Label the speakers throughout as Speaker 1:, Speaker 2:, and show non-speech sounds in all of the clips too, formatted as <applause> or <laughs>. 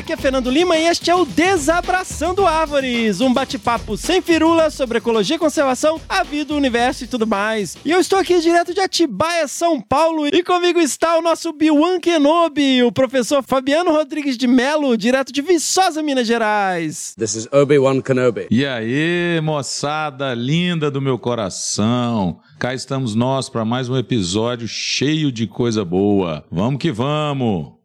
Speaker 1: Aqui é Fernando Lima e este é o Desabraçando Árvores, um bate-papo sem firula sobre ecologia e conservação, a vida, o universo e tudo mais. E eu estou aqui direto de Atibaia, São Paulo, e comigo está o nosso Biwan Kenobi, o professor Fabiano Rodrigues de Melo, direto de Viçosa, Minas Gerais.
Speaker 2: This is Obi-Wan Kenobi.
Speaker 3: E aí, moçada linda do meu coração. Cá estamos nós para mais um episódio cheio de coisa boa. Vamos que vamos!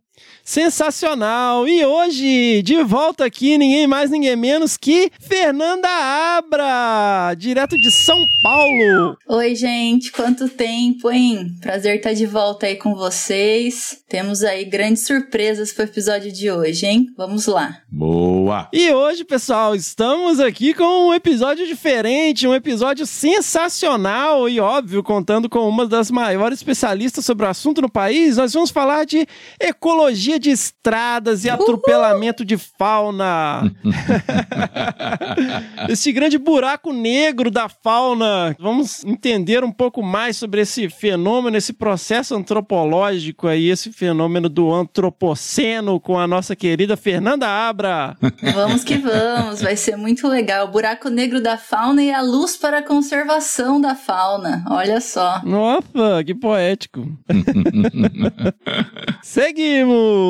Speaker 1: Sensacional! E hoje, de volta aqui, ninguém mais, ninguém menos que Fernanda Abra, direto de São Paulo.
Speaker 4: Oi, gente, quanto tempo, hein? Prazer estar de volta aí com vocês. Temos aí grandes surpresas pro episódio de hoje, hein? Vamos lá.
Speaker 3: Boa!
Speaker 1: E hoje, pessoal, estamos aqui com um episódio diferente, um episódio sensacional e óbvio, contando com uma das maiores especialistas sobre o assunto no país. Nós vamos falar de ecologia de estradas e atropelamento de fauna. <laughs> esse grande buraco negro da fauna. Vamos entender um pouco mais sobre esse fenômeno, esse processo antropológico aí, esse fenômeno do antropoceno com a nossa querida Fernanda Abra.
Speaker 4: Vamos que vamos, vai ser muito legal. O buraco negro da fauna e a luz para a conservação da fauna. Olha só.
Speaker 1: Nossa, que poético. <laughs> Seguimos.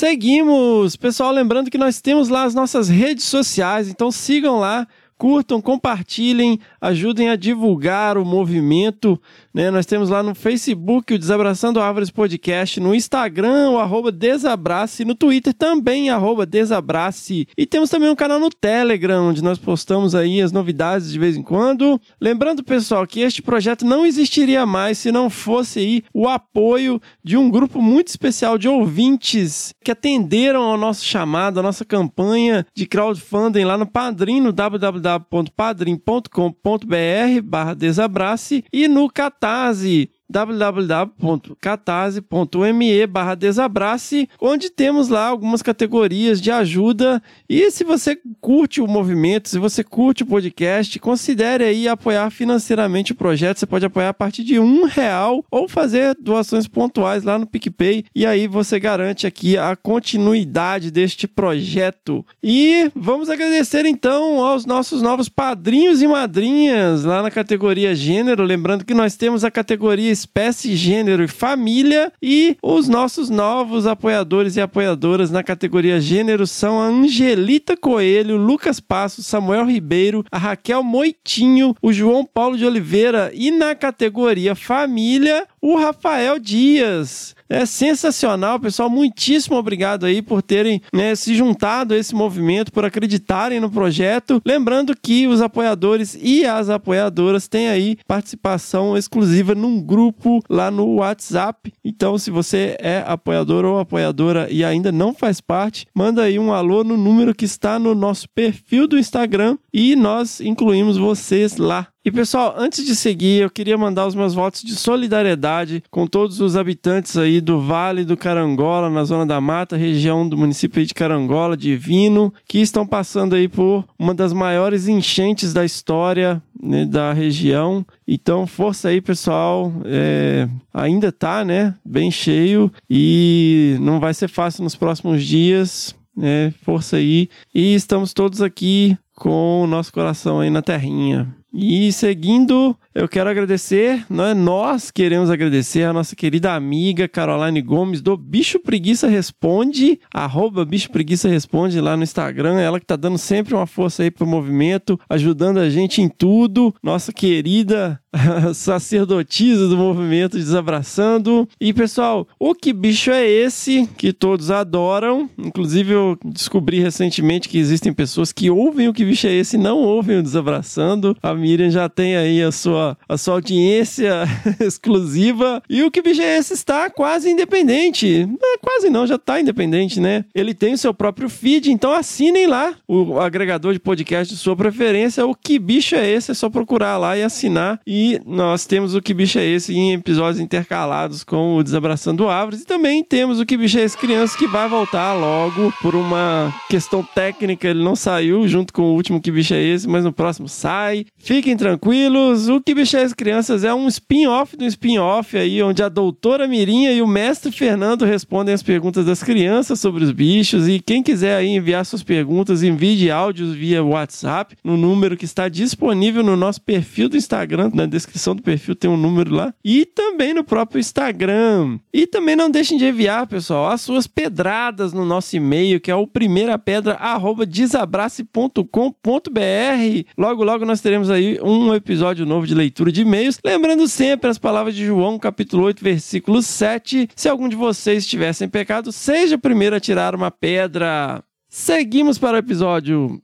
Speaker 1: Seguimos, pessoal. Lembrando que nós temos lá as nossas redes sociais, então sigam lá, curtam, compartilhem, ajudem a divulgar o movimento. Né? Nós temos lá no Facebook o Desabraçando Árvores Podcast, no Instagram o arroba Desabrace, no Twitter também arroba Desabrace. E temos também um canal no Telegram, onde nós postamos aí as novidades de vez em quando. Lembrando, pessoal, que este projeto não existiria mais se não fosse aí o apoio de um grupo muito especial de ouvintes que atenderam ao nosso chamado, à nossa campanha de crowdfunding lá no Padrim, no www.padrim.com.br barra Desabrace e no Catarse www.catarse.me barra desabrace, onde temos lá algumas categorias de ajuda. E se você curte o movimento, se você curte o podcast, considere aí apoiar financeiramente o projeto. Você pode apoiar a partir de um real ou fazer doações pontuais lá no PicPay. E aí você garante aqui a continuidade deste projeto. E vamos agradecer então aos nossos novos padrinhos e madrinhas lá na categoria gênero. Lembrando que nós temos a categoria espécie, gênero e família. E os nossos novos apoiadores e apoiadoras na categoria gênero são a Angelita Coelho, Lucas Passos, Samuel Ribeiro, a Raquel Moitinho, o João Paulo de Oliveira e na categoria família, o Rafael Dias. É sensacional, pessoal. Muitíssimo obrigado aí por terem né, se juntado a esse movimento, por acreditarem no projeto. Lembrando que os apoiadores e as apoiadoras têm aí participação exclusiva num grupo lá no WhatsApp. Então, se você é apoiador ou apoiadora e ainda não faz parte, manda aí um alô no número que está no nosso perfil do Instagram e nós incluímos vocês lá. E pessoal, antes de seguir, eu queria mandar os meus votos de solidariedade com todos os habitantes aí do Vale do Carangola, na Zona da Mata, região do município de Carangola, Divino, que estão passando aí por uma das maiores enchentes da história né, da região. Então, força aí, pessoal. É, ainda tá, né? Bem cheio e não vai ser fácil nos próximos dias. Né, força aí. E estamos todos aqui com o nosso coração aí na terrinha. E seguindo, eu quero agradecer, é nós queremos agradecer a nossa querida amiga Caroline Gomes do Bicho Preguiça Responde, arroba Bicho Preguiça Responde lá no Instagram, ela que tá dando sempre uma força aí pro movimento, ajudando a gente em tudo, nossa querida <laughs> sacerdotisa do movimento Desabraçando. E pessoal, o que bicho é esse que todos adoram? Inclusive eu descobri recentemente que existem pessoas que ouvem o que bicho é esse e não ouvem o Desabraçando. A Miriam já tem aí a sua a sua audiência <laughs> exclusiva. E o Esse está quase independente. É, quase não, já está independente, né? Ele tem o seu próprio feed, então assinem lá o agregador de podcast de sua preferência. O Que Bicho é Esse? É só procurar lá e assinar. E nós temos o Que Bicho é Esse em episódios intercalados com o Desabraçando Árvores. E também temos o Que Bicho é Esse Crianças, que vai voltar logo por uma questão técnica. Ele não saiu junto com o último Que Bicho é Esse, mas no próximo sai. Fiquem tranquilos. O Que Bicho é Esse Crianças é um spin-off do spin-off aí, onde a doutora Mirinha e o mestre Fernando respondem as perguntas das crianças sobre os bichos. E quem quiser aí enviar suas perguntas, envie áudios via WhatsApp no número que está disponível no nosso perfil do Instagram. Na descrição do perfil tem um número lá. E também no próprio Instagram. E também não deixem de enviar, pessoal, as suas pedradas no nosso e-mail, que é o primeirapedra@desabrace.com.br. Logo, logo nós teremos aí um episódio novo de leitura de e-mails. Lembrando sempre as palavras de João, capítulo 8, versículo 7. Se algum de vocês estivesse em pecado, seja o primeiro a tirar uma pedra. Seguimos para o episódio.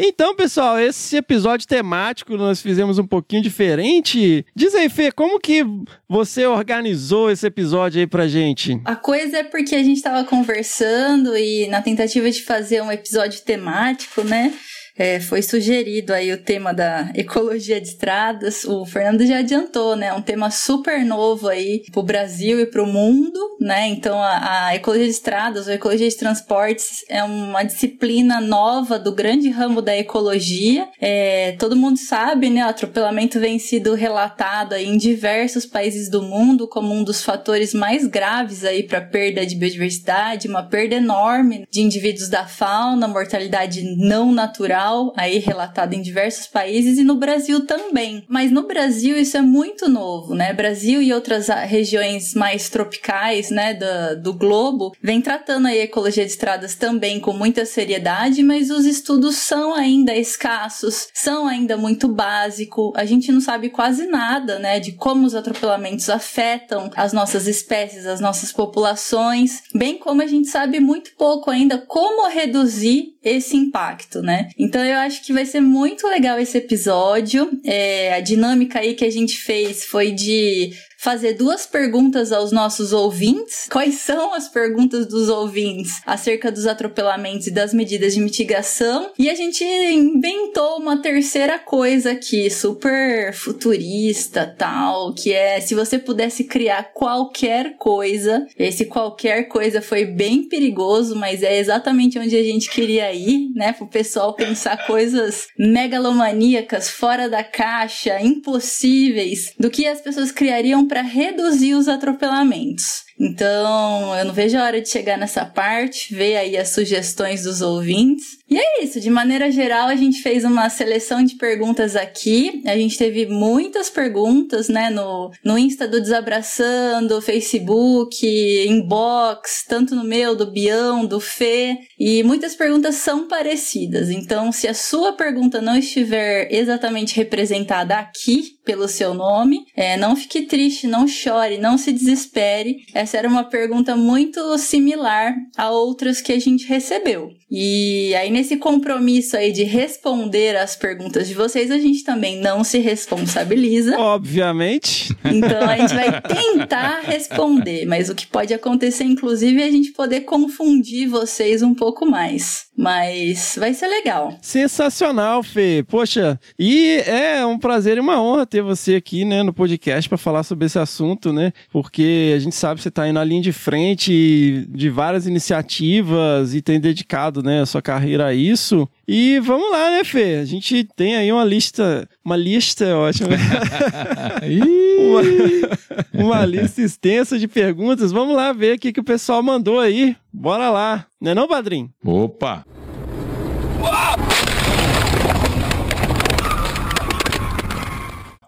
Speaker 1: Então, pessoal, esse episódio temático nós fizemos um pouquinho diferente. Diz aí, Fê, como que você organizou esse episódio aí pra gente?
Speaker 4: A coisa é porque a gente tava conversando e na tentativa de fazer um episódio temático, né? É, foi sugerido aí o tema da ecologia de estradas. O Fernando já adiantou, né? Um tema super novo aí pro Brasil e pro mundo, né? Então a, a ecologia de estradas, ou ecologia de transportes, é uma disciplina nova do grande ramo da ecologia. É, todo mundo sabe, né? O atropelamento vem sido relatado aí em diversos países do mundo como um dos fatores mais graves aí para perda de biodiversidade, uma perda enorme de indivíduos da fauna, mortalidade não natural aí relatado em diversos países e no Brasil também. Mas no Brasil isso é muito novo, né? Brasil e outras regiões mais tropicais, né, do, do globo, vem tratando a ecologia de estradas também com muita seriedade, mas os estudos são ainda escassos, são ainda muito básico. A gente não sabe quase nada, né, de como os atropelamentos afetam as nossas espécies, as nossas populações, bem como a gente sabe muito pouco ainda como reduzir esse impacto, né? Então eu acho que vai ser muito legal esse episódio. É, a dinâmica aí que a gente fez foi de fazer duas perguntas aos nossos ouvintes. Quais são as perguntas dos ouvintes acerca dos atropelamentos e das medidas de mitigação? E a gente inventou uma terceira coisa aqui, super futurista, tal, que é se você pudesse criar qualquer coisa. Esse qualquer coisa foi bem perigoso, mas é exatamente onde a gente queria ir, né, pro pessoal pensar coisas megalomaníacas, fora da caixa, impossíveis, do que as pessoas criariam para reduzir os atropelamentos. Então, eu não vejo a hora de chegar nessa parte, ver aí as sugestões dos ouvintes. E é isso, de maneira geral, a gente fez uma seleção de perguntas aqui. A gente teve muitas perguntas, né, no, no Insta do Desabraçando, Facebook, inbox, tanto no meu, do Bião, do Fê. E muitas perguntas são parecidas. Então, se a sua pergunta não estiver exatamente representada aqui pelo seu nome, é, não fique triste, não chore, não se desespere. Essa era uma pergunta muito similar a outras que a gente recebeu. E aí, nesse compromisso aí de responder as perguntas de vocês, a gente também não se responsabiliza.
Speaker 1: Obviamente.
Speaker 4: Então a gente vai <laughs> tentar responder, mas o que pode acontecer, inclusive, é a gente poder confundir vocês um pouco mais. Mas vai ser legal.
Speaker 1: Sensacional, Fê. Poxa, e é um prazer e uma honra ter você aqui, né, no podcast para falar sobre esse assunto, né? Porque a gente sabe que você está aí na linha de frente de várias iniciativas e tem dedicado, né, a sua carreira isso. E vamos lá, né, Fê? A gente tem aí uma lista, uma lista é ótima. <laughs> uma, uma lista extensa de perguntas. Vamos lá ver o que, que o pessoal mandou aí. Bora lá. Não é não, padrinho?
Speaker 3: Opa!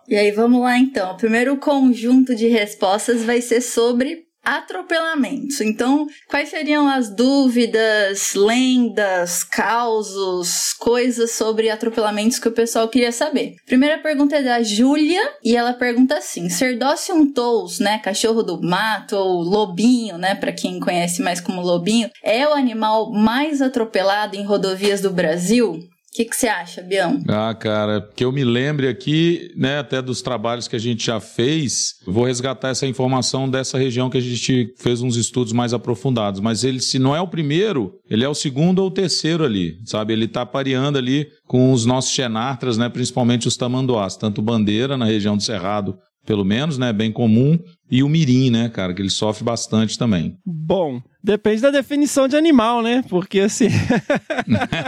Speaker 4: E aí, vamos lá então. O primeiro conjunto de respostas vai ser sobre atropelamentos. Então, quais seriam as dúvidas, lendas, causos, coisas sobre atropelamentos que o pessoal queria saber? Primeira pergunta é da Júlia e ela pergunta assim: Serdocium tous, né, cachorro do mato ou lobinho, né, para quem conhece mais como lobinho, é o animal mais atropelado em rodovias do Brasil? O que, que você acha, Bião?
Speaker 3: Ah, cara, que eu me lembre aqui, né, até dos trabalhos que a gente já fez, vou resgatar essa informação dessa região que a gente fez uns estudos mais aprofundados. Mas ele, se não é o primeiro, ele é o segundo ou o terceiro ali, sabe? Ele está pareando ali com os nossos xenartras, né, principalmente os tamanduás, tanto bandeira na região do Cerrado, pelo menos, né, bem comum, e o mirim, né, cara, que ele sofre bastante também.
Speaker 1: Bom, depende da definição de animal, né? Porque assim.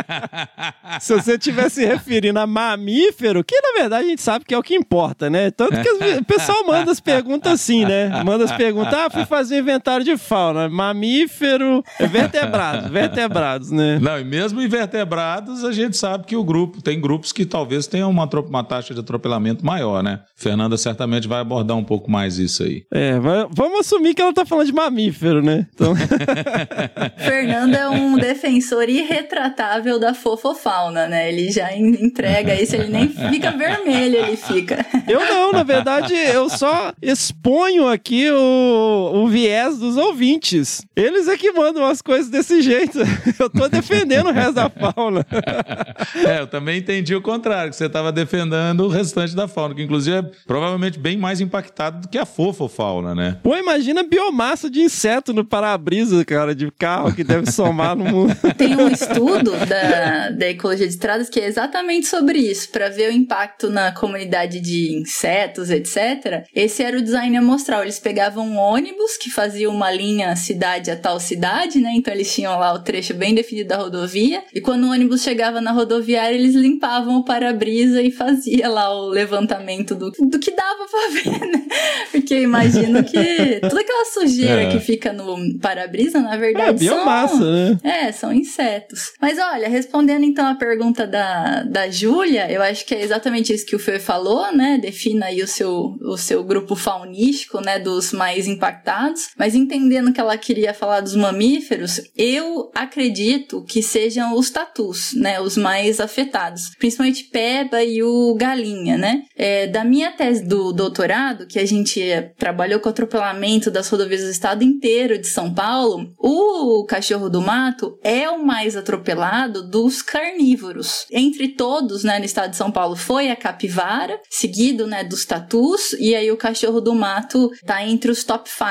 Speaker 1: <laughs> se você estiver se referindo a mamífero, que na verdade a gente sabe que é o que importa, né? Tanto que o pessoal manda as perguntas assim, né? Manda as perguntas, ah, fui fazer inventário de fauna. Mamífero, vertebrados, vertebrados, né?
Speaker 3: Não, e mesmo invertebrados, a gente sabe que o grupo, tem grupos que talvez tenham uma, uma taxa de atropelamento maior, né? Fernanda certamente vai abordar um pouco mais isso aí.
Speaker 1: É, vamos assumir que ela tá falando de mamífero, né? Então... <laughs> <laughs>
Speaker 4: Fernando é um defensor irretratável da fofofauna, né? Ele já entrega isso, ele nem fica vermelho, ele fica.
Speaker 1: Eu não, na verdade, eu só exponho aqui o, o viés dos ouvintes. Eles é que mandam as coisas desse jeito. <laughs> Eu tô defendendo o resto da fauna. <laughs>
Speaker 3: É, eu também entendi o contrário, que você tava defendendo o restante da fauna, que inclusive é provavelmente bem mais impactado do que a fofofauna fauna, né?
Speaker 1: Pô, imagina biomassa de inseto no para-brisa, cara, de carro que deve somar no mundo. <laughs>
Speaker 4: Tem um estudo da, da ecologia de estradas que é exatamente sobre isso, para ver o impacto na comunidade de insetos, etc. Esse era o design amostral. Eles pegavam um ônibus que fazia uma linha cidade a tal cidade, né? Então eles tinham lá o trecho bem definido da rodovia. E quando o ônibus chegava na rodoviária, eles limpavam o para-brisa e fazia lá o levantamento do, do que dava pra ver, né? Porque imagino que toda aquela sujeira é. que fica no para-brisa, na verdade, é,
Speaker 1: biomassa,
Speaker 4: são,
Speaker 1: né?
Speaker 4: É, são insetos. Mas olha, respondendo então a pergunta da, da Júlia, eu acho que é exatamente isso que o Fê falou, né? Defina aí o seu, o seu grupo faunístico, né? Dos mais impactados. Mas entendendo que ela queria falar dos mamíferos, eu acredito que sejam os tatus, né? Os mais afetados. Principalmente peba e o galinha, né? É, da minha tese do doutorado, que a gente trabalhou com o atropelamento das rodovias do estado inteiro de São Paulo, o cachorro do mato é o mais atropelado dos carnívoros. Entre todos, né, no estado de São Paulo foi a capivara, seguido, né, dos tatus, e aí o cachorro do mato tá entre os top 5.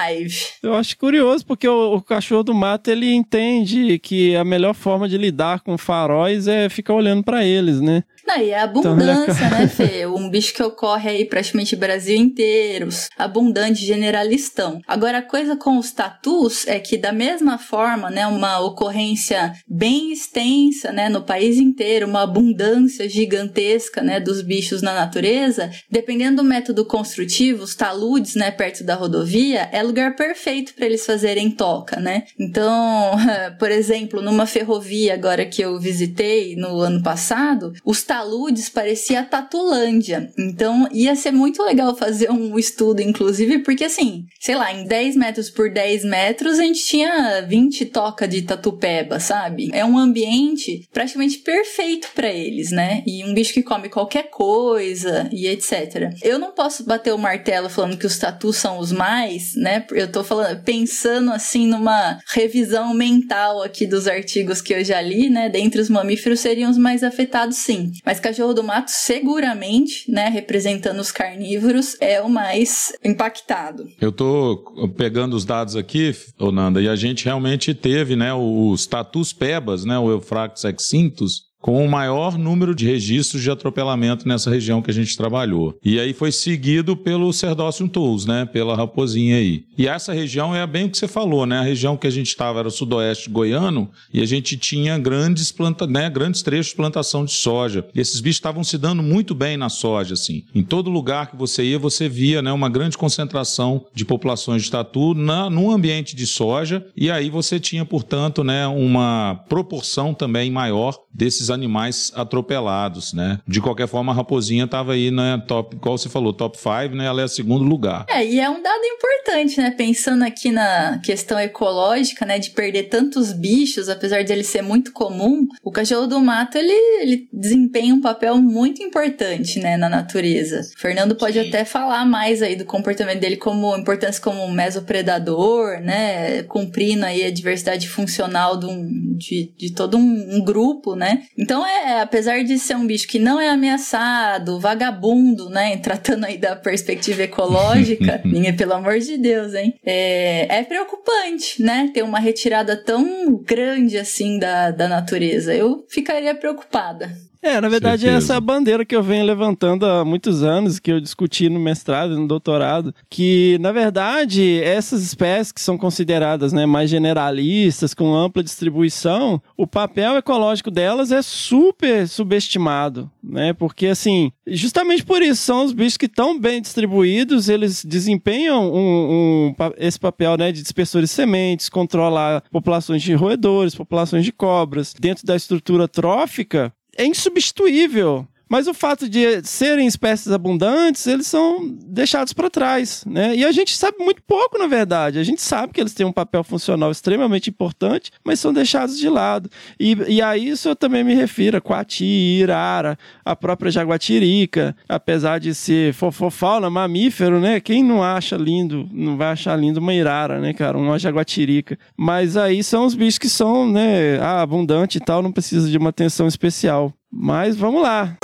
Speaker 1: Eu acho curioso porque o, o cachorro do mato ele entende que a melhor forma de lidar com faróis é ficar olhando para eles, né?
Speaker 4: Não, e a então, abundância, né, Fê? Um bicho que ocorre aí praticamente Brasil inteiro, abundante, generalistão. Agora, a coisa com os tatus é que, da mesma forma, né, uma ocorrência bem extensa, né, no país inteiro, uma abundância gigantesca, né, dos bichos na natureza, dependendo do método construtivo, os taludes, né, perto da rodovia, é lugar perfeito para eles fazerem toca, né? Então, <laughs> por exemplo, numa ferrovia agora que eu visitei no ano passado, os taludes parecia a Tatulândia. Então ia ser muito legal fazer um estudo, inclusive, porque assim, sei lá, em 10 metros por 10 metros a gente tinha 20 toca de tatupeba, sabe? É um ambiente praticamente perfeito para eles, né? E um bicho que come qualquer coisa e etc. Eu não posso bater o martelo falando que os tatus são os mais, né? Eu tô falando, pensando assim numa revisão mental aqui dos artigos que eu já li, né? Dentre os mamíferos seriam os mais afetados, sim. Mas cachorro do mato, seguramente, né, representando os carnívoros, é o mais impactado.
Speaker 3: Eu tô pegando os dados aqui, Nanda, e a gente realmente teve, né, os tatus pebas, né, o Eufrax exintus, com o maior número de registros de atropelamento nessa região que a gente trabalhou. E aí foi seguido pelo Cerdócio Tools, né, pela raposinha aí. E essa região é bem o que você falou, né? A região que a gente estava era o sudoeste goiano e a gente tinha grandes planta, né, grandes trechos de plantação de soja. E esses bichos estavam se dando muito bem na soja, assim. Em todo lugar que você ia, você via, né, uma grande concentração de populações de tatu na num ambiente de soja e aí você tinha, portanto, né, uma proporção também maior desses animais atropelados, né? De qualquer forma, a raposinha estava aí, né, top, qual você falou, top 5, né? Ela é segundo lugar.
Speaker 4: É, e é um dado importante, né? Pensando aqui na questão ecológica, né? De perder tantos bichos, apesar de ele ser muito comum, o cachorro do mato, ele, ele desempenha um papel muito importante, né? Na natureza. O Fernando pode Sim. até falar mais aí do comportamento dele como importância como mesopredador, né? Cumprindo aí a diversidade funcional de, um, de, de todo um, um grupo, né? Então, é, é, apesar de ser um bicho que não é ameaçado, vagabundo, né? <laughs> Tratando aí da perspectiva ecológica, <laughs> minha, pelo amor de Deus, hein? É, é preocupante, né? Ter uma retirada tão grande assim da, da natureza. Eu ficaria preocupada.
Speaker 1: É, na verdade, Certeza. essa é a bandeira que eu venho levantando há muitos anos, que eu discuti no mestrado e no doutorado, que, na verdade, essas espécies que são consideradas né, mais generalistas, com ampla distribuição, o papel ecológico delas é super subestimado, né? Porque, assim, justamente por isso, são os bichos que estão bem distribuídos, eles desempenham um, um, esse papel né, de dispersores de sementes, controlar populações de roedores, populações de cobras. Dentro da estrutura trófica, é insubstituível. Mas o fato de serem espécies abundantes, eles são deixados para trás, né? E a gente sabe muito pouco, na verdade. A gente sabe que eles têm um papel funcional extremamente importante, mas são deixados de lado. E, e a isso eu também me refiro a Coati, Irara, a própria jaguatirica, apesar de ser fofofauna, mamífero, né? Quem não acha lindo, não vai achar lindo uma Irara, né, cara? Uma jaguatirica. Mas aí são os bichos que são, né, ah, abundante e tal, não precisa de uma atenção especial. Mas vamos lá.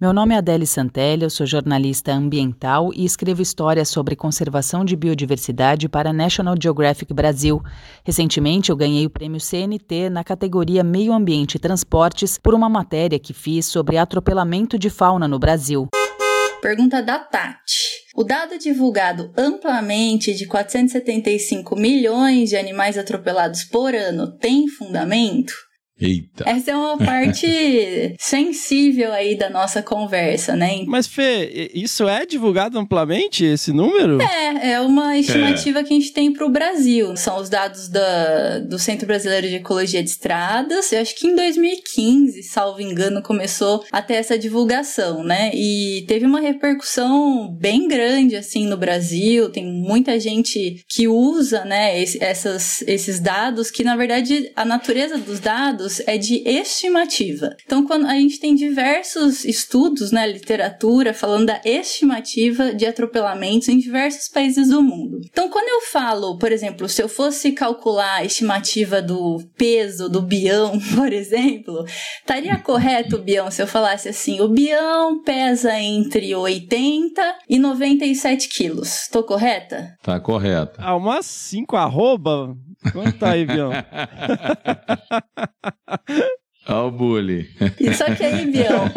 Speaker 2: Meu nome é Adele Santelli, eu sou jornalista ambiental e escrevo histórias sobre conservação de biodiversidade para National Geographic Brasil. Recentemente, eu ganhei o prêmio CNT na categoria Meio Ambiente e Transportes por uma matéria que fiz sobre atropelamento de fauna no Brasil.
Speaker 4: Pergunta da Tati. O dado divulgado amplamente de 475 milhões de animais atropelados por ano tem fundamento?
Speaker 3: Eita.
Speaker 4: Essa é uma parte <laughs> sensível aí da nossa conversa, né?
Speaker 1: Mas, Fê, isso é divulgado amplamente, esse número?
Speaker 4: É, é uma estimativa é. que a gente tem para o Brasil. São os dados da, do Centro Brasileiro de Ecologia de Estradas. Eu acho que em 2015, salvo engano, começou a ter essa divulgação, né? E teve uma repercussão bem grande, assim, no Brasil. Tem muita gente que usa, né, esse, essas, esses dados, que, na verdade, a natureza dos dados dados é de estimativa. Então, quando a gente tem diversos estudos na né, literatura falando da estimativa de atropelamentos em diversos países do mundo. Então, quando eu falo, por exemplo, se eu fosse calcular a estimativa do peso do bião, <laughs> por exemplo, estaria correto o bião se eu falasse assim: o bião pesa entre 80 e 97 quilos. Estou correta?
Speaker 3: Tá correto.
Speaker 1: Ah, umas 5 arroba Quanto tá aí, Bião? <laughs>
Speaker 3: Olha o bully.
Speaker 4: Só que aí, Bião,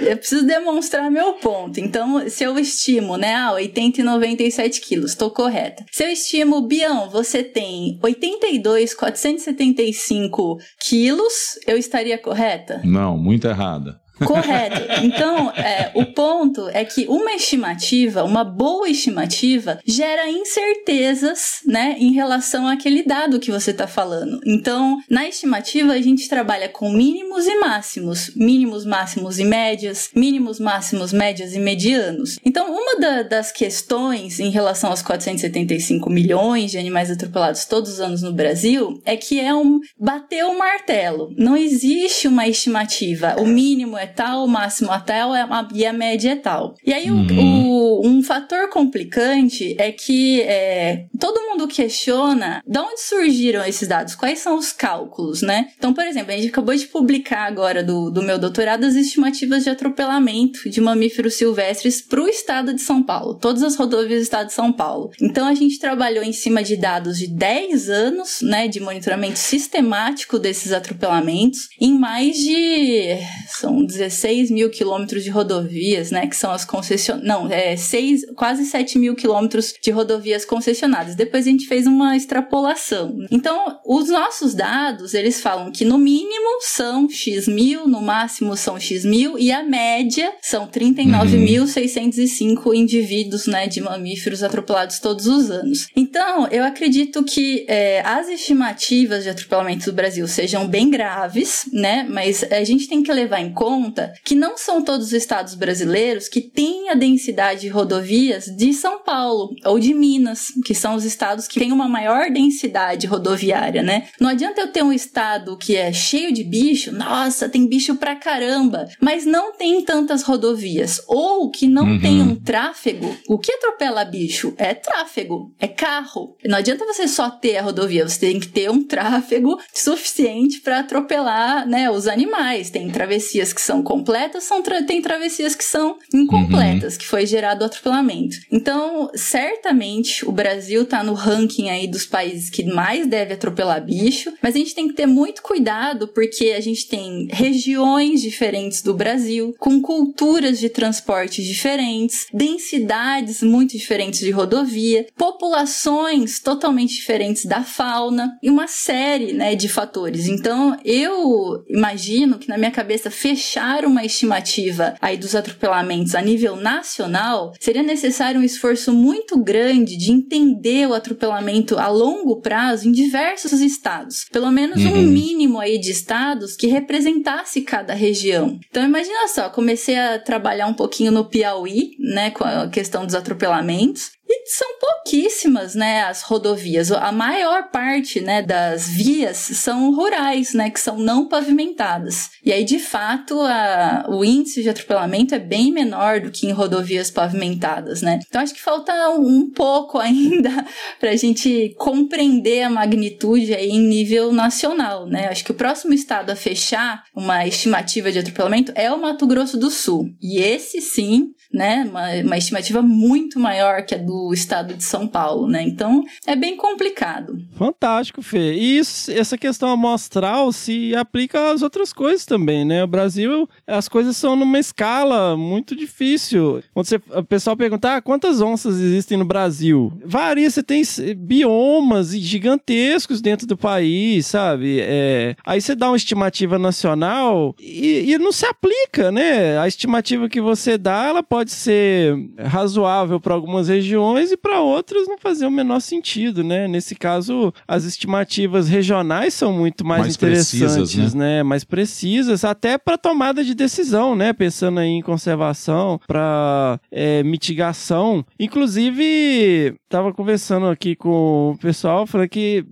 Speaker 4: eu preciso demonstrar meu ponto. Então, se eu estimo, né, ah, 80 e 97 quilos, estou correta. Se eu estimo, Bião, você tem 82,475 quilos, eu estaria correta?
Speaker 3: Não, muito errada.
Speaker 4: Correto. Então, é, o ponto é que uma estimativa, uma boa estimativa, gera incertezas, né, em relação àquele dado que você está falando. Então, na estimativa, a gente trabalha com mínimos e máximos, mínimos, máximos e médias, mínimos, máximos, médias e medianos. Então, uma da, das questões em relação aos 475 milhões de animais atropelados todos os anos no Brasil é que é um bater o martelo. Não existe uma estimativa. O mínimo é tal, o máximo a tal é e a média é tal. E aí, uhum. o, um fator complicante é que é, todo mundo questiona de onde surgiram esses dados, quais são os cálculos, né? Então, por exemplo, a gente acabou de publicar agora do, do meu doutorado as estimativas de atropelamento de mamíferos silvestres para o estado de São Paulo, todas as rodovias do estado de São Paulo. Então, a gente trabalhou em cima de dados de 10 anos, né, de monitoramento sistemático desses atropelamentos, em mais de. são 16 mil quilômetros de rodovias, né? Que são as concessionárias. Não, é seis, quase 7 mil quilômetros de rodovias concessionadas. Depois a gente fez uma extrapolação. Então, os nossos dados, eles falam que no mínimo são X mil, no máximo são X mil, e a média são 39.605 uhum. indivíduos, né, de mamíferos atropelados todos os anos. Então, eu acredito que é, as estimativas de atropelamento do Brasil sejam bem graves, né, mas a gente tem que levar em conta que não são todos os estados brasileiros que têm a densidade de rodovias de São Paulo ou de Minas, que são os estados que têm uma maior densidade rodoviária, né? Não adianta eu ter um estado que é cheio de bicho, nossa, tem bicho pra caramba, mas não tem tantas rodovias, ou que não uhum. tem um tráfego. O que atropela bicho é tráfego, é carro. Não adianta você só ter a rodovia, você tem que ter um tráfego suficiente para atropelar, né, os animais. Tem travessias que são completas, são tra tem travessias que são incompletas, uhum. que foi gerado o atropelamento. Então, certamente o Brasil tá no ranking aí dos países que mais deve atropelar bicho, mas a gente tem que ter muito cuidado porque a gente tem regiões diferentes do Brasil, com culturas de transporte diferentes, densidades muito diferentes de rodovia, populações totalmente diferentes da fauna e uma série, né, de fatores. Então, eu imagino que na minha cabeça fechar uma estimativa aí dos atropelamentos a nível nacional seria necessário um esforço muito grande de entender o atropelamento a longo prazo em diversos estados. Pelo menos uhum. um mínimo aí de estados que representasse cada região. Então imagina só, comecei a trabalhar um pouquinho no Piauí, né, com a questão dos atropelamentos. E são pouquíssimas, né, as rodovias. A maior parte, né, das vias são rurais, né, que são não pavimentadas. E aí, de fato, a, o índice de atropelamento é bem menor do que em rodovias pavimentadas, né? Então, acho que falta um pouco <laughs> ainda para a gente compreender a magnitude aí em nível nacional, né? Acho que o próximo estado a fechar uma estimativa de atropelamento é o Mato Grosso do Sul. E esse sim né? Uma, uma estimativa muito maior que a do estado de São Paulo, né? Então é bem complicado.
Speaker 1: Fantástico, Fê. E isso, essa questão amostral se aplica às outras coisas também, né? O Brasil, as coisas são numa escala muito difícil. Quando você, o pessoal pergunta ah, quantas onças existem no Brasil, varia. Você tem biomas gigantescos dentro do país, sabe? É, aí você dá uma estimativa nacional e, e não se aplica, né? A estimativa que você dá, ela pode pode ser razoável para algumas regiões e para outras não fazer o menor sentido, né? Nesse caso, as estimativas regionais são muito mais, mais interessantes, precisas, né? né? Mais precisas, até para tomada de decisão, né? Pensando aí em conservação, para é, mitigação. Inclusive, estava conversando aqui com o pessoal, falando que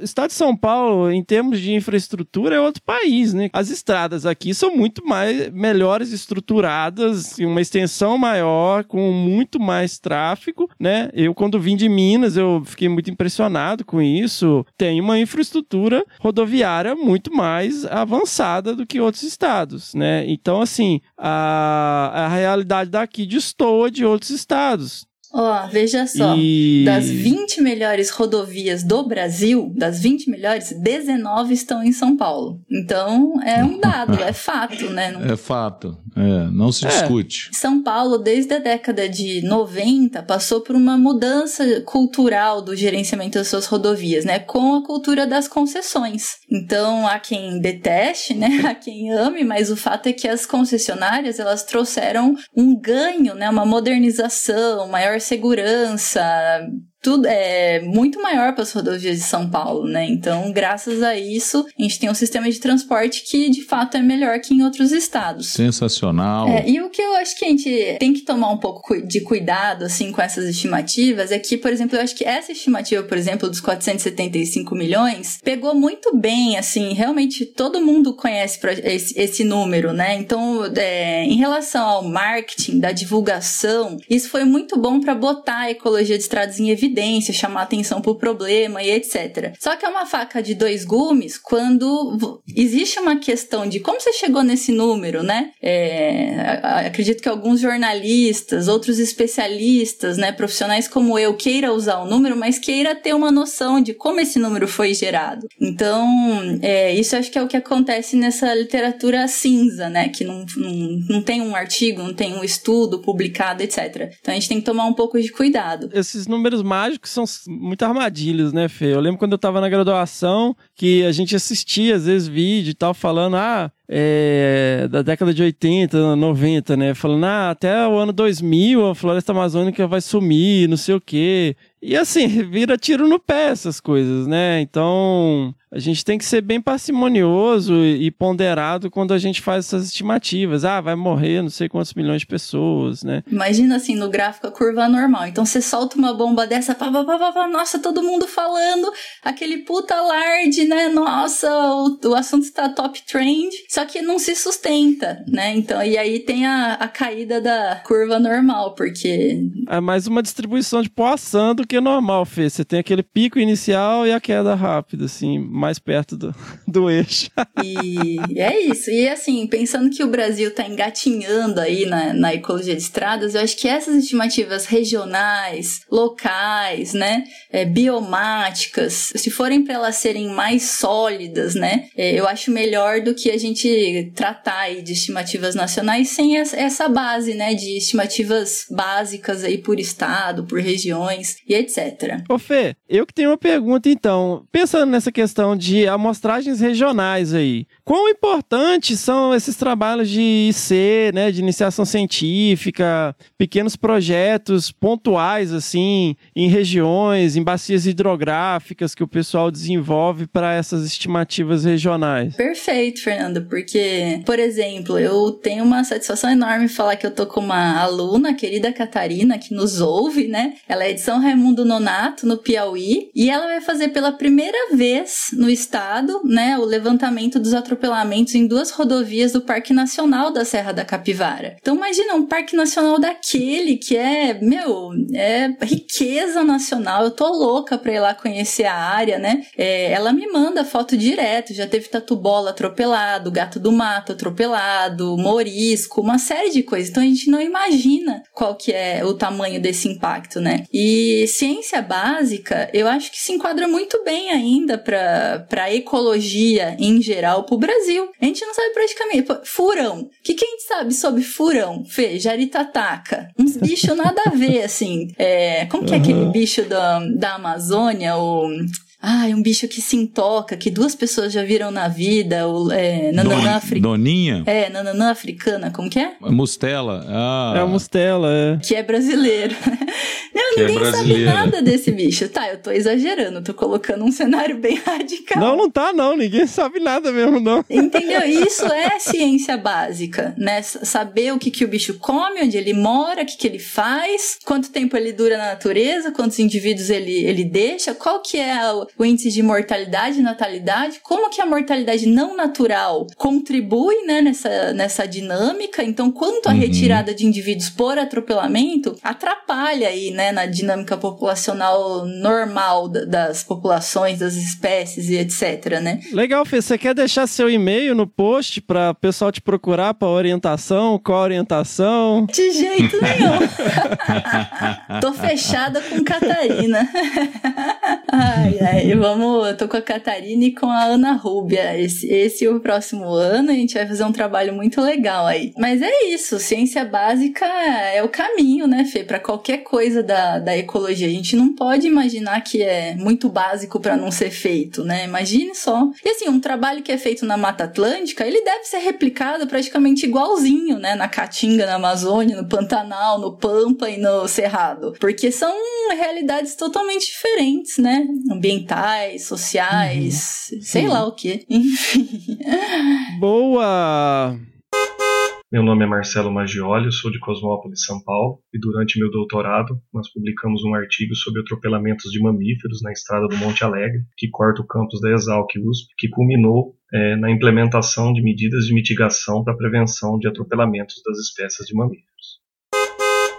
Speaker 1: o estado de São Paulo, em termos de infraestrutura, é outro país, né? As estradas aqui são muito mais melhores estruturadas, uma extensão maior, com muito mais tráfego, né? Eu, quando vim de Minas, eu fiquei muito impressionado com isso. Tem uma infraestrutura rodoviária muito mais avançada do que outros estados, né? Então, assim, a, a realidade daqui destoa de outros estados.
Speaker 4: Ó, oh, veja só. E... Das 20 melhores rodovias do Brasil, das 20 melhores, 19 estão em São Paulo. Então, é um <laughs> dado, é fato, né?
Speaker 3: Não... É fato. É, não se é. discute.
Speaker 4: São Paulo, desde a década de 90, passou por uma mudança cultural do gerenciamento das suas rodovias, né? Com a cultura das concessões. Então, há quem deteste, né? <laughs> Há quem ame, mas o fato é que as concessionárias, elas trouxeram um ganho, né? Uma modernização, maior segurança, tudo é muito maior para as rodovias de São Paulo, né? Então, graças a isso, a gente tem um sistema de transporte que de fato é melhor que em outros estados.
Speaker 3: Sensacional.
Speaker 4: É, e o que eu acho que a gente tem que tomar um pouco de cuidado assim com essas estimativas é que, por exemplo, eu acho que essa estimativa, por exemplo, dos 475 milhões, pegou muito bem, assim, realmente todo mundo conhece esse, esse número, né? Então, é, em relação ao marketing, da divulgação, isso foi muito bom para botar a ecologia de estradas em evidência evidência, chamar atenção pro problema e etc. Só que é uma faca de dois gumes quando existe uma questão de como você chegou nesse número, né? É, acredito que alguns jornalistas, outros especialistas, né, profissionais como eu, queira usar o número, mas queira ter uma noção de como esse número foi gerado. Então, é, isso acho que é o que acontece nessa literatura cinza, né? Que não, não, não tem um artigo, não tem um estudo publicado, etc. Então a gente tem que tomar um pouco de cuidado.
Speaker 1: Esses números mágicos são muito armadilhos, né, Fê? Eu lembro quando eu tava na graduação que a gente assistia, às vezes, vídeo e tal, falando, ah, é, da década de 80, 90, né? Falando, ah, até o ano 2000 a floresta amazônica vai sumir, não sei o quê. E assim, <laughs> vira tiro no pé essas coisas, né? Então, a gente tem que ser bem parcimonioso e ponderado quando a gente faz essas estimativas. Ah, vai morrer não sei quantos milhões de pessoas, né?
Speaker 4: Imagina assim, no gráfico a curva normal. Então você solta uma bomba dessa, pá, pá, pá, pá, nossa, todo mundo falando, aquele puta alarde, né? Nossa, o, o assunto está top trend, só que não se sustenta, né? Então, e aí tem a, a caída da curva normal, porque.
Speaker 1: É mais uma distribuição de Poisson do que normal, Fê. Você tem aquele pico inicial e a queda rápida, assim mais perto do, <laughs> do eixo.
Speaker 4: e é isso. E assim, pensando que o Brasil está engatinhando aí na, na ecologia de estradas, eu acho que essas estimativas regionais, locais, né, é, biomáticas, se forem para elas serem mais sólidas, né, é, eu acho melhor do que a gente tratar aí de estimativas nacionais sem essa base, né, de estimativas básicas aí por estado, por regiões e etc.
Speaker 1: Ô Fê, eu que tenho uma pergunta então, pensando nessa questão questão de amostragens regionais aí. Quão importantes são esses trabalhos de IC, né, de iniciação científica, pequenos projetos pontuais assim, em regiões, em bacias hidrográficas que o pessoal desenvolve para essas estimativas regionais?
Speaker 4: Perfeito, Fernando, porque, por exemplo, eu tenho uma satisfação enorme falar que eu tô com uma aluna, querida Catarina, que nos ouve, né? Ela é de São Raimundo Nonato, no Piauí, e ela vai fazer pela primeira vez no estado, né, o levantamento dos atropelamentos em duas rodovias do Parque Nacional da Serra da Capivara. Então imagina um parque nacional daquele que é, meu, é riqueza nacional. Eu tô louca pra ir lá conhecer a área, né? É, ela me manda foto direto, já teve tatu-bola atropelado, gato do mato atropelado, morisco, uma série de coisas. Então a gente não imagina qual que é o tamanho desse impacto, né? E ciência básica, eu acho que se enquadra muito bem ainda para para ecologia em geral pro Brasil. A gente não sabe praticamente. Furão. O que, que a gente sabe sobre furão? Fê, jaritataca. Uns bichos nada a ver, assim. É, como que é aquele bicho da, da Amazônia? O. Ah, é um bicho que se intoca, que duas pessoas já viram na vida, o é, nananã africana.
Speaker 3: Doninha?
Speaker 4: É, nananã africana, como que é?
Speaker 3: Mustela. Ah.
Speaker 1: É a mustela, é.
Speaker 4: Que é brasileiro. <laughs> Não, que é ninguém é sabe nada desse bicho. Tá, eu tô exagerando, tô colocando um cenário bem <laughs> radical.
Speaker 1: Não, não tá não, ninguém sabe nada mesmo, não.
Speaker 4: Entendeu? <laughs> Isso é ciência básica, né? Saber o que, que o bicho come, onde ele mora, o que, que ele faz, quanto tempo ele dura na natureza, quantos indivíduos ele, ele deixa, qual que é o, o índice de mortalidade e natalidade, como que a mortalidade não natural contribui né, nessa, nessa dinâmica, então quanto a uhum. retirada de indivíduos por atropelamento atrapalha aí, né, na dinâmica populacional normal das populações, das espécies e etc, né?
Speaker 1: Legal, Fê, você quer deixar seu e-mail no post para o pessoal te procurar para orientação, qual orientação?
Speaker 4: De jeito nenhum. <laughs> Tô fechada com Catarina. <laughs> ai, ai, e vamos. Eu tô com a Catarina e com a Ana Rúbia. Esse, esse e o próximo ano a gente vai fazer um trabalho muito legal aí. Mas é isso, ciência básica é o caminho, né, Fê, para qualquer coisa da, da ecologia. A gente não pode imaginar que é muito básico para não ser feito, né? Imagine só. E assim, um trabalho que é feito na Mata Atlântica, ele deve ser replicado praticamente igualzinho, né? Na Caatinga, na Amazônia, no Pantanal, no Pampa e no Cerrado. Porque são realidades totalmente diferentes, né? Ambientais ambientais, sociais, uhum. sei Sim. lá o que. <laughs> Enfim.
Speaker 1: Boa!
Speaker 5: Meu nome é Marcelo Maggioli, eu sou de Cosmópolis, São Paulo, e durante meu doutorado nós publicamos um artigo sobre atropelamentos de mamíferos na estrada do Monte Alegre, que corta o campus da Exalc USP, que culminou é, na implementação de medidas de mitigação para prevenção de atropelamentos das espécies de mamíferos.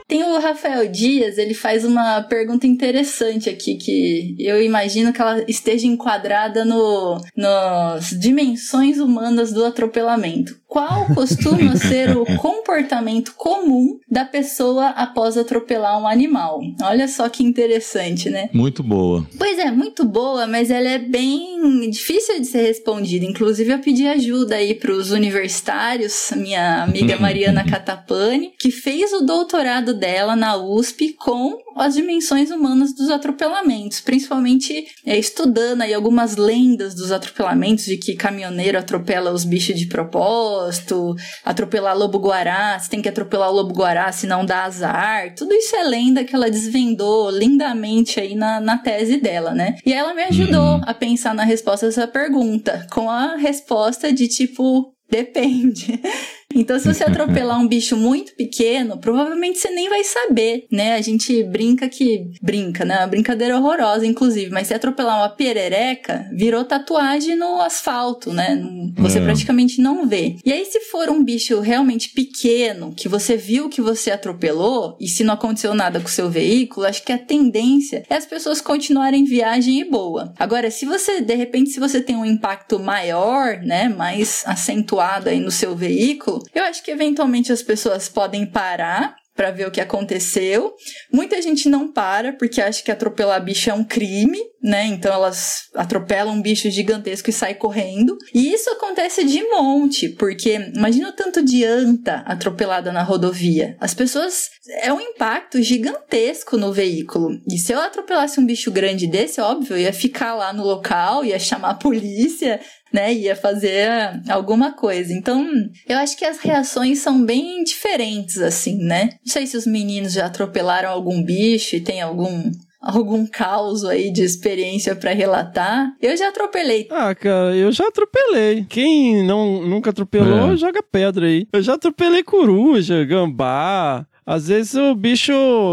Speaker 4: Tem o Rafael Dias, ele faz uma pergunta interessante aqui, que eu imagino que ela esteja enquadrada no, nas dimensões humanas do atropelamento. Qual costuma <laughs> ser o comportamento comum da pessoa após atropelar um animal? Olha só que interessante, né?
Speaker 3: Muito boa.
Speaker 4: Pois é, muito boa, mas ela é bem difícil de ser respondida. Inclusive, eu pedi ajuda aí para os universitários, minha amiga <laughs> Mariana Catapani, que fez o doutorado dela na USP com as dimensões humanas dos atropelamentos, principalmente é, estudando aí algumas lendas dos atropelamentos, de que caminhoneiro atropela os bichos de propósito, atropelar lobo-guará, você tem que atropelar o lobo-guará se não dá azar, tudo isso é lenda que ela desvendou lindamente aí na, na tese dela, né? E ela me ajudou uhum. a pensar na resposta dessa pergunta, com a resposta de tipo, Depende. <laughs> Então, se você <laughs> atropelar um bicho muito pequeno, provavelmente você nem vai saber, né? A gente brinca que. Brinca, né? Uma brincadeira horrorosa, inclusive. Mas se atropelar uma perereca, virou tatuagem no asfalto, né? Você é. praticamente não vê. E aí, se for um bicho realmente pequeno, que você viu que você atropelou, e se não aconteceu nada com o seu veículo, acho que a tendência é as pessoas continuarem viagem e boa. Agora, se você, de repente, se você tem um impacto maior, né? Mais acentuado aí no seu veículo, eu acho que eventualmente as pessoas podem parar para ver o que aconteceu. Muita gente não para porque acha que atropelar bicho é um crime, né? Então elas atropelam um bicho gigantesco e saem correndo. E isso acontece de monte, porque imagina o tanto de anta atropelada na rodovia. As pessoas é um impacto gigantesco no veículo. E se eu atropelasse um bicho grande desse, óbvio, eu ia ficar lá no local, ia chamar a polícia, né, ia fazer alguma coisa. Então, eu acho que as reações são bem diferentes, assim, né? Não sei se os meninos já atropelaram algum bicho e tem algum algum caos aí de experiência para relatar. Eu já atropelei.
Speaker 1: Ah, cara, eu já atropelei. Quem não nunca atropelou, é. joga pedra aí. Eu já atropelei coruja, gambá, às vezes o bicho,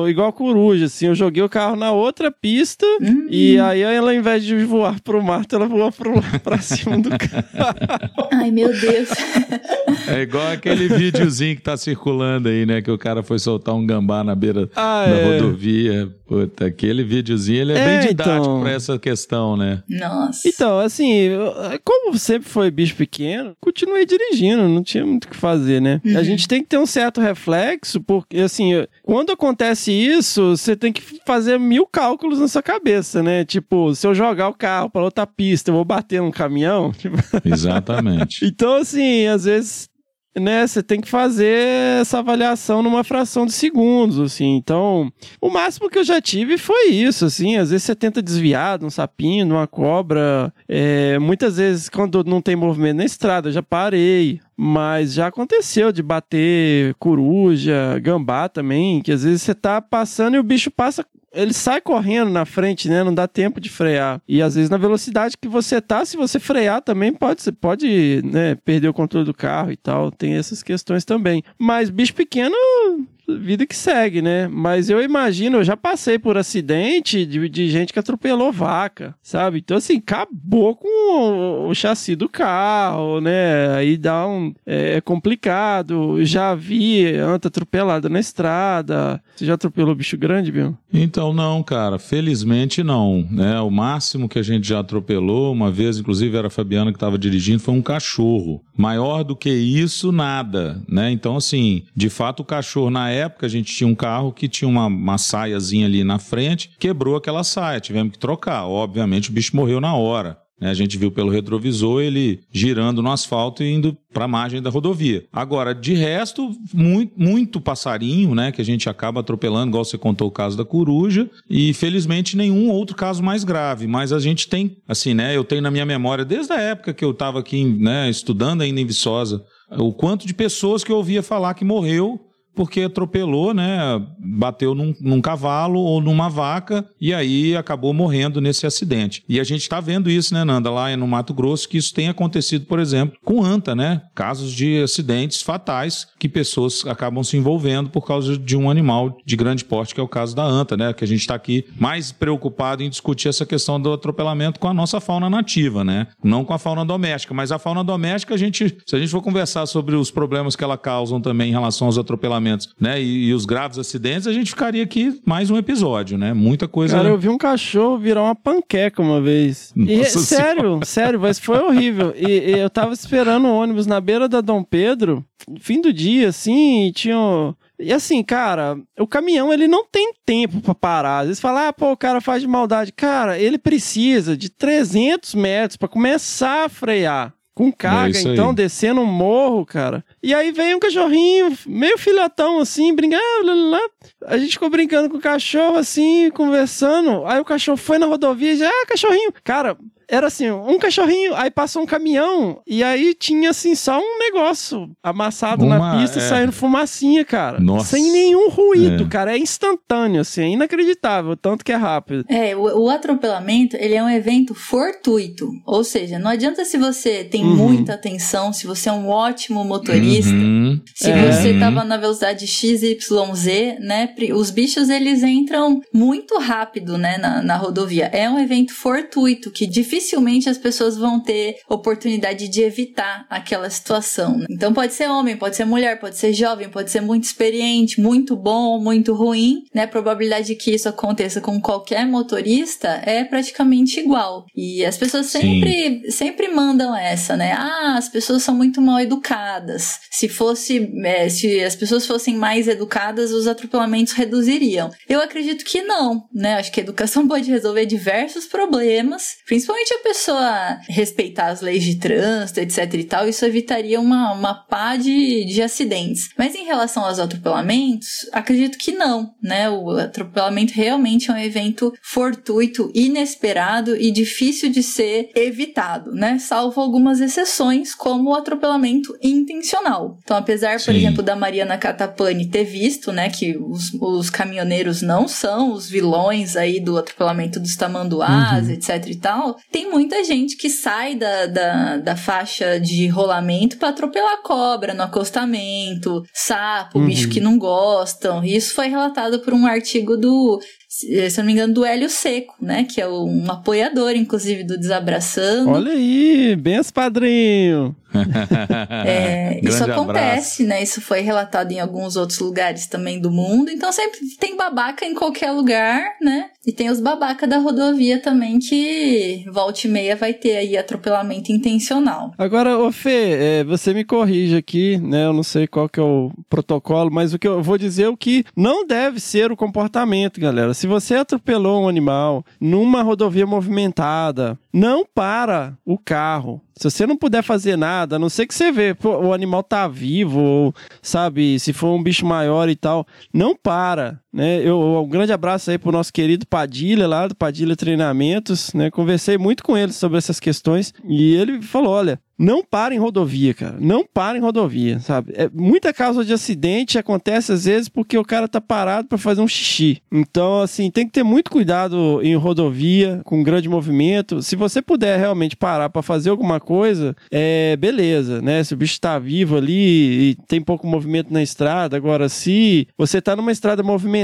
Speaker 1: igual coruja, assim, eu joguei o carro na outra pista uhum. e aí ela, ao invés de voar pro mato, ela voa pro, <laughs> pra cima do carro.
Speaker 4: Ai, meu Deus.
Speaker 3: É igual aquele videozinho que tá circulando aí, né? Que o cara foi soltar um gambá na beira ah, da é. rodovia. Puta, aquele videozinho, ele é, é bem didático então... pra essa questão, né?
Speaker 4: Nossa.
Speaker 1: Então, assim, como sempre foi bicho pequeno, continuei dirigindo, não tinha muito o que fazer, né? Uhum. A gente tem que ter um certo reflexo, porque assim, quando acontece isso, você tem que fazer mil cálculos na sua cabeça, né? Tipo, se eu jogar o carro para outra pista, eu vou bater num caminhão? <laughs>
Speaker 3: Exatamente.
Speaker 1: então, assim, às vezes né, você tem que fazer essa avaliação numa fração de segundos, assim. Então, o máximo que eu já tive foi isso, assim. Às vezes você tenta desviar de um sapinho, de uma cobra. É, muitas vezes, quando não tem movimento na estrada, eu já parei. Mas já aconteceu de bater coruja, gambá também, que às vezes você tá passando e o bicho passa ele sai correndo na frente, né? Não dá tempo de frear. E às vezes na velocidade que você tá, se você frear também pode, você pode, né, perder o controle do carro e tal. Tem essas questões também. Mas bicho pequeno vida que segue, né? Mas eu imagino, eu já passei por acidente de, de gente que atropelou vaca, sabe? Então, assim, acabou com o, o chassi do carro, né? Aí dá um. É, é complicado. Já vi anta atropelada na estrada. Você já atropelou bicho grande, Bill?
Speaker 3: Então, não, cara. Felizmente não. Né? O máximo que a gente já atropelou, uma vez, inclusive era a Fabiana que estava dirigindo, foi um cachorro. Maior do que isso, nada, né? Então, assim, de fato, o cachorro na época a gente tinha um carro que tinha uma, uma saiazinha ali na frente, quebrou aquela saia, tivemos que trocar. Obviamente o bicho morreu na hora. Né? A gente viu pelo retrovisor ele girando no asfalto e indo para a margem da rodovia. Agora, de resto, muito, muito passarinho, né? Que a gente acaba atropelando, igual você contou o caso da coruja, e felizmente nenhum outro caso mais grave. Mas a gente tem, assim, né? Eu tenho na minha memória, desde a época que eu estava aqui, né, estudando ainda em Viçosa, o quanto de pessoas que eu ouvia falar que morreu porque atropelou, né? Bateu num, num, cavalo ou numa vaca e aí acabou morrendo nesse acidente. E a gente está vendo isso, né, Nanda, lá no Mato Grosso, que isso tem acontecido, por exemplo, com anta, né? Casos de acidentes fatais que pessoas acabam se envolvendo por causa de um animal de grande porte, que é o caso da anta, né? Que a gente está aqui mais preocupado em discutir essa questão do atropelamento com a nossa fauna nativa, né? Não com a fauna doméstica, mas a fauna doméstica, a gente, se a gente for conversar sobre os problemas que ela causam também em relação aos atropelamentos atropelamentos, né? E, e, os graves acidentes, a gente ficaria aqui mais um episódio, né? Muita coisa.
Speaker 1: Cara, eu vi um cachorro virar uma panqueca uma vez. E, sério, sério, mas foi horrível. E, e, eu tava esperando o ônibus na beira da Dom Pedro, fim do dia, assim, e tinha. E assim, cara, o caminhão ele não tem tempo para parar. Às vezes fala, ah, pô, o cara faz de maldade. Cara, ele precisa de 300 metros para começar a frear. Com carga, é então, descendo um morro, cara. E aí vem um cachorrinho, meio filhotão, assim, brincando. A gente ficou brincando com o cachorro, assim, conversando. Aí o cachorro foi na rodovia e já, ah, cachorrinho. Cara, era assim, um cachorrinho, aí passou um caminhão, e aí tinha assim só um negócio amassado Uma, na pista, é... saindo fumacinha, cara. Nossa. Sem nenhum ruído, é. cara. É instantâneo, assim, é inacreditável, tanto que é rápido.
Speaker 4: É, o, o, atropelamento, ele é um evento fortuito. Ou seja, não adianta se você tem uhum. muita atenção, se você é um ótimo motorista, uhum. se é. você tava na velocidade XYZ, né? Os bichos, eles entram muito rápido, né, na, na rodovia. É um evento fortuito que dificilmente dificilmente as pessoas vão ter oportunidade de evitar aquela situação. Né? Então pode ser homem, pode ser mulher, pode ser jovem, pode ser muito experiente, muito bom, muito ruim, né? A probabilidade de que isso aconteça com qualquer motorista é praticamente igual. E as pessoas sempre, sempre mandam essa, né? Ah, as pessoas são muito mal educadas. Se fosse, é, se as pessoas fossem mais educadas, os atropelamentos reduziriam. Eu acredito que não, né? Acho que a educação <laughs> pode resolver diversos problemas, principalmente principalmente a pessoa respeitar as leis de trânsito, etc e tal, isso evitaria uma, uma pá de, de acidentes. Mas em relação aos atropelamentos, acredito que não, né? O atropelamento realmente é um evento fortuito, inesperado e difícil de ser evitado, né? Salvo algumas exceções, como o atropelamento intencional. Então, apesar, Sim. por exemplo, da Mariana Catapani ter visto, né, que os, os caminhoneiros não são os vilões aí do atropelamento dos tamanduás, uhum. etc e tal, tem muita gente que sai da, da, da faixa de rolamento para atropelar cobra no acostamento, sapo, uhum. bicho que não gostam. Isso foi relatado por um artigo do se eu não me engano, do Hélio Seco, né? Que é um apoiador, inclusive, do Desabraçando.
Speaker 1: Olha aí, benção, padrinho!
Speaker 4: É, <laughs> isso acontece, abraço. né? Isso foi relatado em alguns outros lugares também do mundo. Então sempre tem babaca em qualquer lugar, né? E tem os babaca da rodovia também que volta e meia vai ter aí atropelamento intencional.
Speaker 1: Agora, ô Fê, é, você me corrige aqui, né? Eu não sei qual que é o protocolo, mas o que eu vou dizer é o que não deve ser o comportamento, galera. Se você atropelou um animal numa rodovia movimentada, não para o carro. Se você não puder fazer nada, a não ser que você vê, pô, o animal tá vivo, ou, sabe, se for um bicho maior e tal, não para, né? Eu, um grande abraço aí pro nosso querido Padilha lá, do Padilha Treinamentos, né? Conversei muito com ele sobre essas questões e ele falou, olha, não para em rodovia, cara. Não para em rodovia, sabe? É, muita causa de acidente acontece às vezes porque o cara tá parado para fazer um xixi. Então, assim, tem que ter muito cuidado em rodovia, com grande movimento. Se você puder realmente parar para fazer alguma coisa, é beleza, né? Se o bicho tá vivo ali e tem pouco movimento na estrada. Agora, se você tá numa estrada movimentada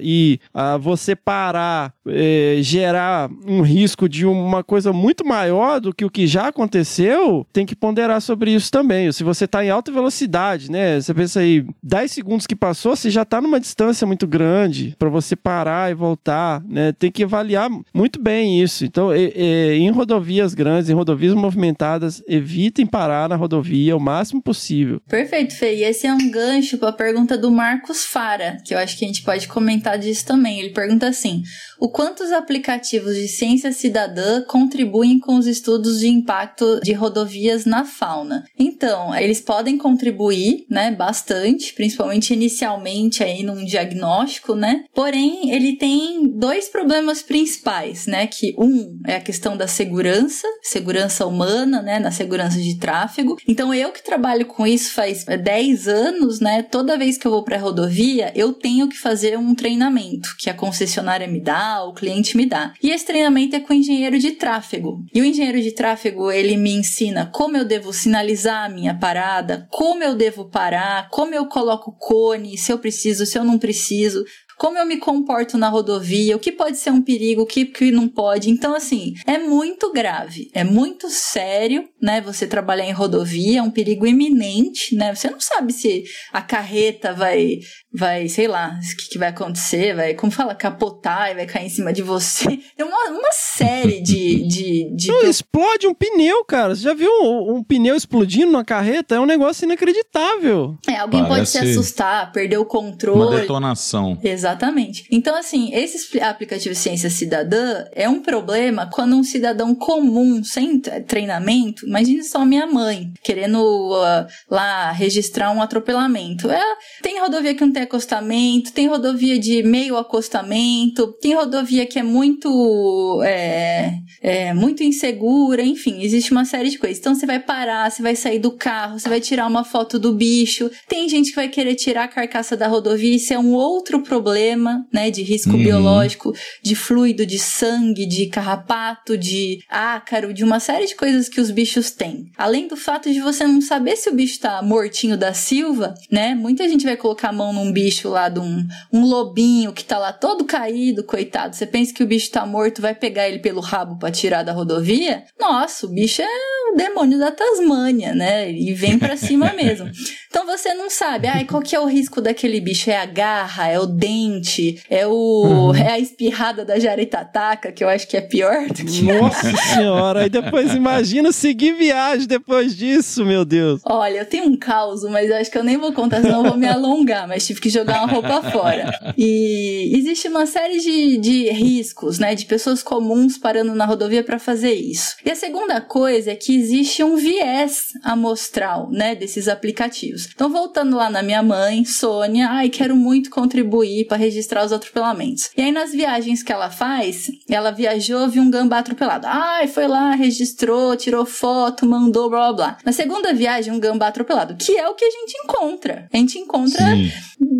Speaker 1: e ah, você parar, é, gerar um risco de uma coisa muito maior do que o que já aconteceu tem que ponderar sobre isso também. Se você está em alta velocidade, né? Você pensa aí, 10 segundos que passou, você já está numa distância muito grande para você parar e voltar, né? Tem que avaliar muito bem isso. Então, em rodovias grandes, em rodovias movimentadas, evitem parar na rodovia o máximo possível.
Speaker 4: Perfeito, Fê. E esse é um gancho para a pergunta do Marcos Fara, que eu acho que a gente pode comentar disso também. Ele pergunta assim: o quanto os aplicativos de ciência cidadã contribuem com os estudos de impacto de rodovias na fauna. Então, eles podem contribuir, né, bastante, principalmente inicialmente aí num diagnóstico, né? Porém, ele tem dois problemas principais, né, que um é a questão da segurança, segurança humana, né, na segurança de tráfego. Então, eu que trabalho com isso faz 10 anos, né, toda vez que eu vou para rodovia, eu tenho que fazer um treinamento que a concessionária me dá o cliente me dá. E esse treinamento é com o engenheiro de tráfego. E o engenheiro de tráfego, ele me ensina como eu devo sinalizar a minha parada, como eu devo parar, como eu coloco cone, se eu preciso, se eu não preciso, como eu me comporto na rodovia, o que pode ser um perigo, o que, que não pode. Então, assim, é muito grave, é muito sério, né? Você trabalhar em rodovia, é um perigo iminente, né? Você não sabe se a carreta vai, vai, sei lá, o que, que vai acontecer, vai, como fala, capotar e vai cair em cima de você. <laughs> Tem uma, uma série de. de, de...
Speaker 1: Não, explode um pneu, cara. Você já viu um, um pneu explodindo numa carreta? É um negócio inacreditável.
Speaker 4: É, alguém pode se
Speaker 3: Parece
Speaker 4: assustar, perder o controle.
Speaker 3: Uma detonação.
Speaker 4: Exatamente. Então, assim, esse aplicativo Ciência Cidadã é um problema quando um cidadão comum, sem tre- treinamento, imagine só minha mãe, querendo uh, lá registrar um atropelamento. É, tem rodovia que não tem acostamento, tem rodovia de meio acostamento, tem rodovia que é muito, é, é, muito insegura, enfim, existe uma série de coisas. Então, você vai parar, você vai sair do carro, você vai tirar uma foto do bicho. Tem gente que vai querer tirar a carcaça da rodovia, isso é um outro problema, né, de risco
Speaker 3: Uhum.
Speaker 4: biológico, de fluido, de sangue, de carrapato, de ácaro, de uma série de coisas que os bichos têm. Além do fato de você não saber se o bicho tá mortinho da Silva, né? Muita gente vai colocar a mão num bicho lá de um, um lobinho que tá lá todo caído, coitado. Você pensa que o bicho tá morto, vai pegar ele pelo rabo pra tirar da rodovia? Nossa, o bicho é o demônio da Tasmânia, né? E vem pra cima <laughs> mesmo. Então você não sabe, ai, qual que é o risco daquele bicho? É a garra, é o dente, é o é a espirrada da jaretataca, que eu acho que é pior do que
Speaker 1: Nossa senhora. E depois imagina seguir viagem depois disso, meu Deus.
Speaker 4: Olha, eu tenho um caos, mas eu acho que eu nem vou contar, senão eu vou me alongar, mas tive que jogar uma roupa <laughs> fora. E existe uma série de, de riscos, né, de pessoas comuns parando na rodovia para fazer isso. E a segunda coisa é que existe um viés amostral, né, desses aplicativos. Então, voltando lá na minha mãe, Sônia, ai, quero muito contribuir para registrar os atropelamentos. E aí, nas viagens que ela faz, ela viajou, viu um gambá atropelado. Ai, foi lá, registrou, tirou foto, mandou, blá blá blá. Na segunda viagem, um gambá atropelado, que é o que a gente encontra. A gente encontra
Speaker 3: Sim.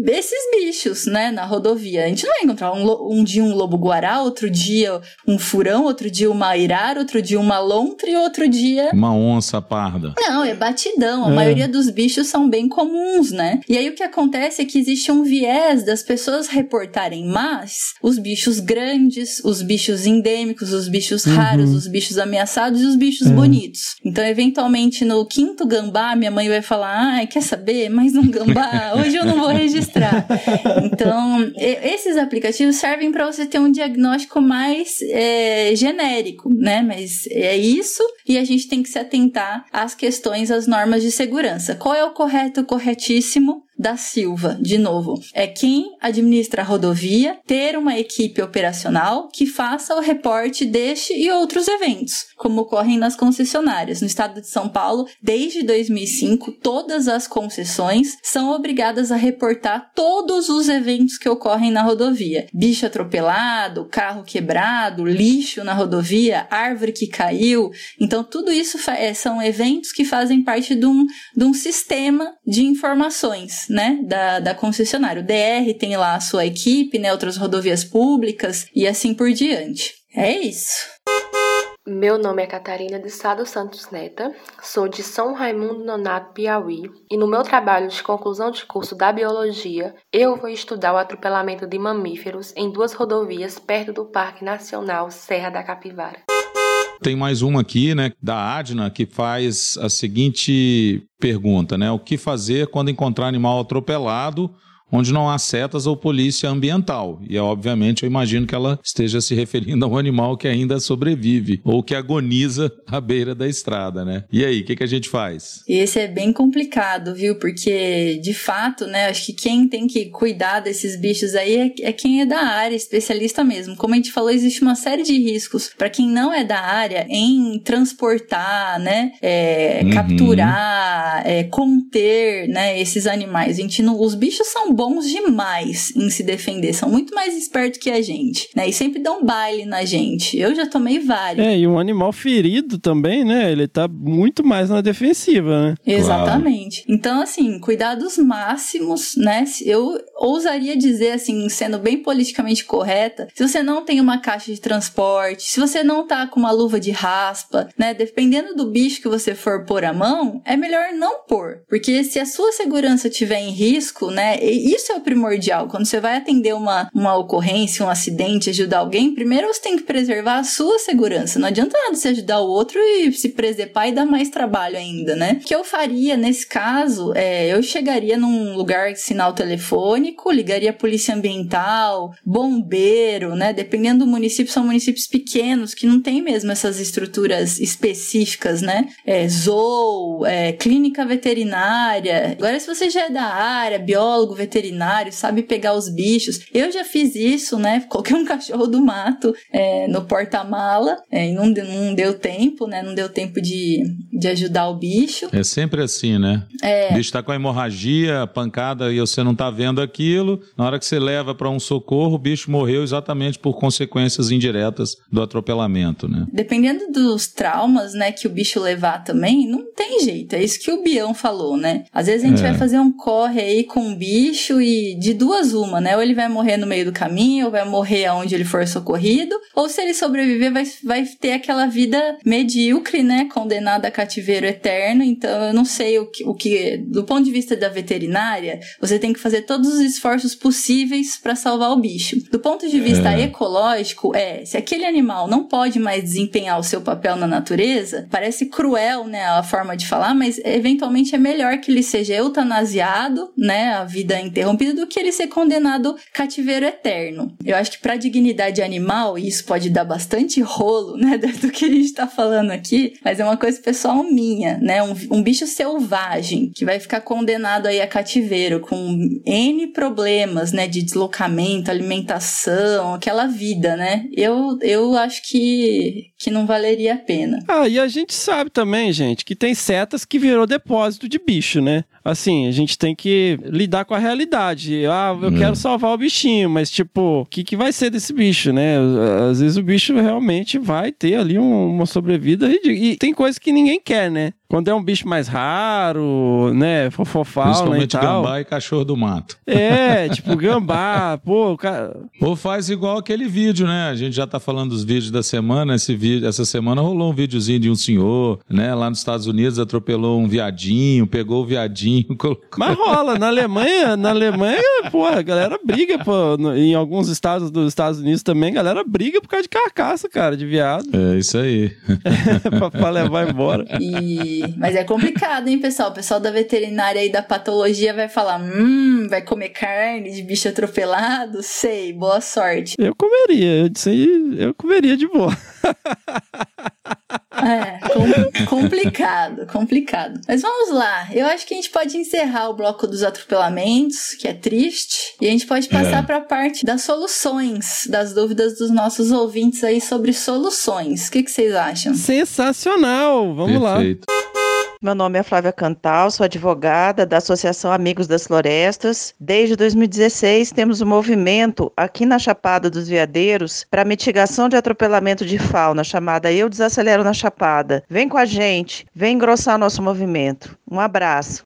Speaker 4: Esses bichos, né, na rodovia. A gente não vai encontrar um, um dia um lobo-guará, outro dia um furão, outro dia uma irara, outro dia uma lontra e outro dia
Speaker 3: Uma onça parda.
Speaker 4: não, é batidão. A
Speaker 1: É.
Speaker 4: maioria dos bichos são bem comuns, né? E aí o que acontece é que existe um viés das pessoas reportarem mais os bichos grandes, os bichos endêmicos, os bichos raros, os bichos ameaçados e os bichos bonitos. Então, eventualmente, no quinto gambá, minha mãe vai falar: ai, quer saber? Mais um gambá? <laughs> Hoje eu não vou registrar. <laughs> Então, e- esses aplicativos servem para você ter um diagnóstico mais é, genérico, né? Mas é isso e a gente tem que se atentar às questões, às normas de segurança. Qual é o correto, o corretíssimo? Da Silva, de novo, é quem administra a rodovia ter uma equipe operacional que faça o reporte deste e outros eventos, como ocorrem nas concessionárias. No estado de São Paulo, desde 2005, todas as concessões são obrigadas a reportar todos os eventos que ocorrem na rodovia: bicho atropelado, carro quebrado, lixo na rodovia, árvore que caiu. Então, tudo isso é, são eventos que fazem parte de um, de um sistema de informações, né, da, da concessionária. O DR tem lá a sua equipe, né, outras rodovias públicas e assim por diante. É isso.
Speaker 6: Meu nome é Catarina de Sado Santos Neta, sou de São Raimundo Nonato, Piauí, e no meu trabalho de conclusão de curso da Biologia, eu vou estudar o atropelamento de mamíferos em duas rodovias perto do Parque Nacional Serra da Capivara.
Speaker 3: Tem mais uma aqui, né, da Adna, que faz a seguinte pergunta, né? O que fazer quando encontrar animal atropelado onde não há setas ou polícia ambiental? E, obviamente, eu imagino que ela esteja se referindo a um animal que ainda sobrevive ou que agoniza à beira da estrada, né? E aí, o que, que a gente faz?
Speaker 4: Esse é bem complicado, viu? Porque, de fato, né, acho que quem tem que cuidar desses bichos aí é, é quem é da área, especialista mesmo. Como a gente falou, existe uma série de riscos para quem não é da área em transportar, né, é,
Speaker 3: Uhum.
Speaker 4: capturar, é, conter, né, esses animais. A gente não, os bichos são bons demais em se defender, são muito mais espertos que a gente, né, e sempre dão baile na gente. Eu já tomei vários.
Speaker 1: É, e um animal ferido também, né? Ele tá muito mais na defensiva, né?
Speaker 4: Exatamente. Então, assim, cuidados máximos, né? Eu ousaria dizer, assim, sendo bem politicamente correta, se você não tem uma caixa de transporte, se você não tá com uma luva de raspa, né? Dependendo do bicho que você for pôr a mão, é melhor não pôr. Porque se a sua segurança estiver em risco, né? E Isso é o primordial. Quando você vai atender uma, uma ocorrência, um acidente, ajudar alguém, primeiro você tem que preservar a sua segurança. Não adianta nada você ajudar o outro e se preservar e dar mais trabalho ainda, né? O que eu faria nesse caso é eu chegaria num lugar sinal telefônico, ligaria a polícia ambiental, bombeiro, né? Dependendo do município, são municípios pequenos que não tem mesmo essas estruturas específicas, né? É, zoo, é, clínica veterinária. Agora, se você já é da área, biólogo, veterinário, sabe pegar os bichos, eu já fiz isso, né? <laughs> Coloquei um cachorro do mato é, no porta-mala é, e não, não deu tempo, né? Não deu tempo de, de ajudar o bicho.
Speaker 3: É sempre assim, né?
Speaker 4: É.
Speaker 3: O bicho tá com a hemorragia, pancada e você não tá vendo aquilo. Na hora que você leva para um socorro, o bicho morreu exatamente por consequências indiretas do atropelamento, né?
Speaker 4: Dependendo dos traumas, né, que o bicho levar também, não tem jeito. É isso que o Bião falou, né? Às vezes a gente
Speaker 3: É.
Speaker 4: vai fazer um corre aí com um bicho e de duas uma, né? Ou ele vai morrer no meio do caminho, ou vai morrer aonde ele for socorrido, ou se ele sobreviver, vai, vai ter aquela vida medíocre, né? Condenada a cativeiro eterno. Então eu não sei o que, o que do ponto de vista da veterinária, você tem que fazer todos os esforços possíveis para salvar o bicho. Do ponto de vista
Speaker 3: É.
Speaker 4: ecológico, é, se aquele animal não pode mais desempenhar o seu papel na natureza, parece cruel, né, a forma de falar, mas eventualmente é melhor que ele seja eutanasiado, né, a vida interrompida, do que ele ser condenado cativeiro eterno. Eu acho que pra dignidade animal, e isso pode dar bastante rolo, né, <laughs> do que a gente tá falando aqui, mas é uma coisa pessoal minha, né, um, um bicho selvagem que vai ficar condenado aí a cativeiro com N problemas, né, de deslocamento, alimentação, aquela vida, né, eu, eu acho que, que não valeria a pena.
Speaker 1: Ah, e a gente sabe também, gente, que tem setas que virou depósito de bicho, né? Assim, a gente tem que lidar com a realidade. Ah, eu
Speaker 3: Hum.
Speaker 1: quero salvar o bichinho, mas tipo, o que, que vai ser desse bicho, né? Às vezes o bicho realmente vai ter ali um- uma sobrevida ridícula. E tem coisas que ninguém quer, né? Quando é um bicho mais raro, né? Fofofauna e
Speaker 3: Principalmente
Speaker 1: tal.
Speaker 3: gambá e cachorro do mato.
Speaker 1: É, <laughs> tipo, gambá, pô, o cara.
Speaker 3: Ou faz igual aquele vídeo, né? A gente já tá falando dos vídeos da semana. Esse vídeo, essa semana rolou um videozinho de um senhor, né? Lá nos Estados Unidos atropelou um viadinho, pegou o viadinho, <laughs> colocou.
Speaker 1: Mas rola, na Alemanha, na Alemanha, porra, a galera briga, pô, em alguns estados dos Estados Unidos também, a galera briga por causa de carcaça, cara, de viado,
Speaker 3: É isso aí. <laughs>
Speaker 1: pra, pra levar embora.
Speaker 4: E... Mas é complicado, hein, pessoal? O pessoal da veterinária aí da patologia vai falar: hum, vai comer carne de bicho atropelado? Sei, boa sorte.
Speaker 1: Eu comeria, eu disse eu comeria de boa.
Speaker 4: É, com- complicado, complicado. Mas vamos lá. Eu acho que a gente pode encerrar o bloco dos atropelamentos, que é triste, e a gente pode passar
Speaker 3: É.
Speaker 4: para a parte das soluções, das dúvidas dos nossos ouvintes aí sobre soluções. O que, que vocês acham?
Speaker 1: Sensacional, vamos lá.
Speaker 7: Meu nome é Flávia Cantal, sou advogada da Associação Amigos das Florestas. Desde 2016 temos um movimento aqui na Chapada dos Veadeiros para mitigação de atropelamento de fauna, chamada Eu Desacelero na Chapada. Vem com a gente, vem engrossar nosso movimento. Um abraço.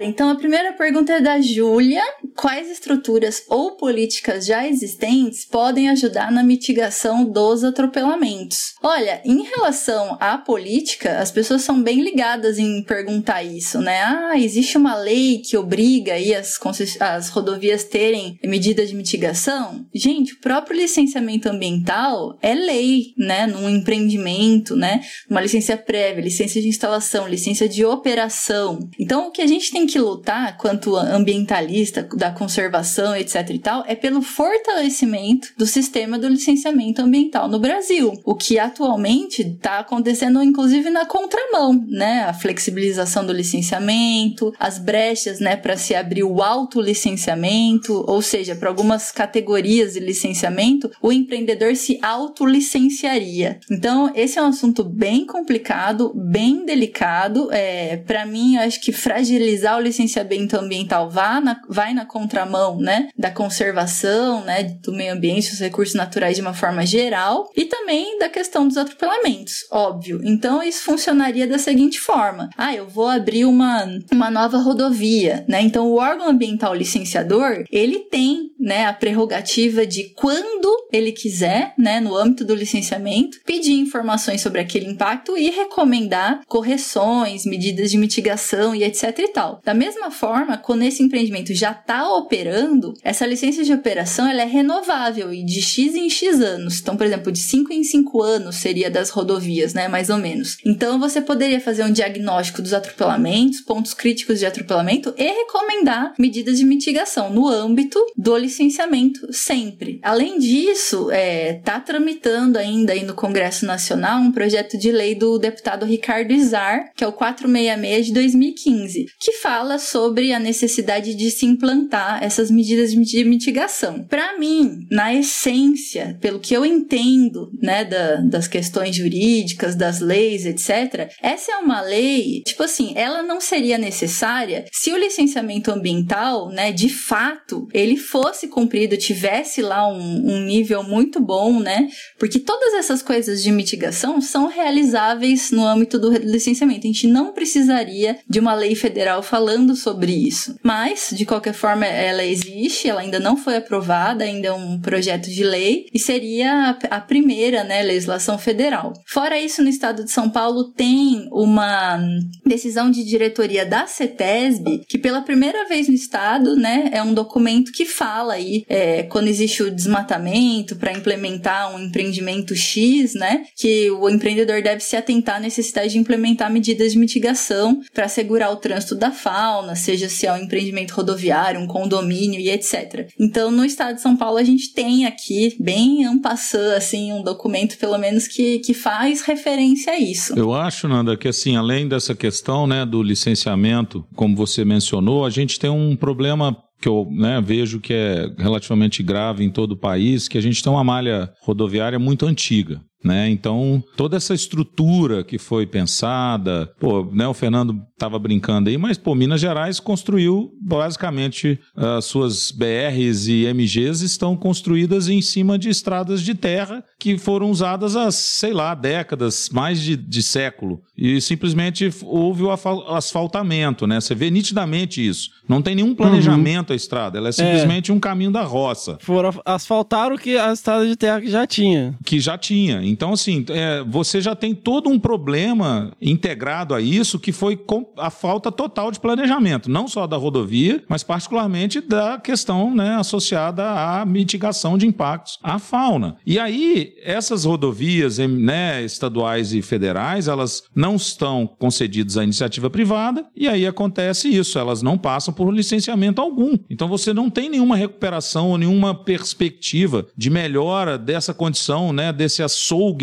Speaker 4: Então, a primeira pergunta é da Júlia. Quais estruturas ou políticas já existentes podem ajudar na mitigação dos atropelamentos? Olha, em relação à política, as pessoas são bem ligadas em perguntar isso, né? Ah, existe uma lei que obriga aí as, as rodovias terem medidas de mitigação? Gente, o próprio licenciamento ambiental é lei, né? Num empreendimento, né? Uma licença prévia, licença de instalação, licença de operação. Então, o que a gente tem que lutar, quanto ambientalista, da conservação, etc e tal, é pelo fortalecimento do sistema do licenciamento ambiental no Brasil. O que atualmente está acontecendo, inclusive, na contramão, né? A flexibilização do licenciamento, as brechas, né, para se abrir o autolicenciamento, ou seja, para algumas categorias de licenciamento, o empreendedor se autolicenciaria. Então, esse é um assunto bem complicado, bem delicado. É, para mim, eu acho que fragilizar o licenciamento ambiental vai na, vai na contramão, né, da conservação, né, do meio ambiente, dos recursos naturais de uma forma geral, e também da questão dos atropelamentos, óbvio. Então, isso funcionaria da seguinte forma: ah, eu vou abrir uma, uma nova rodovia, né? Então, o órgão ambiental licenciador, ele tem, né, a prerrogativa de quando ele quiser, né, no âmbito do licenciamento, pedir informações sobre aquele impacto e recomendar correções, medidas de mitigação e etc e tal. Da mesma forma, quando esse empreendimento já está está operando, essa licença de operação ela é renovável e de X em X anos. Então, por exemplo, de 5 em 5 anos seria das rodovias, né? Mais ou menos. Então, você poderia fazer um diagnóstico dos atropelamentos, pontos críticos de atropelamento e recomendar medidas de mitigação no âmbito do licenciamento sempre. Além disso, é, tá tramitando ainda aí no Congresso Nacional um projeto de lei do deputado Ricardo Izar, que é o 466 de 2015, que fala sobre a necessidade de se implantar essas medidas de mitigação. Para mim, na essência, pelo que eu entendo, né, da, das questões jurídicas, das leis, etc., essa é uma lei, tipo assim, ela não seria necessária se o licenciamento ambiental, né, de fato, ele fosse cumprido, tivesse lá um, um nível muito bom, né, porque todas essas coisas de mitigação são realizáveis no âmbito do licenciamento. A gente não precisaria de uma lei federal falando sobre isso. Mas, de qualquer forma, ela existe, ela ainda não foi aprovada, ainda é um projeto de lei e seria a primeira, né, legislação federal. Fora isso, no estado de São Paulo tem uma decisão de diretoria da CETESB que pela primeira vez no estado, né, é um documento que fala aí é, quando existe o desmatamento para implementar um empreendimento X, né, que o empreendedor deve se atentar à necessidade de implementar medidas de mitigação para assegurar o trânsito da fauna, seja se é um empreendimento rodoviário, um condomínio e etc. Então, no estado de São Paulo, a gente tem aqui, bem ampassando, assim, um documento, pelo menos, que, que faz referência a isso.
Speaker 3: Eu acho, Nanda, que assim, além dessa questão né, do licenciamento, como você mencionou, a gente tem um problema que eu né, vejo que é relativamente grave em todo o país, que a gente tem uma malha rodoviária muito antiga. Né? Então, toda essa estrutura que foi pensada, pô, né, o Fernando estava brincando aí, mas pô, Minas Gerais construiu basicamente as suas BRs e MGs estão construídas em cima de estradas de terra que foram usadas há, sei lá, décadas, mais de, de século. E simplesmente houve o asfaltamento, né? Você vê nitidamente isso. Não tem nenhum planejamento uhum. a estrada, ela é simplesmente é. um caminho da roça.
Speaker 1: Foram asfaltaram que a estrada de terra que já tinha.
Speaker 3: Que já tinha. Então, assim, é, você já tem todo um problema integrado a isso que foi a falta total de planejamento, não só da rodovia, mas particularmente da questão né, associada à mitigação de impactos à fauna. E aí, essas rodovias né, estaduais e federais, elas não estão concedidas à iniciativa privada, e aí acontece isso, elas não passam por licenciamento algum. Então você não tem nenhuma recuperação ou nenhuma perspectiva de melhora dessa condição, né, desse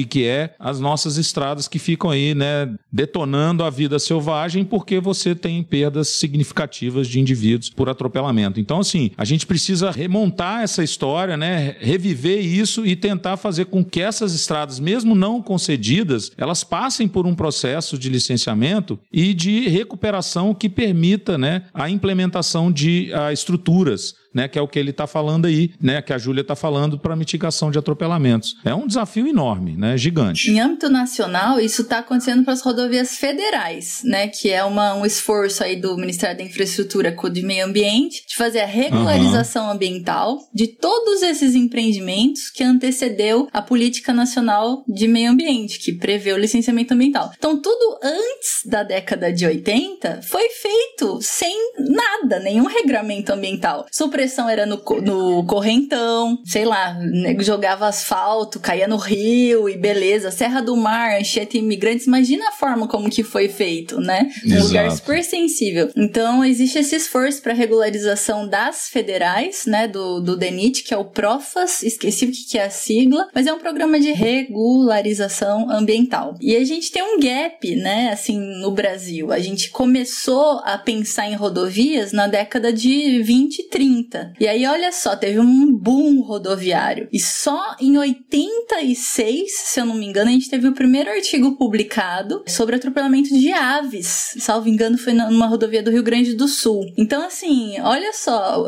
Speaker 3: que é as nossas estradas que ficam aí, né, detonando a vida selvagem porque você tem perdas significativas de indivíduos por atropelamento. Então, assim, a gente precisa remontar essa história, né, reviver isso e tentar fazer com que essas estradas, mesmo não concedidas, elas passem por um processo de licenciamento e de recuperação que permita, né, a implementação de a, estruturas né, que é o que ele está falando aí, né, que a Júlia está falando para mitigação de atropelamentos. É um desafio enorme, né, gigante.
Speaker 4: Em âmbito nacional, isso está acontecendo para as rodovias federais, né, que é uma, um esforço aí do Ministério da Infraestrutura com de Meio Ambiente de fazer a regularização uhum. ambiental de todos esses empreendimentos que antecedeu a Política Nacional de Meio Ambiente, que prevê o licenciamento ambiental. Então, tudo antes da década de 80 foi feito sem nada, nenhum regramento ambiental. Pressão era no, no correntão, sei lá, jogava asfalto, caía no rio e beleza. Serra do Mar, enchente imigrantes. Imagina a forma como que foi feito, né? Um Exato. lugar super sensível. Então, existe esse esforço para regularização das federais, né? Do, do DENIT, que é o PROFAS, esqueci o que é a sigla, mas é um programa de regularização ambiental. E a gente tem um gap, né? Assim, no Brasil. A gente começou a pensar em rodovias na década de 20 e 30. 80. E aí, olha só, teve um boom rodoviário. E só em 86, se eu não me engano, a gente teve o primeiro artigo publicado sobre atropelamento de aves. Salvo engano, foi numa rodovia do Rio Grande do Sul. Então, assim, olha só,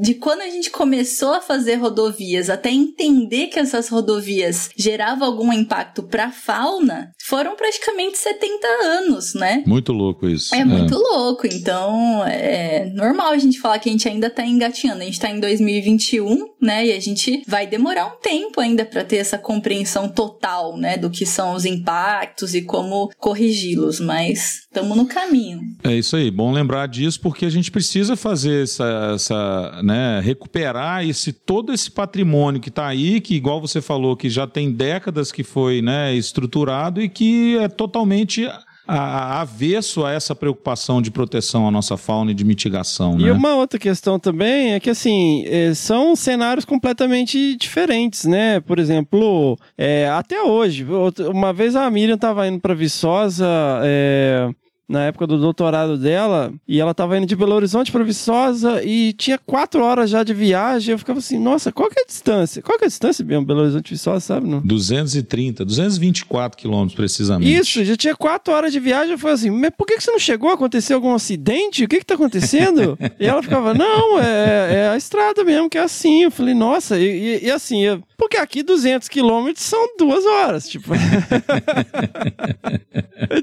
Speaker 4: de quando a gente começou a fazer rodovias até entender que essas rodovias geravam algum impacto para a fauna, foram praticamente 70 anos, né?
Speaker 3: Muito louco isso.
Speaker 4: É, é. muito louco. Então, é normal a gente falar que a gente ainda tá engatinhando A gente tá em 2021, né? E a gente vai demorar um tempo ainda para ter essa compreensão total, né, do que são os impactos e como corrigi-los, mas estamos no caminho.
Speaker 3: É isso aí, bom lembrar disso porque a gente precisa fazer essa, essa né, recuperar esse todo esse patrimônio que está aí, que igual você falou, que já tem décadas que foi né, estruturado e que é totalmente a, avesso a essa preocupação de proteção à nossa fauna e de mitigação.
Speaker 1: E
Speaker 3: né?
Speaker 1: uma outra questão também é que, assim, é, são cenários completamente diferentes, né? Por exemplo, é, até hoje, uma vez a Miriam estava indo para Viçosa. É, na época do doutorado dela, e ela estava indo de Belo Horizonte para Viçosa e tinha quatro horas já de viagem. Eu ficava assim, nossa, qual que é a distância? Qual que é a distância, mesmo, Belo Horizonte Viçosa, sabe? Não?
Speaker 3: 230, 224 quilômetros precisamente.
Speaker 1: Isso, já tinha quatro horas de viagem. Eu falei assim, mas por que, que você não chegou? Aconteceu algum acidente? O que que tá acontecendo? e ela ficava, não, é, é, a estrada mesmo que é assim. Eu falei, nossa, e, e, e assim, eu, porque aqui 200 quilômetros são duas horas, tipo. <laughs>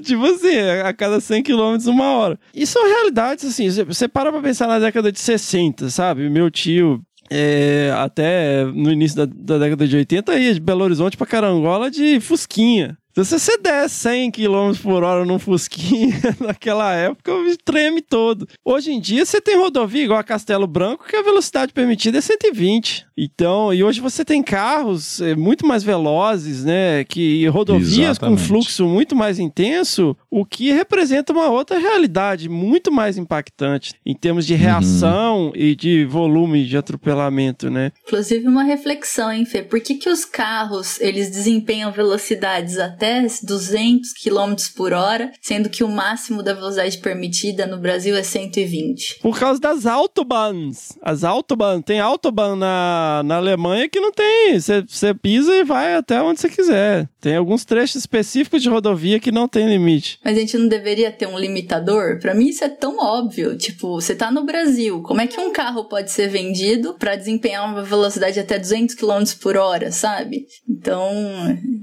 Speaker 1: tipo assim, a cada 100 km uma hora. E são realidades, assim, você para pra pensar na década de 60, sabe? Meu tio é, até no início da, da, década de 80 ia de Belo Horizonte para Carangola de Fusquinha. Então, se você der 100 km por hora num Fusquinha, <laughs> naquela época, o treme todo. Hoje em dia, você tem rodovia igual a Castelo Branco, que a velocidade permitida é 120. Então, e hoje você tem carros é, muito mais velozes, né? Que rodovias Exatamente. com fluxo muito mais intenso, o que representa uma outra realidade muito mais impactante em termos de reação uhum. e de volume de atropelamento, né?
Speaker 4: Inclusive, uma reflexão, hein, Fê? Por que, que os carros eles desempenham velocidades até até 200 km por hora, sendo que o máximo da velocidade permitida no Brasil é 120.
Speaker 1: Por causa das autobahns. As autobahns, tem autobahn na, na Alemanha que não tem. Você pisa e vai até onde você quiser. Tem alguns trechos específicos de rodovia que não tem limite.
Speaker 4: Mas a gente não deveria ter um limitador? Para mim isso é tão óbvio. Tipo, você tá no Brasil, como é que um carro pode ser vendido para desempenhar uma velocidade até 200 km por hora, sabe? Então,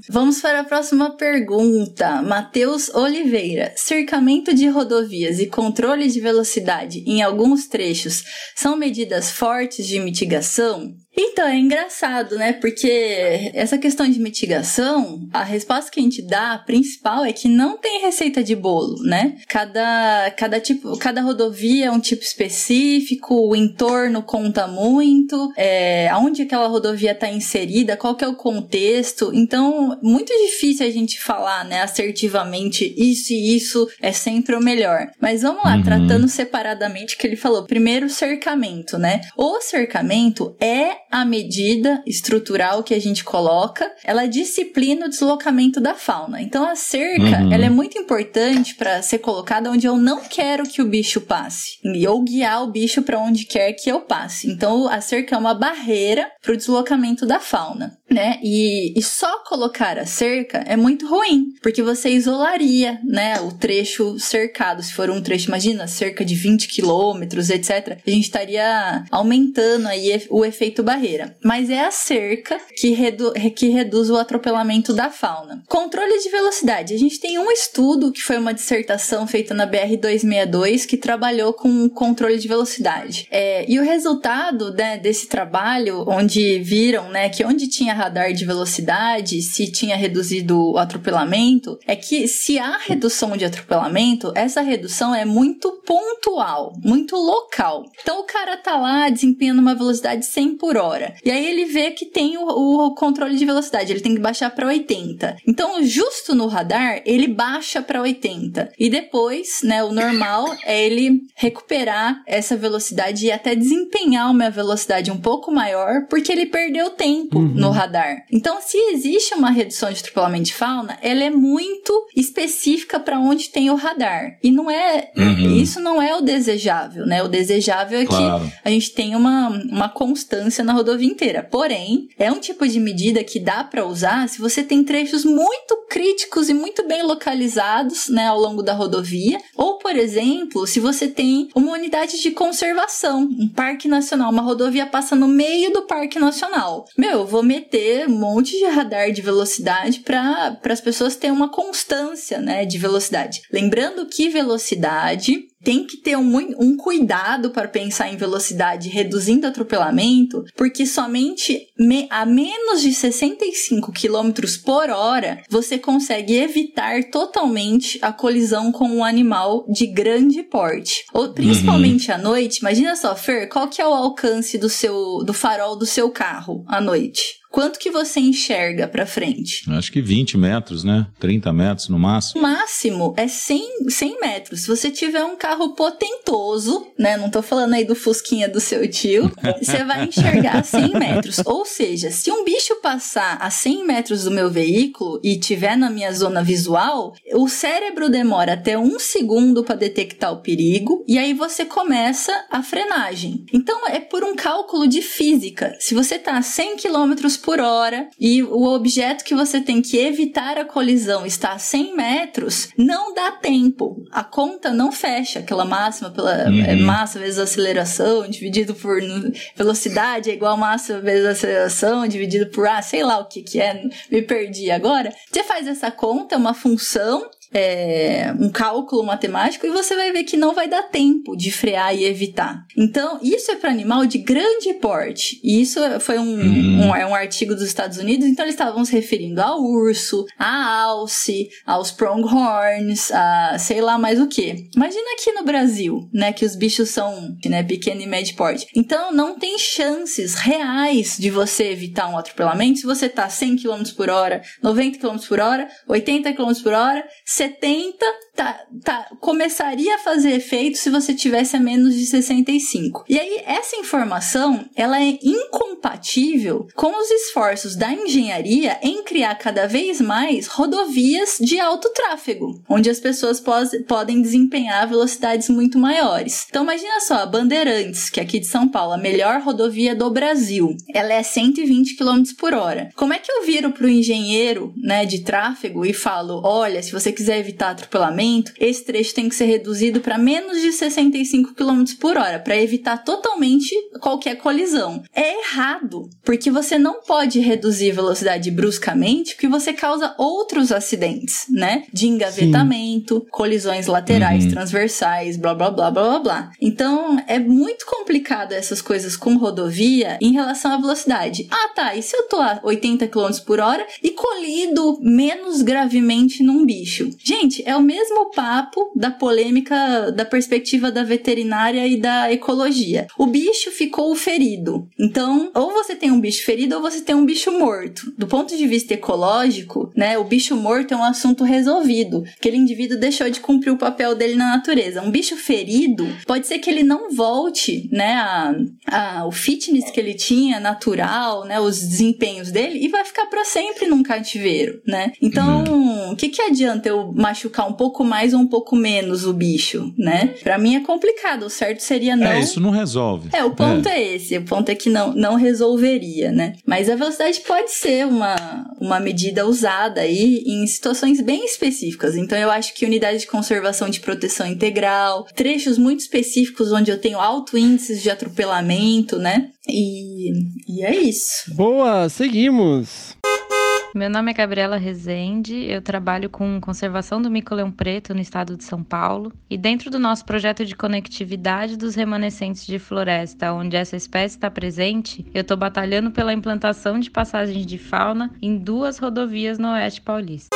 Speaker 4: vamos para a próxima pergunta. Matheus Oliveira. Cercamento de rodovias e controle de velocidade em alguns trechos são medidas fortes de mitigação? Então, é engraçado, né? Porque essa questão de mitigação, a resposta que a gente dá, a principal, é que não tem receita de bolo, né? Cada, cada tipo, cada rodovia é um tipo específico, o entorno conta muito, é, aonde aquela rodovia está inserida, qual que é o contexto. Então, muito difícil a gente falar, né, assertivamente, isso e isso é sempre o melhor. Mas vamos lá, uhum. tratando separadamente que ele falou. Primeiro, cercamento, né? O cercamento é a medida estrutural que a gente coloca, ela disciplina o deslocamento da fauna. Então a cerca, uhum. ela é muito importante para ser colocada onde eu não quero que o bicho passe, ou guiar o bicho para onde quer que eu passe. Então a cerca é uma barreira para o deslocamento da fauna né? E, e, só colocar a cerca é muito ruim, porque você isolaria, né, o trecho cercado. Se for um trecho, imagina, cerca de 20 quilômetros, etc. A gente estaria aumentando aí o efeito barreira. Mas é a cerca que, redu que reduz o atropelamento da fauna. Controle de velocidade. A gente tem um estudo que foi uma dissertação feita na BR 262 que trabalhou com controle de velocidade. É, e o resultado né, desse trabalho, onde viram, né, que onde tinha radar de velocidade, se tinha reduzido o atropelamento, é que se há redução de atropelamento, essa redução é muito pontual, muito local. Então o cara tá lá desempenhando uma velocidade 100 por hora, e aí ele vê que tem o, o controle de velocidade, ele tem que baixar para 80. Então, justo no radar, ele baixa para 80. E depois, né, o normal <coughs> é ele recuperar essa velocidade e até desempenhar uma velocidade um pouco maior, porque ele perdeu tempo uhum. no radar radar. Então, se existe uma redução de atropelamento de fauna, ela é muito específica para onde tem o radar. E não é. Uhum. Isso não é o desejável, né? O desejável é claro. que a gente tenha uma, uma constância na rodovia inteira. Porém, é um tipo de medida que dá para usar se você tem trechos muito críticos e muito bem localizados, né, ao longo da rodovia. Ou, por exemplo, se você tem uma unidade de conservação, um parque nacional, uma rodovia passa no meio do parque nacional. Meu, eu vou meter ter um monte de radar de velocidade para as pessoas terem uma constância né, de velocidade. Lembrando que velocidade tem que ter um, um cuidado para pensar em velocidade reduzindo atropelamento, porque somente me, a menos de 65 km por hora você consegue evitar totalmente a colisão com um animal de grande porte. Ou principalmente uhum. à noite, imagina só, Fer, qual que é o alcance do seu do farol do seu carro à noite? Quanto que você enxerga para frente?
Speaker 3: Acho que 20 metros, né? 30 metros no máximo.
Speaker 4: O máximo é 100, 100 metros. Se você tiver um carro potentoso, né? Não tô falando aí do fusquinha do seu tio, <laughs> você vai enxergar 100 metros. Ou seja, se um bicho passar a 100 metros do meu veículo e tiver na minha zona visual, o cérebro demora até um segundo para detectar o perigo e aí você começa a frenagem. Então é por um cálculo de física. Se você tá a 100 km por hora e o objeto que você tem que evitar a colisão está a 100 metros, não dá tempo. A conta não fecha. Aquela máxima pela uhum. é, massa vezes aceleração dividido por velocidade é igual massa vezes aceleração dividido por, ah, sei lá o que que é, me perdi agora. Você faz essa conta, é uma função, é, um cálculo matemático e você vai ver que não vai dar tempo de frear e evitar. Então, isso é para animal de grande porte. E isso foi um, uhum. um, é um artigo dos Estados Unidos, então eles estavam se referindo ao urso, à alce, aos pronghorns, a sei lá mais o que. Imagina aqui no Brasil, né, que os bichos são né, pequeno e médio porte. Então, não tem chances reais de você evitar um atropelamento se você tá 100 km por hora, 90 km por hora, 80 km por hora, 70 tá, tá, começaria a fazer efeito se você tivesse a menos de 65. E aí, essa informação, ela é incompatível com os esforços da engenharia em criar cada vez mais rodovias de alto tráfego, onde as pessoas podem desempenhar velocidades muito maiores. Então, imagina só, a Bandeirantes, que é aqui de São Paulo, a melhor rodovia do Brasil, ela é 120 km por hora. Como é que eu viro para o engenheiro né, de tráfego e falo, olha, se você quiser evitar atropelamento, esse trecho tem que ser reduzido para menos de 65 km por hora, para evitar totalmente qualquer colisão. É errado, porque você não pode reduzir velocidade bruscamente, porque você causa outros acidentes, né? De engavetamento, Sim. colisões laterais, uhum. transversais, blá blá blá blá blá blá. Então é muito complicado essas coisas com rodovia em relação à velocidade. Ah, tá, e se eu tô a 80 km por hora e colido menos gravemente num bicho? Gente, é o mesmo papo da polêmica da perspectiva da veterinária e da ecologia. O bicho ficou ferido. Então, ou você tem um bicho ferido ou você tem um bicho morto. Do ponto de vista ecológico, né, o bicho morto é um assunto resolvido. Aquele indivíduo deixou de cumprir o papel dele na natureza. Um bicho ferido, pode ser que ele não volte, né, a, a, o fitness que ele tinha, natural, né, os desempenhos dele, e vai ficar para sempre num cativeiro, né? Então, uhum. o que que adianta eu machucar um pouco mais ou um pouco menos o bicho, né? Para mim é complicado. O certo seria não.
Speaker 3: É, isso não resolve.
Speaker 4: É, o ponto é. é esse. O ponto é que não, não resolveria, né? Mas a velocidade pode ser uma, uma medida usada aí em situações bem específicas. Então eu acho que unidade de conservação de proteção integral, trechos muito específicos onde eu tenho alto índices de atropelamento, né? E, e é isso.
Speaker 1: Boa, seguimos.
Speaker 8: Meu nome é Gabriela Rezende, eu trabalho com conservação do mico-leão preto no estado de São Paulo. E dentro do nosso projeto de conectividade dos remanescentes de floresta, onde essa espécie está presente, eu estou batalhando pela implantação de passagens de fauna em duas rodovias no oeste paulista.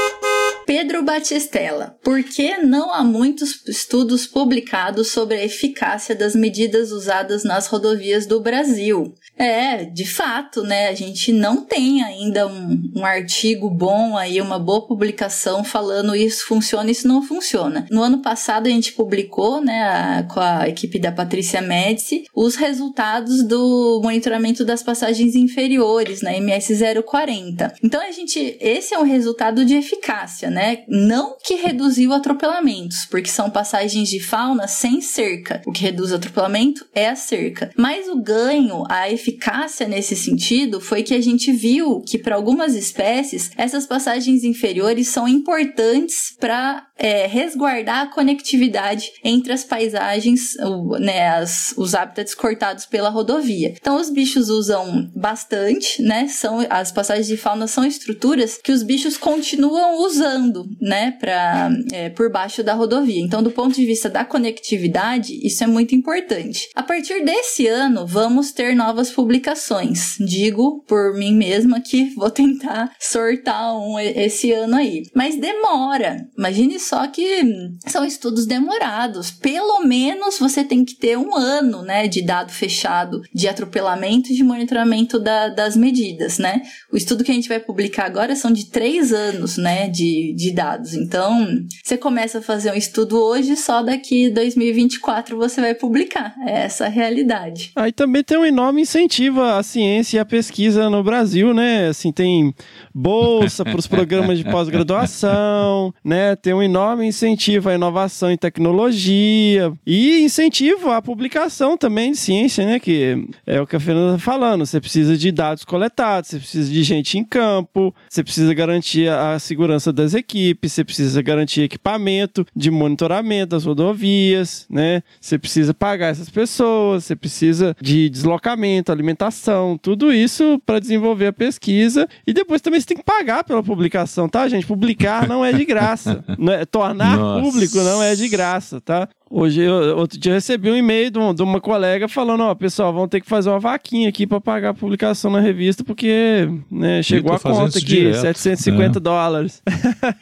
Speaker 4: Pedro Batistella, por que não há muitos estudos publicados sobre a eficácia das medidas usadas nas rodovias do Brasil? É, de fato, né? A gente não tem ainda um, um artigo bom aí, uma boa publicação falando isso funciona, isso não funciona. No ano passado a gente publicou, né, a, com a equipe da Patrícia Médici, os resultados do monitoramento das passagens inferiores na MS 040. Então a gente, esse é um resultado de eficácia, né? Não que reduziu atropelamentos, porque são passagens de fauna sem cerca. O que reduz o atropelamento é a cerca. Mas o ganho, a eficácia nesse sentido foi que a gente viu que para algumas espécies essas passagens inferiores são importantes para é, resguardar a conectividade entre as paisagens, né, as, os hábitats cortados pela rodovia. Então os bichos usam bastante, né? São as passagens de fauna são estruturas que os bichos continuam usando passando, né, pra, é, por baixo da rodovia. Então, do ponto de vista da conectividade, isso é muito importante. A partir desse ano, vamos ter novas publicações. Digo por mim mesma que vou tentar sortar um esse ano aí. Mas demora. Imagine só que são estudos demorados. Pelo menos você tem que ter um ano, né, de dado fechado de atropelamento e de monitoramento da, das medidas, né? O estudo que a gente vai publicar agora são de três anos, né, de, de dados. Então, você começa a fazer um estudo hoje, só daqui 2024 você vai publicar. É essa a realidade.
Speaker 1: Aí também tem um enorme incentivo à ciência e à pesquisa no Brasil, né? Assim, tem bolsa <laughs> para os programas de pós-graduação, né? Tem um enorme incentivo à inovação e tecnologia e incentivo à publicação também de ciência, né? Que é o que a Fernanda está falando. Você precisa de dados coletados, você precisa de gente em campo, você precisa garantir a segurança das equipes, você precisa garantir equipamento de monitoramento das rodovias, né? Você precisa pagar essas pessoas, você precisa de deslocamento, alimentação, tudo isso para desenvolver a pesquisa e depois também você tem que pagar pela publicação, tá, gente? Publicar não é de graça. <laughs> É, tornar Nossa. público não é de graça, tá? Hoje, eu, outro dia eu recebi um e-mail de, um, de, uma colega falando, ó, pessoal, vão ter que fazer uma vaquinha aqui para pagar a publicação na revista, porque né, chegou a conta aqui, direto. 750 é. dólares. <laughs>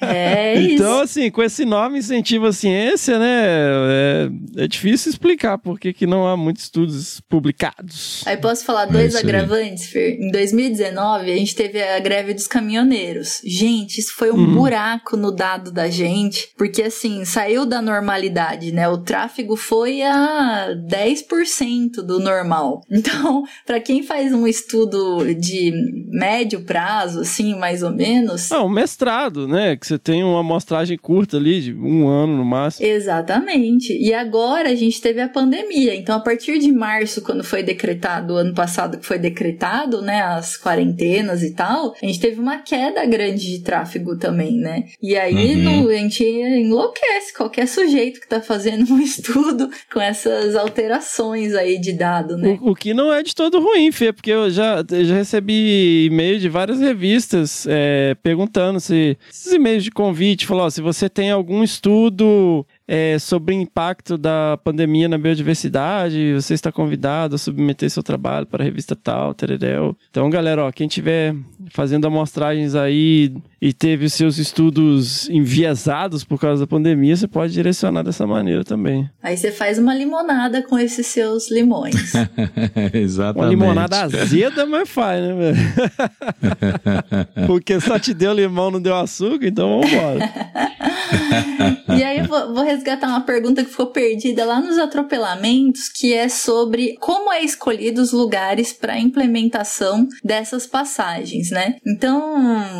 Speaker 4: É
Speaker 1: Então, assim, com esse nome incentivo à ciência, né, é, é difícil explicar por que, que não há muitos estudos publicados.
Speaker 4: Aí posso falar dois é agravantes, Fer? Em 2019, a gente teve a greve dos caminhoneiros. Gente, isso foi um uhum. buraco no dado da gente, porque, assim, saiu da normalidade, né, o tráfego foi a 10% do normal. <laughs> Então, para quem faz um estudo de médio prazo, assim, mais ou menos.
Speaker 1: Ah, um mestrado, né? Que você tem uma amostragem curta ali, de um ano no máximo.
Speaker 4: Exatamente. E agora a gente teve a pandemia. Então, a partir de março, quando foi decretado, ano passado que foi decretado, né? As quarentenas e tal, a gente teve uma queda grande de tráfego também, né? E aí uhum. no, a gente enlouquece qualquer sujeito que tá fazendo um estudo com essas alterações aí de dado, né?
Speaker 1: O, o que não é de todo ruim, Fê, porque eu já, eu já recebi e-mail de várias revistas é, perguntando se esses e-mails de convite, falou, se você tem algum estudo é, sobre o impacto da pandemia na biodiversidade, você está convidado a submeter seu trabalho para a revista tal, tereréu. Então, galera, ó, quem tiver fazendo amostragens aí e teve os seus estudos enviesados por causa da pandemia, você pode direcionar dessa maneira também.
Speaker 4: Aí você faz uma limonada com esses seus limões. <laughs>
Speaker 3: Exatamente.
Speaker 1: Uma limonada azeda, mas faz, né, velho? <laughs> Porque só te deu limão, não deu açúcar, então vamos embora. <laughs>
Speaker 4: e aí eu vou, vou resgatar uma pergunta que ficou perdida lá nos atropelamentos, que é sobre como é escolhido os lugares para implementação dessas passagens, né? Então,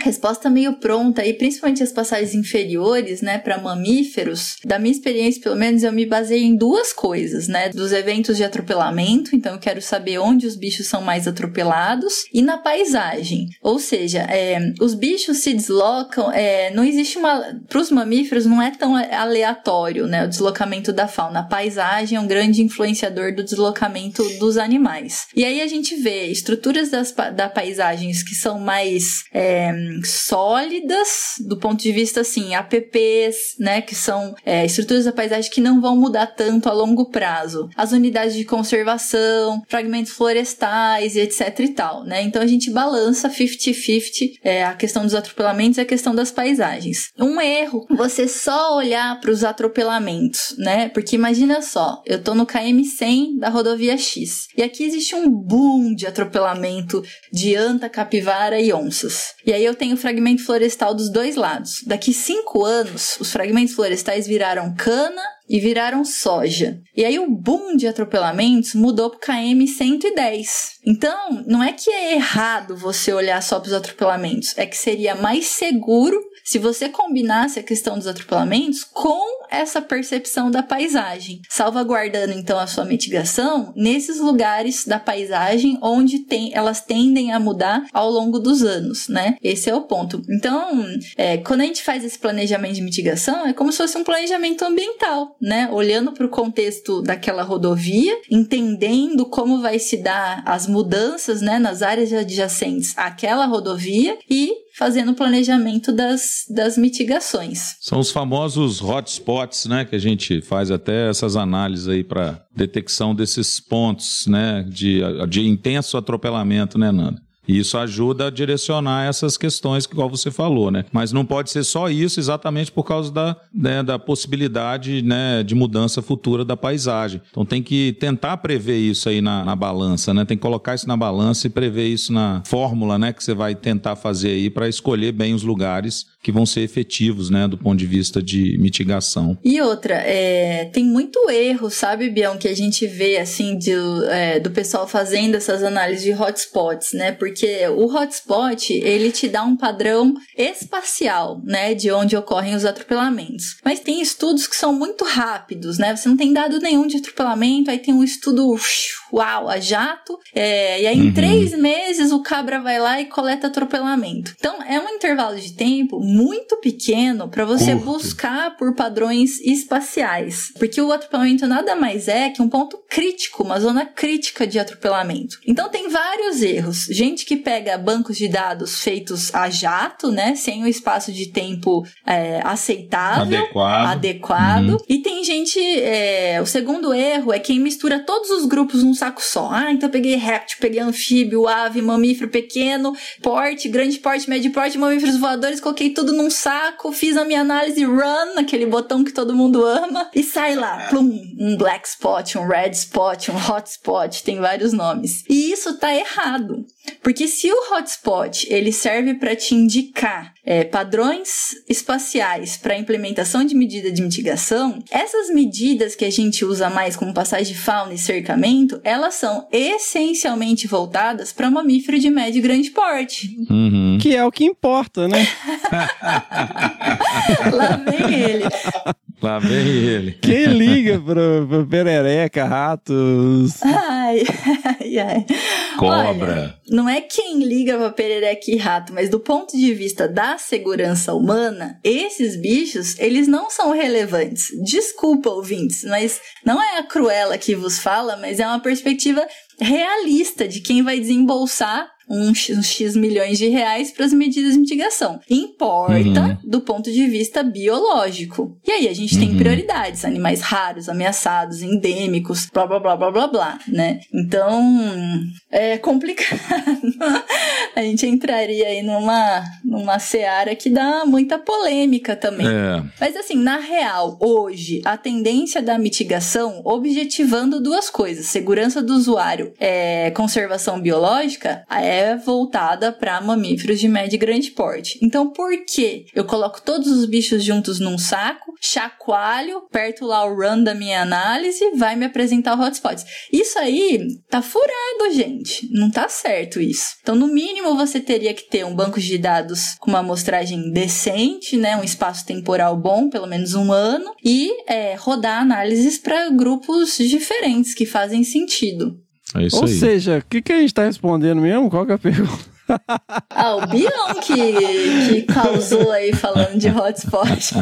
Speaker 4: resposta meio pronta e principalmente as passagens inferiores, né, para mamíferos. Da minha experiência, pelo menos, eu me baseei em duas coisas, né, dos eventos de atropelamento, então eu quero saber onde os bichos são mais atropelados e na paisagem. Ou seja, é, os bichos se deslocam, é, não existe uma, para os mamíferos não é tão aleatório, né, o deslocamento da fauna. A paisagem é um grande influenciador do deslocamento dos animais. E aí a gente vê estruturas das, da paisagens que são mais é, sólidas do ponto de vista assim, APPs, né, que são é, estruturas da paisagem que não vão mudar tanto a longo prazo. As unidades de conservação, fragmentos florestais etc e tal, né? Então a gente balança 50-50 é, a questão dos atropelamentos e a questão das paisagens. Um erro, você só olhar para os atropelamentos, né? Porque imagina só, eu tô no KM 100 da rodovia X e aqui existe um boom de atropelamento de anta, capivara e onças. E aí eu tenho fragmento florestal dos dois lados. Daqui cinco anos, os fragmentos florestais viraram cana e viraram soja. E aí o boom de atropelamentos mudou para KM 110. Então, não é que é errado você olhar só para os atropelamentos, é que seria mais seguro se você combinasse a questão dos atropelamentos com essa percepção da paisagem, salvaguardando então a sua mitigação nesses lugares da paisagem onde tem, elas tendem a mudar ao longo dos anos, né? Esse é o ponto. Então, é, quando a gente faz esse planejamento de mitigação, é como se fosse um planejamento ambiental, né? Olhando para o contexto daquela rodovia, entendendo como vai se dar as mudanças, né, nas áreas adjacentes àquela rodovia e fazendo o planejamento das, das mitigações.
Speaker 3: São os famosos hotspots, né, que a gente faz até essas análises aí para detecção desses pontos, né, de, de intenso atropelamento, né, Nanda? E isso ajuda a direcionar essas questões que igual você falou, né? Mas não pode ser só isso, exatamente por causa da, né, da possibilidade né, de mudança futura da paisagem. Então tem que tentar prever isso aí na, na balança, né? Tem que colocar isso na balança e prever isso na fórmula, né? Que você vai tentar fazer aí para escolher bem os lugares que vão ser efetivos, né? Do ponto de vista de mitigação.
Speaker 4: E outra, é, tem muito erro, sabe, Bião, que a gente vê assim de, é, do pessoal fazendo essas análises de hotspots, né? Porque porque o hotspot, ele te dá um padrão espacial, né, de onde ocorrem os atropelamentos. Mas tem estudos que são muito rápidos, né? Você não tem dado nenhum de atropelamento, aí tem um estudo, uau, a jato, é, e aí em uhum. três meses o cabra vai lá e coleta atropelamento. Então é um intervalo de tempo muito pequeno para você Curto. buscar por padrões espaciais, porque o atropelamento nada mais é que um ponto crítico, uma zona crítica de atropelamento. Então tem vários erros. Gente que pega bancos de dados feitos a jato, né? Sem o um espaço de tempo é, aceitável,
Speaker 3: adequado.
Speaker 4: adequado. Uhum. E tem gente. É, o segundo erro é quem mistura todos os grupos num saco só. Ah, então eu peguei réptil, peguei anfíbio, ave, mamífero pequeno, porte, grande porte, médio porte, mamíferos voadores, coloquei tudo num saco, fiz a minha análise run, aquele botão que todo mundo ama, e sai lá, plum, um black spot, um red spot, um hot spot, tem vários nomes. E isso tá errado. Porque se o hotspot ele serve para te indicar é, padrões espaciais para implementação de medida de mitigação, essas medidas que a gente usa mais como passagem de fauna e cercamento, elas são essencialmente voltadas para mamífero de médio e grande porte.
Speaker 1: Uhum. Que é o que importa, né? <laughs>
Speaker 4: Lá vem ele.
Speaker 3: Lá vem ele. <laughs>
Speaker 1: Quem liga pro, pro perereca, ratos?
Speaker 4: Ai, <laughs> ai, ai.
Speaker 3: Cobra.
Speaker 4: Olha, não é quem liga pra perereca e rato, mas do ponto de vista da segurança humana, esses bichos, eles não são relevantes. Desculpa, ouvintes, mas não é a Cruella que vos fala, mas é uma perspectiva realista de quem vai desembolsar uns, uns X milhões de reais para as medidas de mitigação. Importa uhum. do ponto de vista biológico. E aí a gente uhum. tem prioridades, animais raros, ameaçados, endêmicos, blá blá blá blá blá blá, né? Então, é complicado. <laughs> a gente entraria aí numa, numa seara que dá muita polêmica também. É. Mas assim, na real, hoje, a tendência da mitigação, objetivando duas coisas, segurança do usuário, é, conservação biológica, é é voltada para mamíferos de médio e grande porte. Então, por que eu coloco todos os bichos juntos num saco, chacoalho, perto lá o run da minha análise, vai me apresentar o hotspots? Isso aí tá furado, gente. Não tá certo isso. Então, no mínimo, você teria que ter um banco de dados com uma amostragem decente, né, um espaço temporal bom, pelo menos um ano, e é, rodar análises para grupos diferentes que fazem sentido.
Speaker 3: É isso
Speaker 1: Ou
Speaker 3: aí.
Speaker 1: seja, o que, que a gente está respondendo mesmo? Qual que é a pergunta?
Speaker 4: Ah, o Bion que, que causou aí falando de hotspot.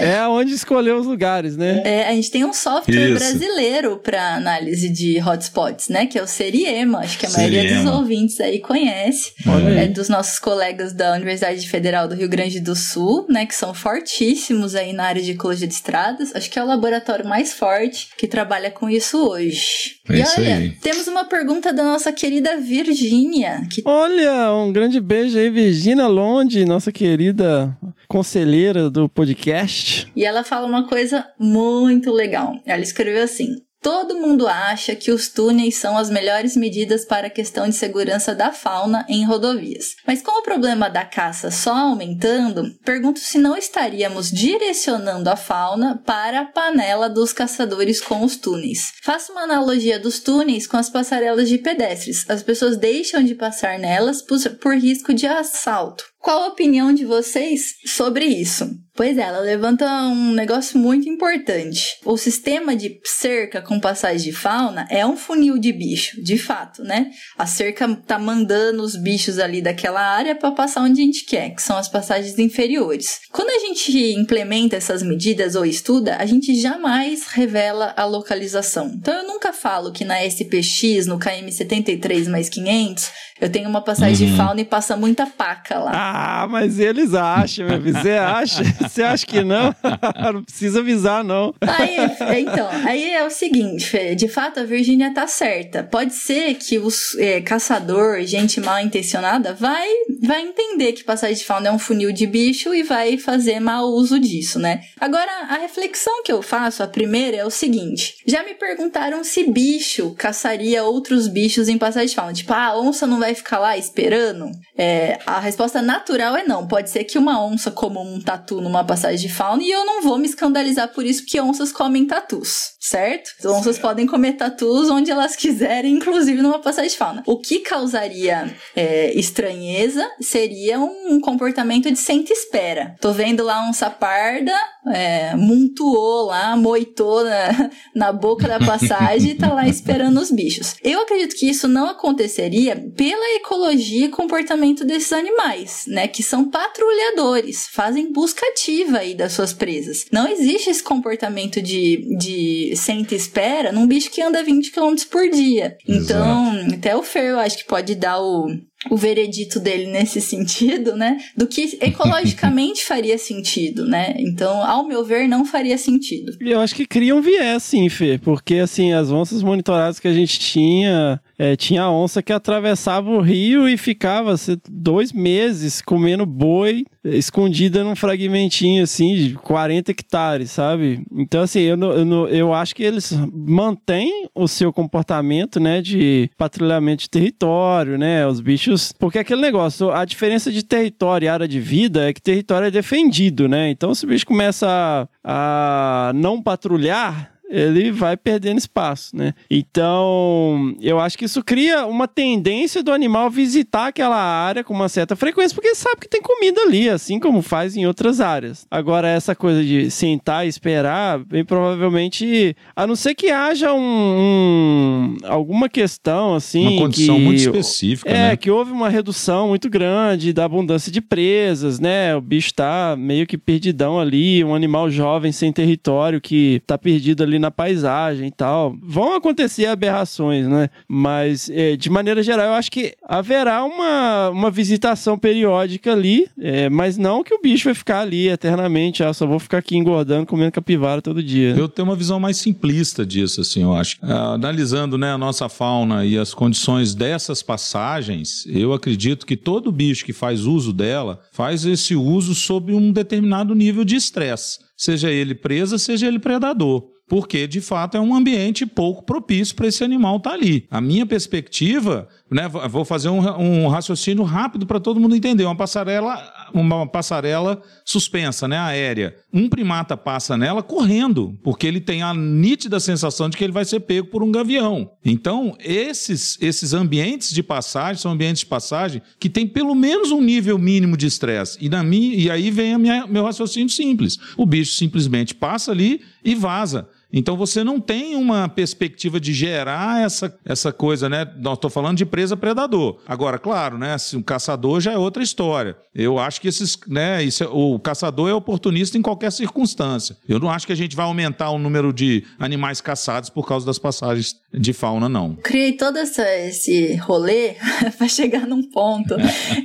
Speaker 1: é onde escolher os lugares, né?
Speaker 4: É, a gente tem um software Isso. brasileiro para análise de hotspots, né? Que é o Seriema. Acho que a Seriema. maioria dos ouvintes aí conhece. Olha é dos nossos colegas da Universidade Federal do Rio Grande do Sul, né? Que são fortíssimos aí na área de ecologia de estradas. Acho que é o laboratório mais forte que trabalha com isso hoje.
Speaker 3: É e olha, aí.
Speaker 4: temos uma pergunta da nossa querida Virgínia. Que...
Speaker 1: Olha, um grande beijo aí, Virgínia Londe, nossa querida conselheira do podcast.
Speaker 4: E ela fala uma coisa muito legal. Ela escreveu assim: Todo mundo acha que os túneis são as melhores medidas para a questão de segurança da fauna em rodovias. Mas com o problema da caça só aumentando, pergunto se não estaríamos direcionando a fauna para a panela dos caçadores com os túneis. Faço uma analogia dos túneis com as passarelas de pedestres. As pessoas deixam de passar nelas por, risco de assalto. Qual a opinião de vocês sobre isso? Pois é, ela levanta um negócio muito importante. O sistema de cerca com passagem de fauna é um funil de bicho, de fato, né? A cerca tá mandando os bichos ali daquela área para passar onde a gente quer, que são as passagens inferiores. Quando a gente implementa essas medidas ou estuda, a gente jamais revela a localização. Então eu nunca falo que na SPX, no KM 73 mais 500, eu tenho uma passagem uhum. de fauna e passa muita paca lá.
Speaker 1: Ah, mas eles acham. Você <laughs> acha? Você acha que não? <laughs> não precisa avisar, não.
Speaker 4: Aí, então, aí é o seguinte, Fê, de fato a Virgínia tá certa. Pode ser que os é, caçador, gente mal intencionada, vai, vai entender que passagem de fauna é um funil de bicho e vai fazer mau uso disso, né? Agora, a reflexão que eu faço, a primeira, é o seguinte: já me perguntaram se bicho caçaria outros bichos em passagem de fauna. Tipo, ah, a onça não vai ficar lá esperando? É, a resposta natural é não. Pode ser que uma onça coma um tatu numa passagem de fauna e eu não vou me escandalizar por isso, porque onças comem tatus, certo? As onças podem comer tatus onde elas quiserem, inclusive numa passagem de fauna. O que causaria é, estranheza seria um comportamento de senta-espera. Tô vendo lá onça parda, é, montuou lá, moitou na, na boca da passagem e tá lá esperando os bichos. Eu acredito que isso não aconteceria pela ecologia e comportamento desses animais, né? Que são patrulhadores, fazem busca ativa aí das suas presas. Não existe esse comportamento de, de senta e espera num bicho que anda 20 km por dia. Então, Exato. até o Fer eu acho que pode dar o, o veredito dele nesse sentido, né? Do que ecologicamente <laughs> faria sentido, né? Então, ao meu ver, não faria sentido.
Speaker 1: Eu acho que cria um viés, sim, Fê, porque assim, as onças monitoradas que a gente tinha, é, tinha onça que atravessava o rio e ficava assim, dois meses comendo boi escondida num fragmentinho assim de 40 hectares, sabe? Então, assim, eu, eu, eu acho que eles mantêm o seu comportamento, né, de patrulhamento de território, né? Os bichos. Porque aquele negócio, a diferença de território e área de vida é que território é defendido, né? Então, se o bicho começa a, a não patrulhar, ele vai perdendo espaço, né? Então, eu acho que isso cria uma tendência do animal visitar aquela área com uma certa frequência, porque sabe que tem comida ali, assim como faz em outras áreas. Agora, essa coisa de sentar e esperar, bem provavelmente, a não ser que haja um, um alguma questão, assim.
Speaker 3: Uma condição que, muito específica,
Speaker 1: é,
Speaker 3: né?
Speaker 1: que houve uma redução muito grande da abundância de presas, né? O bicho tá meio que perdidão ali, um animal jovem sem território que tá perdido ali na paisagem e tal. Vão acontecer aberrações, né? Mas, é, de maneira geral, eu acho que haverá uma, uma visitação periódica ali, é, mas não que o bicho vai ficar ali eternamente, ah, só vou ficar aqui engordando, comendo capivara todo dia.
Speaker 3: Eu tenho uma visão mais simplista disso, assim, eu acho. Ah, analisando né, a nossa fauna e as condições dessas passagens, eu acredito que todo bicho que faz uso dela faz esse uso sob um determinado nível de estresse. Seja ele presa, seja ele predador porque de fato é um ambiente pouco propício para esse animal estar tá ali. A minha perspectiva, né, vou fazer um, um raciocínio rápido para todo mundo entender, uma passarela, uma passarela suspensa, né, aérea. Um primata passa nela correndo, porque ele tem a nítida sensação de que ele vai ser pego por um gavião. Então, esses esses ambientes de passagem são ambientes de passagem que tem pelo menos um nível mínimo de estresse. E e aí vem minha, meu raciocínio simples. O bicho simplesmente passa ali e vaza. Então você não tem uma perspectiva de gerar essa, essa coisa, né? Nós estou falando de presa predador. Agora, claro, né? Se um caçador já é outra história. Eu acho que esses, né? Isso é, o caçador é oportunista em qualquer circunstância. Eu não acho que a gente vai aumentar o número de animais caçados por causa das passagens de fauna, não.
Speaker 4: Criei todo essa, esse rolê <laughs> para chegar num ponto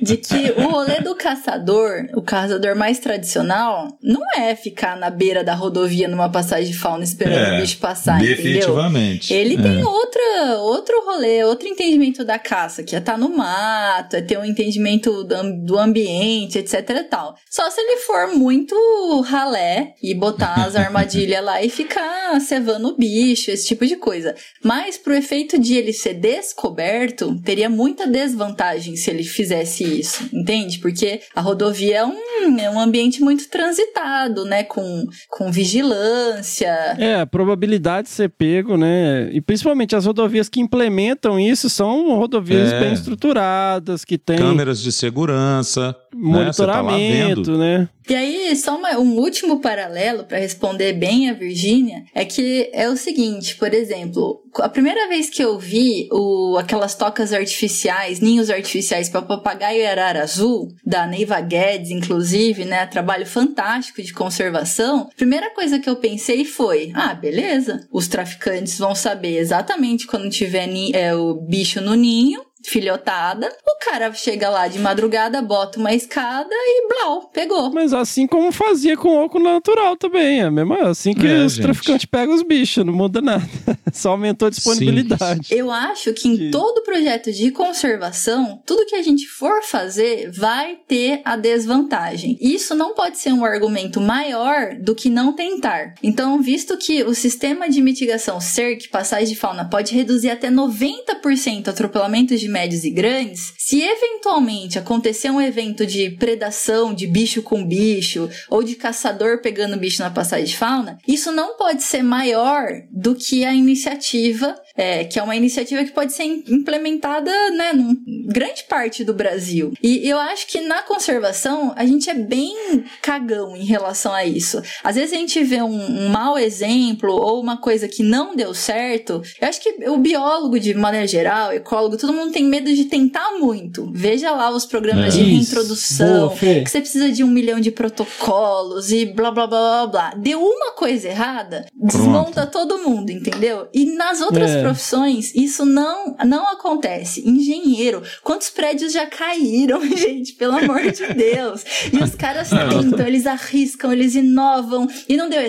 Speaker 4: de que o rolê do caçador, o caçador mais tradicional, não é ficar na beira da rodovia numa passagem de fauna esperando é, o bicho passar,
Speaker 3: definitivamente.
Speaker 4: entendeu? Ele é. tem outra, outro rolê, outro entendimento da caça, que é estar tá no mato, é ter um entendimento do, do ambiente, etc e tal. Só se ele for muito ralé e botar as <laughs> armadilhas lá e ficar cevando o bicho, esse tipo de coisa. Mas pro efeito de ele ser descoberto, teria muita desvantagem se ele fizesse isso, entende? Porque a rodovia é um, é um ambiente muito transitado, né? Com, com vigilância.
Speaker 1: É, probabilidade de ser pego, né? E principalmente as rodovias que implementam isso são rodovias é. bem estruturadas, que têm
Speaker 3: câmeras de segurança.
Speaker 1: monitoramento, né?
Speaker 4: E aí, só uma, um último paralelo para responder bem a Virgínia é que é o seguinte, por exemplo, a primeira vez que eu vi o, aquelas tocas artificiais, ninhos artificiais para papagaio e arara azul, da Neiva Guedes, inclusive, né, trabalho fantástico de conservação, primeira coisa que eu pensei foi, ah, beleza, os traficantes vão saber exatamente quando tiver é, o bicho no ninho, filhotada, o cara chega lá de madrugada, bota uma escada e blau, pegou.
Speaker 1: Mas assim como fazia com o oco natural também, é mesmo assim que é, os gente. traficantes pegam os bichos, não muda nada. <laughs> Só aumentou a disponibilidade.
Speaker 4: Sim. Eu acho que em todo projeto de conservação, tudo que a gente for fazer vai ter a desvantagem. Isso não pode ser um argumento maior do que não tentar. Então, visto que o sistema de mitigação CERC, passagem de fauna, pode reduzir até 90% atropelamentos de médios e grandes, se eventualmente acontecer um evento de predação de bicho com bicho ou de caçador pegando bicho na passagem de fauna, isso não pode ser maior do que a iniciativa, é, que é uma iniciativa que pode ser implementada, né, em grande parte do Brasil. E eu acho que na conservação a gente é bem cagão em relação a isso. Às vezes a gente vê um, um mau exemplo ou uma coisa que não deu certo. Eu acho que o biólogo, de maneira geral, ecólogo, todo mundo tem medo de tentar muito. Veja lá os programas é. de reintrodução, Boa, que você precisa de um milhão de protocolos e blá blá blá blá blá. Deu uma coisa errada, desmonta Pronto. todo mundo, entendeu? E nas outras é. Profissões, isso não, não acontece. Engenheiro, quantos prédios já caíram, <laughs> gente? Pelo amor de <laughs> Deus. E os caras tentam, eles arriscam, eles inovam. E não deu,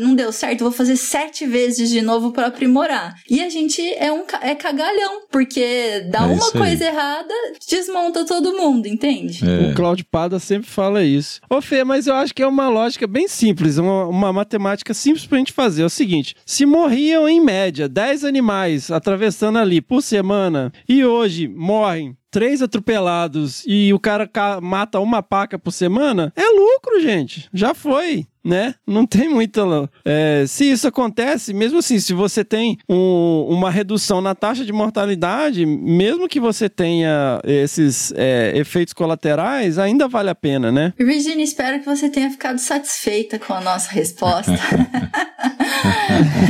Speaker 4: não deu certo, vou fazer sete vezes de novo para aprimorar. E a gente é um é cagalhão, porque dá é uma coisa errada, desmonta todo mundo, entende?
Speaker 1: É. O Claudio Pada sempre fala isso. Ô Fê, mas eu acho que é uma lógica bem simples, uma, uma matemática simples pra gente fazer. É o seguinte, se morriam em média 10 animais atravessando ali por semana e hoje morrem três atropelados e o cara mata uma paca por semana, é lucro, gente. Já foi né? Não tem muita. É, se isso acontece, mesmo assim, se você tem um, uma redução na taxa de mortalidade, mesmo que você tenha esses é, efeitos colaterais, ainda vale a pena, né?
Speaker 4: Virginia, espero que você tenha ficado satisfeita com a nossa resposta. <laughs>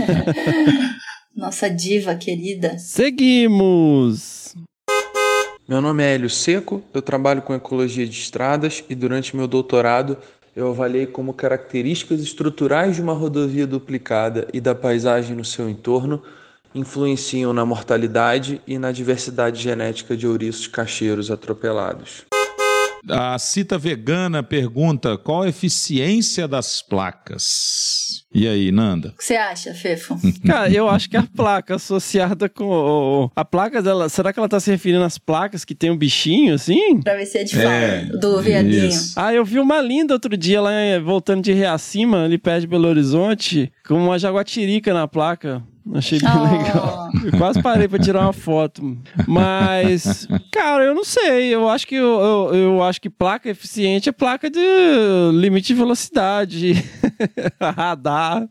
Speaker 4: <laughs> nossa diva querida.
Speaker 1: Seguimos!
Speaker 9: Meu nome é Hélio Seco, eu trabalho com ecologia de estradas e durante meu doutorado eu avaliei como características estruturais de uma rodovia duplicada e da paisagem no seu entorno influenciam na mortalidade e na diversidade genética de ouriços cacheiros atropelados.
Speaker 3: A Cita Vegana pergunta qual a eficiência das placas. E aí, Nanda?
Speaker 4: O que você acha, Fefo? <laughs>
Speaker 1: Cara, eu acho que a placa associada com. A placa dela. Será que ela tá se referindo às placas que tem um bichinho assim?
Speaker 4: Travessia de é, do viadinho. Isso.
Speaker 1: Ah, eu vi uma linda outro dia lá voltando de Reacima, ali perto de Belo Horizonte, com uma jaguatirica na placa. Achei bem oh. legal. Eu quase parei pra tirar uma foto. Mas, cara, eu não sei. Eu acho que eu, eu, eu acho que placa eficiente é placa de limite de velocidade, <laughs> radar.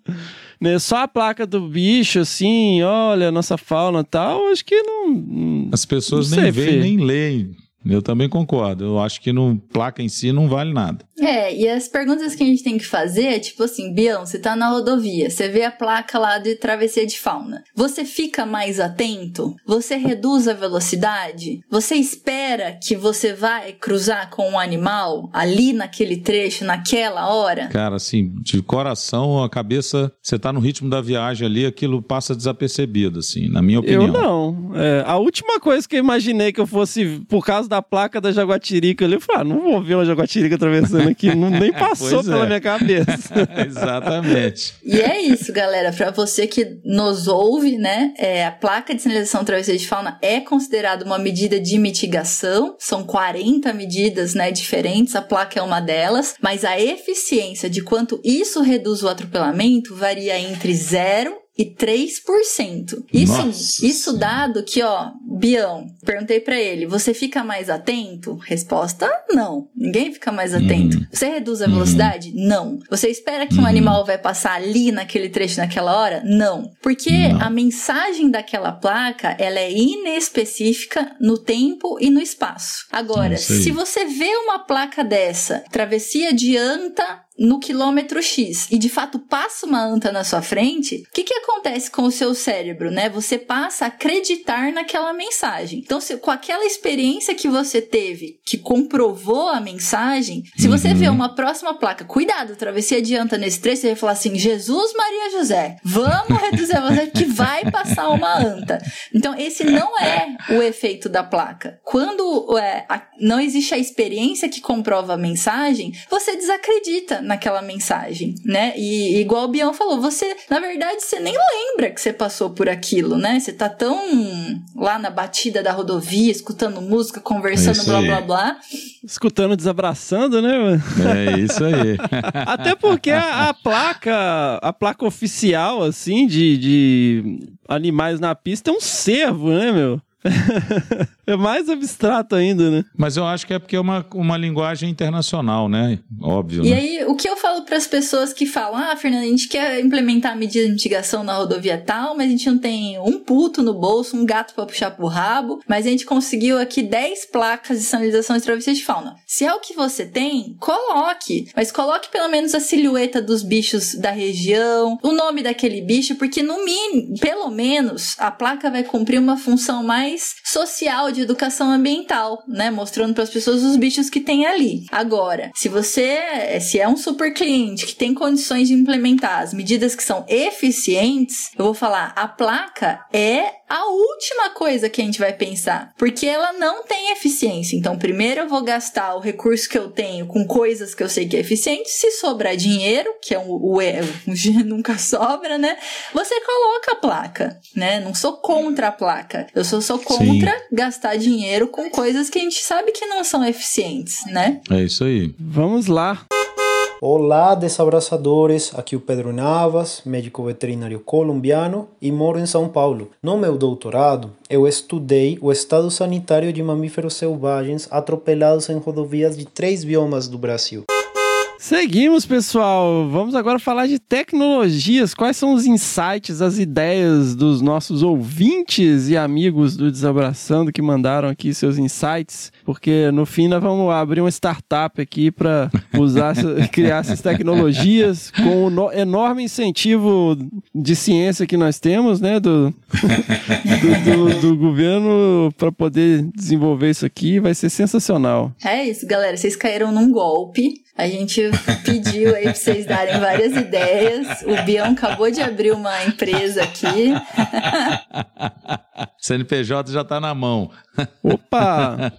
Speaker 1: Né? Só a placa do bicho, assim, olha, nossa fauna e tal, acho que não.
Speaker 3: As pessoas não nem veem, nem leem eu também concordo. Eu acho que no placa em si não vale nada.
Speaker 4: É, e as perguntas que a gente tem que fazer é tipo assim, Bião, você tá na rodovia, você vê a placa lá de travessia de fauna. Você fica mais atento? Você reduz a velocidade? Você espera que você vai cruzar com um animal ali naquele trecho, naquela hora?
Speaker 3: Cara, assim, de coração, a cabeça, você tá no ritmo da viagem ali, aquilo passa desapercebido, assim, na minha opinião.
Speaker 1: Eu não. É, a última coisa que eu imaginei que eu fosse, por causa da placa da Jaguatirica ali, eu falei, ah, não vou ver uma Jaguatirica atravessando aqui, não, nem <laughs> passou pela é. minha cabeça. <laughs>
Speaker 3: Exatamente.
Speaker 4: E é isso, galera, para você que nos ouve, né, é, a placa de sinalização travessia de fauna é considerada uma medida de mitigação, são 40 medidas, né, diferentes, a placa é uma delas, mas a eficiência de quanto isso reduz o atropelamento varia entre 0 e 3%. Isso, isso dado que, ó, Bião, perguntei para ele, você fica mais atento? Resposta: não. Ninguém fica mais atento.
Speaker 3: Uhum.
Speaker 4: Você reduz a velocidade? Não. Você espera que um
Speaker 3: Uhum.
Speaker 4: animal vai passar ali naquele trecho naquela hora? Não. Porque
Speaker 3: Não.
Speaker 4: a mensagem daquela placa, ela é inespecífica no tempo e no espaço. Agora, se você vê uma placa dessa, travessia de anta no quilômetro X e de fato passa uma anta na sua frente, o que, que acontece com o seu cérebro, né? Você passa a acreditar naquela mensagem. Então, se, com aquela experiência que você teve, que comprovou a mensagem, se você
Speaker 3: Uhum.
Speaker 4: vê uma próxima placa, cuidado, travessia de anta nesse trecho, você vai falar assim: Jesus Maria José, vamos reduzir a velocidade que vai passar uma anta. Então, esse não é o efeito da placa. Quando é, a- não existe a experiência que comprova a mensagem, você desacredita naquela mensagem, né? E igual o Bião falou, você, na verdade, você nem lembra que você passou por aquilo, né? Você tá tão lá na batida da rodovia, escutando música, conversando,
Speaker 3: isso
Speaker 4: blá blá blá.
Speaker 1: Escutando, desabraçando, né, mano?
Speaker 3: É isso aí. <laughs>
Speaker 1: Até porque a, a placa, a placa oficial, assim, de, de animais na pista é um cervo, né, meu? <laughs> é mais abstrato ainda, né?
Speaker 3: Mas eu acho que é porque é uma, uma linguagem internacional, né? Óbvio.
Speaker 4: E
Speaker 3: né?
Speaker 4: aí, o que eu falo para as pessoas que falam: Ah, Fernanda, a gente quer implementar a medida de mitigação na rodovia tal, mas a gente não tem um puto no bolso, um gato para puxar pro rabo, mas a gente conseguiu aqui 10 placas de sinalização de travessia de fauna. Se é o que você tem, coloque, mas coloque pelo menos a silhueta dos bichos da região, o nome daquele bicho, porque no mínimo, pelo menos, a placa vai cumprir uma função mais social de educação ambiental, né? Mostrando para as pessoas os bichos que tem ali. Agora, se você se é um super cliente que tem condições de implementar as medidas que são eficientes, eu vou falar, a placa é a última coisa que a gente vai pensar, porque ela não tem eficiência. Então, primeiro eu vou gastar o recurso que eu tenho com coisas que eu sei que é eficiente. Se sobrar dinheiro, que é o, o, o dinheiro nunca sobra, né? Você coloca a placa, né? Não sou contra a placa. Eu sou, sou contra gastar dinheiro com coisas que a gente sabe que não são eficientes, né?
Speaker 3: É isso aí.
Speaker 1: Vamos lá.
Speaker 10: Olá, desabraçadores. Aqui o Pedro Navas, médico veterinário colombiano e moro em São Paulo. No meu doutorado, eu estudei o estado sanitário de mamíferos selvagens atropelados em rodovias de três biomas do Brasil.
Speaker 1: Seguimos, pessoal. Vamos agora falar de tecnologias. Quais são os insights, as ideias dos nossos ouvintes e amigos do Desabraçando que mandaram aqui seus insights? Porque no fim nós vamos abrir uma startup aqui para usar, <laughs> criar essas tecnologias com o no- enorme incentivo de ciência que nós temos, né, do, do, do- do governo para poder desenvolver isso aqui. Vai ser sensacional.
Speaker 4: É isso, galera. Vocês caíram num golpe. A gente pediu aí pra vocês darem várias ideias. O Bião acabou de abrir uma empresa aqui. <laughs> <laughs>
Speaker 3: CNPJ já tá na mão. <laughs>
Speaker 1: Opa!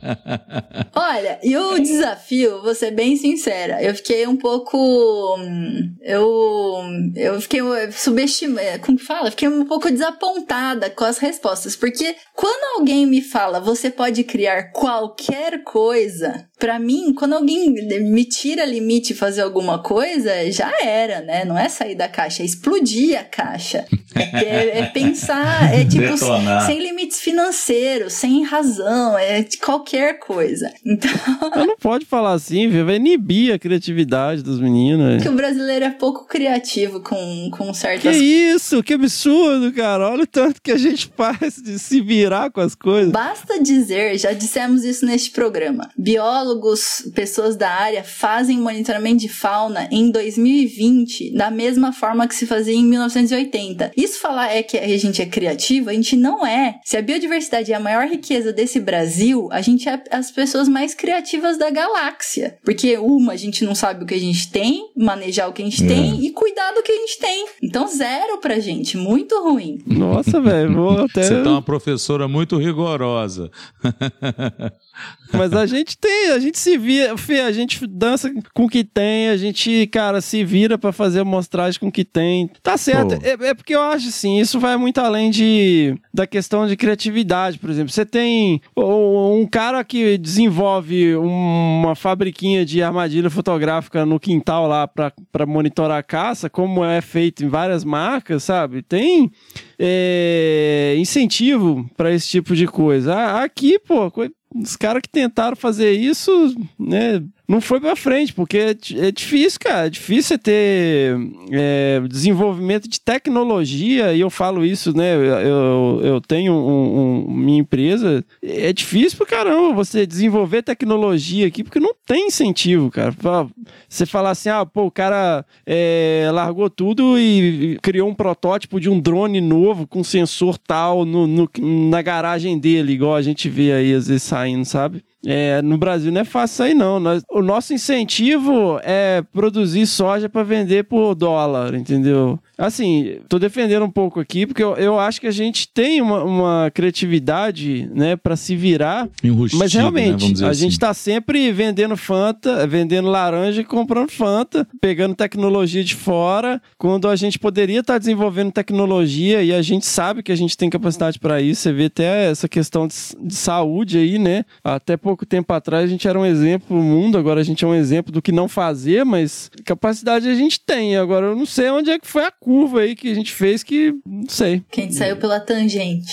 Speaker 4: Olha, e o desafio, vou ser bem sincera, eu fiquei um pouco. hum, Eu. Eu fiquei subestimada. Como que fala? Fiquei um pouco desapontada com as respostas. Porque quando alguém me fala, você pode criar qualquer coisa, pra mim, quando alguém me tira limite e fazer alguma coisa, já era, né? Não é sair da caixa, é explodir a caixa. É, é pensar, é tipo,
Speaker 11: Detonar.
Speaker 4: Sem limites financeiros, sem razão, é de qualquer coisa. Então,
Speaker 1: Mas não pode falar assim, viu? vai inibir a criatividade dos meninos.
Speaker 4: que o brasileiro é pouco criativo com, com
Speaker 1: Que
Speaker 4: certas
Speaker 1: isso, que absurdo, cara. Olha o tanto que a gente faz de se virar com as coisas.
Speaker 4: Basta dizer, já dissemos isso neste programa. Biólogos, pessoas da área fazem monitoramento de fauna em 2020 da mesma forma que se fazia em 1980. Isso falar é que a gente é criativo, a gente não é. Se a biodiversidade é a maior riqueza desse Brasil, a gente é as pessoas mais criativas da galáxia. Porque uma, a gente não sabe o que a gente tem, manejar o que a gente
Speaker 3: É.
Speaker 4: tem e cuidar do que a gente tem. Então zero pra gente, muito ruim.
Speaker 1: Nossa, velho, vou <laughs> até.
Speaker 3: Você tá uma professora muito rigorosa. <laughs>
Speaker 1: Mas a gente tem, a gente se vira, Fê, a gente dança com o que tem, a gente, cara, se vira pra fazer a mostragem com o que tem. Tá certo. É, é porque eu acho assim, isso vai muito além de da questão de criatividade, por exemplo. Você tem um cara que desenvolve uma fabriquinha de armadilha fotográfica no quintal lá pra pra monitorar a caça, como é feito em várias marcas, sabe? Tem é, incentivo para esse tipo de coisa. Aqui, pô, os caras que tentaram fazer isso, né, não foi para frente, porque é, é, difícil, cara. É difícil você ter é, desenvolvimento de tecnologia, e eu falo isso, né? Eu, eu tenho um, um, minha empresa. É difícil pra caramba você desenvolver tecnologia aqui, porque não tem incentivo, cara. Pra você falar assim, ah, pô, o cara é, largou tudo e criou um protótipo de um drone novo com sensor tal no, no, na garagem dele, igual a gente vê aí às vezes saindo, sabe? É, no Brasil não é fácil aí, não. Nós, o nosso incentivo é produzir soja para vender por dólar, entendeu? Assim, tô defendendo um pouco aqui, porque eu, eu acho que a gente tem uma, uma criatividade, né, para se virar.
Speaker 3: Enrustido,
Speaker 1: mas realmente,
Speaker 3: né,
Speaker 1: a
Speaker 3: assim.
Speaker 1: gente tá sempre vendendo Fanta, vendendo laranja e comprando Fanta, pegando tecnologia de fora, quando a gente poderia estar tá desenvolvendo tecnologia e a gente sabe que a gente tem capacidade para isso. Você vê até essa questão de, de saúde aí, né? Até pouco tempo atrás a gente era um exemplo no mundo, agora a gente é um exemplo do que não fazer, mas capacidade a gente tem. Agora eu não sei onde é que foi a curva aí que a gente fez que não sei.
Speaker 4: Que a gente saiu pela tangente.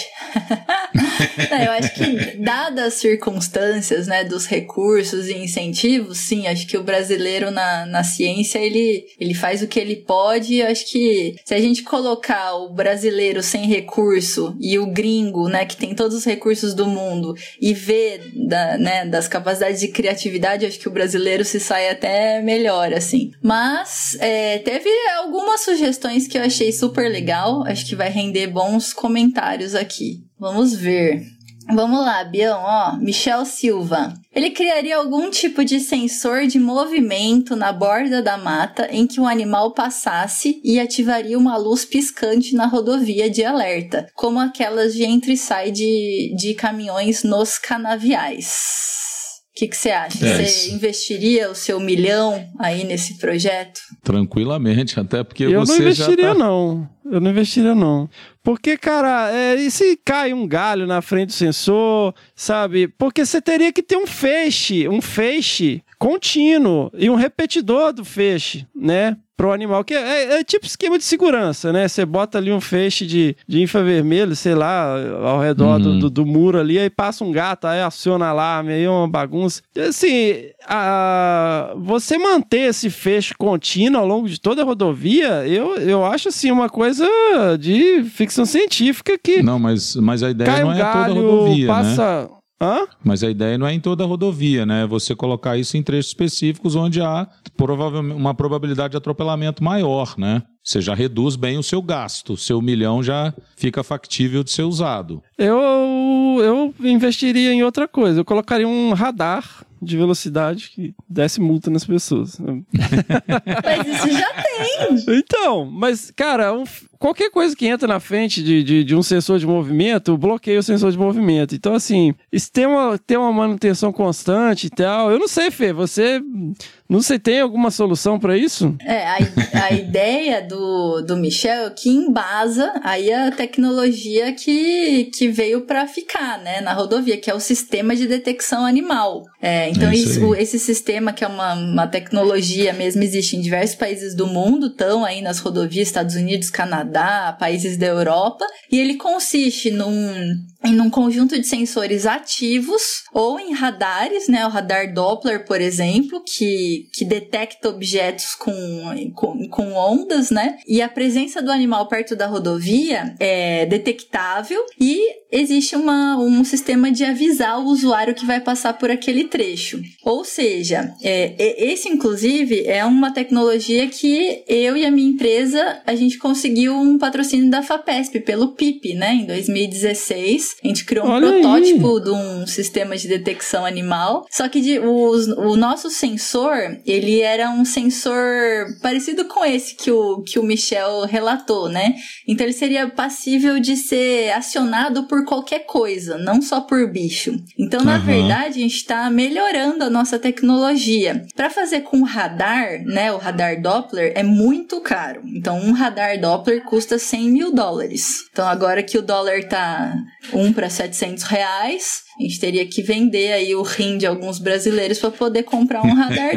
Speaker 4: não, <laughs> eu acho que, dadas as circunstâncias, né, dos recursos e incentivos, sim, acho que o brasileiro na, na ciência, ele, ele faz o que ele pode. Acho que se a gente colocar o brasileiro sem recurso e o gringo, né, que tem todos os recursos do mundo, e ver da, né, das capacidades de criatividade, acho que o brasileiro se sai até melhor, assim. Mas é, teve algumas sugestões que eu achei super legal. Acho que vai render bons comentários aqui. Vamos ver. Vamos lá, Bião, ó, Michel Silva. Ele criaria algum tipo de sensor de movimento na borda da mata em que o animal passasse e ativaria uma luz piscante na rodovia de alerta, como aquelas de entra e sai de, de caminhões nos canaviais. O que, que você acha?
Speaker 3: É,
Speaker 4: você
Speaker 3: isso.
Speaker 4: investiria o seu milhão aí nesse projeto?
Speaker 3: Tranquilamente, até porque
Speaker 1: Eu não
Speaker 3: você
Speaker 1: investiria,
Speaker 3: já tá...
Speaker 1: não. Eu não investiria, não. Porque, cara, é, e se cai um galho na frente do sensor, sabe? Porque você teria que ter um feixe, um feixe contínuo e um repetidor do feixe, né? Pro animal, que é, é tipo esquema de segurança, né? Você bota ali um feixe de, de infravermelho, sei lá, ao redor do,
Speaker 3: Uhum.
Speaker 1: do, do muro ali, aí passa um gato, aí aciona alarme, aí é uma bagunça. Assim, a, você manter esse feixe contínuo ao longo de toda a rodovia, eu, eu acho assim uma coisa de ficção científica que
Speaker 3: Não, mas, mas a ideia não é toda a
Speaker 1: galho,
Speaker 3: rodovia, né?
Speaker 1: Hã?
Speaker 3: Mas a ideia não é em toda a rodovia, né? É Você colocar isso em trechos específicos onde há provavelmente uma probabilidade de atropelamento maior, né? Você já reduz bem o seu gasto, seu milhão já fica factível de ser usado.
Speaker 1: Eu, eu investiria em outra coisa. Eu colocaria um radar de velocidade que desse multa nas pessoas. <laughs>
Speaker 4: Mas isso já tem!
Speaker 1: Então, mas, cara, um- qualquer coisa que entra na frente de, de, de um sensor de movimento, bloqueia o sensor de movimento. Então, assim, isso tem uma, tem uma manutenção constante e tal. Eu não sei, Fê, você. Não sei, tem alguma solução pra isso?
Speaker 4: É, a, a ideia do, do Michel é que embasa aí a tecnologia que, que veio para ficar, né, na rodovia, que é o sistema de detecção animal. É, então,
Speaker 3: É isso
Speaker 4: esse sistema, que é uma, uma tecnologia mesmo, existe em diversos países do mundo, estão aí nas rodovias, Estados Unidos, Canadá, países da Europa, e ele consiste num, em um conjunto de sensores ativos ou em radares, né? O radar Doppler, por exemplo, que, que detecta objetos com, com, com ondas, né? E a presença do animal perto da rodovia é detectável e existe uma, um sistema de avisar o usuário que vai passar por aquele trecho. Ou seja, é, esse inclusive é uma tecnologia que eu e a minha empresa a gente conseguiu um patrocínio da FAPESP pelo PIP, né? Em 2016 a gente criou um
Speaker 1: Olha aí.
Speaker 4: protótipo de um sistema de detecção animal. Só que de, os- o nosso sensor ele era um sensor parecido com esse que o que o Michel relatou, né? Então ele seria passível de ser acionado por qualquer coisa, não só por bicho. Então, na
Speaker 3: Aham.
Speaker 4: verdade, a gente está melhorando a nossa tecnologia. Para fazer com radar, né, o radar Doppler é muito caro. Então, um radar Doppler custa 100 mil dólares. Então, agora que o dólar tá 1 para 700 reais, A gente teria que vender aí o rim de alguns brasileiros para poder comprar um radar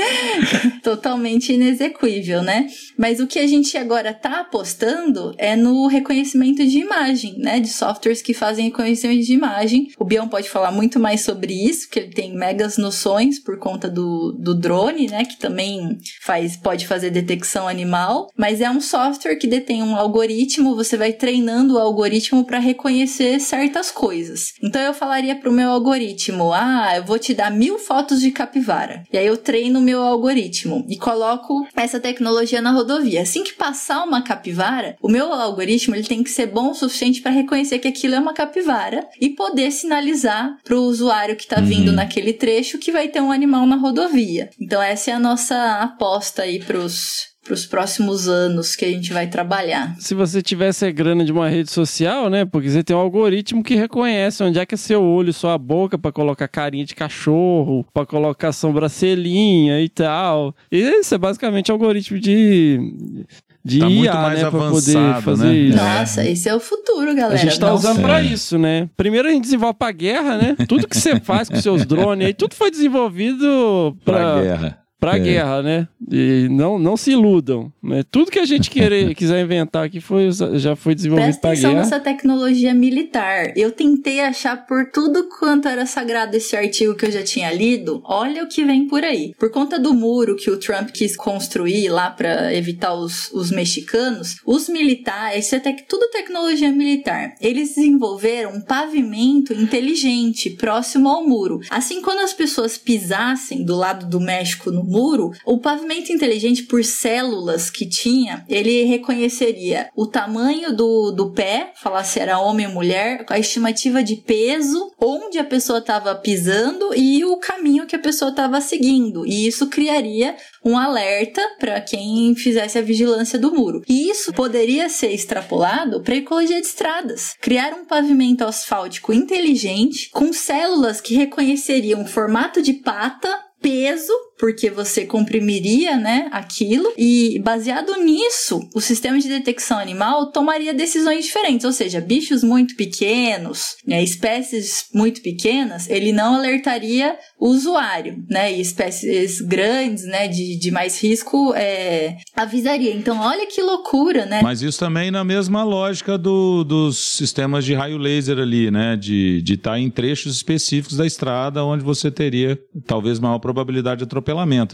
Speaker 4: <laughs> totalmente inexequível, né? Mas o que a gente agora tá apostando é no reconhecimento de imagem, né? De softwares que fazem reconhecimento de imagem. O Bion pode falar muito mais sobre isso, que ele tem megas noções por conta do, do drone, né? Que também faz, pode fazer detecção animal, mas é um software que detém um algoritmo, você vai treinando o algoritmo para reconhecer certas coisas. Então eu falaria pro meu algoritmo: ah, eu vou te dar mil fotos de capivara. E aí eu treino o meu algoritmo e coloco essa tecnologia na rodovia. Assim que passar uma capivara, o meu algoritmo ele tem que ser bom o suficiente para reconhecer que aquilo é uma capivara e poder sinalizar para o usuário que está vindo
Speaker 3: Uhum.
Speaker 4: naquele trecho que vai ter um animal na rodovia. Então essa é a nossa aposta aí pros para os próximos anos que a gente vai trabalhar.
Speaker 1: Se você tivesse a grana de uma rede social, né? Porque você tem um algoritmo que reconhece onde é que é seu olho, sua boca para colocar carinha de cachorro, para colocar sobrancelhinha e tal. E isso é basicamente algoritmo de de
Speaker 3: Tá
Speaker 1: IA,
Speaker 3: muito mais
Speaker 1: né, para poder
Speaker 3: avançado,
Speaker 1: fazer
Speaker 3: né?
Speaker 1: isso.
Speaker 4: Nossa, esse é o futuro, galera.
Speaker 1: A gente tá
Speaker 4: Nossa.
Speaker 1: usando pra
Speaker 3: É.
Speaker 1: isso, né? Primeiro a gente desenvolve pra guerra, né? Tudo que você faz com seus drones aí, tudo foi desenvolvido pra,
Speaker 3: Pra guerra.
Speaker 1: pra
Speaker 3: É.
Speaker 1: guerra, né? E não, não se iludam. Né? Tudo que a gente querer, <laughs> quiser inventar aqui foi, já foi desenvolvido
Speaker 4: Presta atenção
Speaker 1: guerra.
Speaker 4: nessa tecnologia militar. Eu tentei achar por tudo quanto era sagrado esse artigo que eu já tinha lido. Olha o que vem por aí. Por conta do muro que o Trump quis construir lá para evitar os, os mexicanos, os militares, isso é tec- tudo tecnologia militar. Eles desenvolveram um pavimento inteligente próximo ao muro. Assim, quando as pessoas pisassem do lado do México no muro, o pavimento inteligente, por células que tinha, ele reconheceria o tamanho do, do pé, falar se era homem ou mulher, a estimativa de peso, onde a pessoa estava pisando e o caminho que a pessoa estava seguindo. E isso criaria um alerta para quem fizesse a vigilância do muro. E isso poderia ser extrapolado para a ecologia de estradas. Criar um pavimento asfáltico inteligente com células que reconheceriam formato de pata peso, porque você comprimiria, né, aquilo, e baseado nisso, o sistema de detecção animal tomaria decisões diferentes, ou seja, bichos muito pequenos, né, espécies muito pequenas, ele não alertaria o usuário, né, e espécies grandes, né, de, de mais risco, é, avisaria. Então, olha que loucura, né?
Speaker 3: Mas isso também na mesma lógica do- dos sistemas de raio laser ali, né? De estar em trechos específicos da estrada onde você teria talvez maior probabilidade de atropelamento,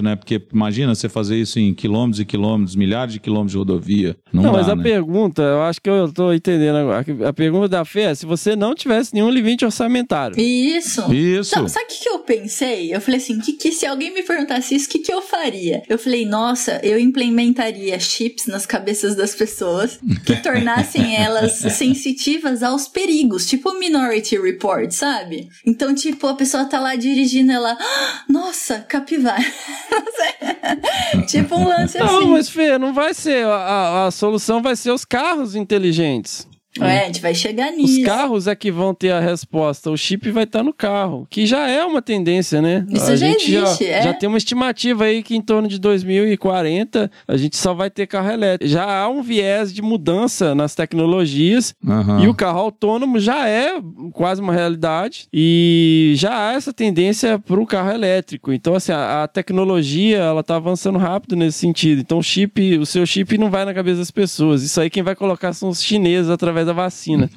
Speaker 3: né? Porque imagina você fazer isso em quilômetros e quilômetros, milhares de quilômetros de rodovia. Não,
Speaker 1: Não,
Speaker 3: dá,
Speaker 1: mas a
Speaker 3: né?
Speaker 1: pergunta, eu acho que eu tô entendendo agora. A pergunta da Fê é se você não tivesse nenhum limite orçamentário.
Speaker 4: Isso.
Speaker 3: Isso.
Speaker 4: Sabe, sabe o que, que eu pensei? Eu falei assim, que, que se alguém me perguntasse isso, o que, que eu faria? Eu falei, nossa, eu implementaria chips nas cabeças das pessoas que tornassem <laughs> elas sensitivas aos perigos, tipo o Minority Report, sabe? Então, tipo, a pessoa tá lá dirigindo, ela, "Ah, nossa, capivara. <laughs> tipo um lance
Speaker 1: Não,
Speaker 4: assim.
Speaker 1: mas Fê, não vai ser. A, a- a solução vai ser os carros inteligentes.
Speaker 4: É, a gente vai chegar
Speaker 1: Os
Speaker 4: nisso.
Speaker 1: carros é que vão ter a resposta. O chip vai estar no carro, que já é uma tendência, né?
Speaker 4: Isso
Speaker 1: a
Speaker 4: já
Speaker 1: gente
Speaker 4: existe, é.
Speaker 1: já tem uma estimativa aí que em torno de 2040 a gente só vai ter carro elétrico. Já há um viés de mudança nas tecnologias
Speaker 3: Aham.
Speaker 1: e o carro autônomo já é quase uma realidade e já há essa tendência para o carro elétrico. Então, assim, a, a tecnologia ela tá avançando rápido nesse sentido. Então, o chip, o seu chip não vai na cabeça das pessoas. Isso aí quem vai colocar são os chineses através da vacina.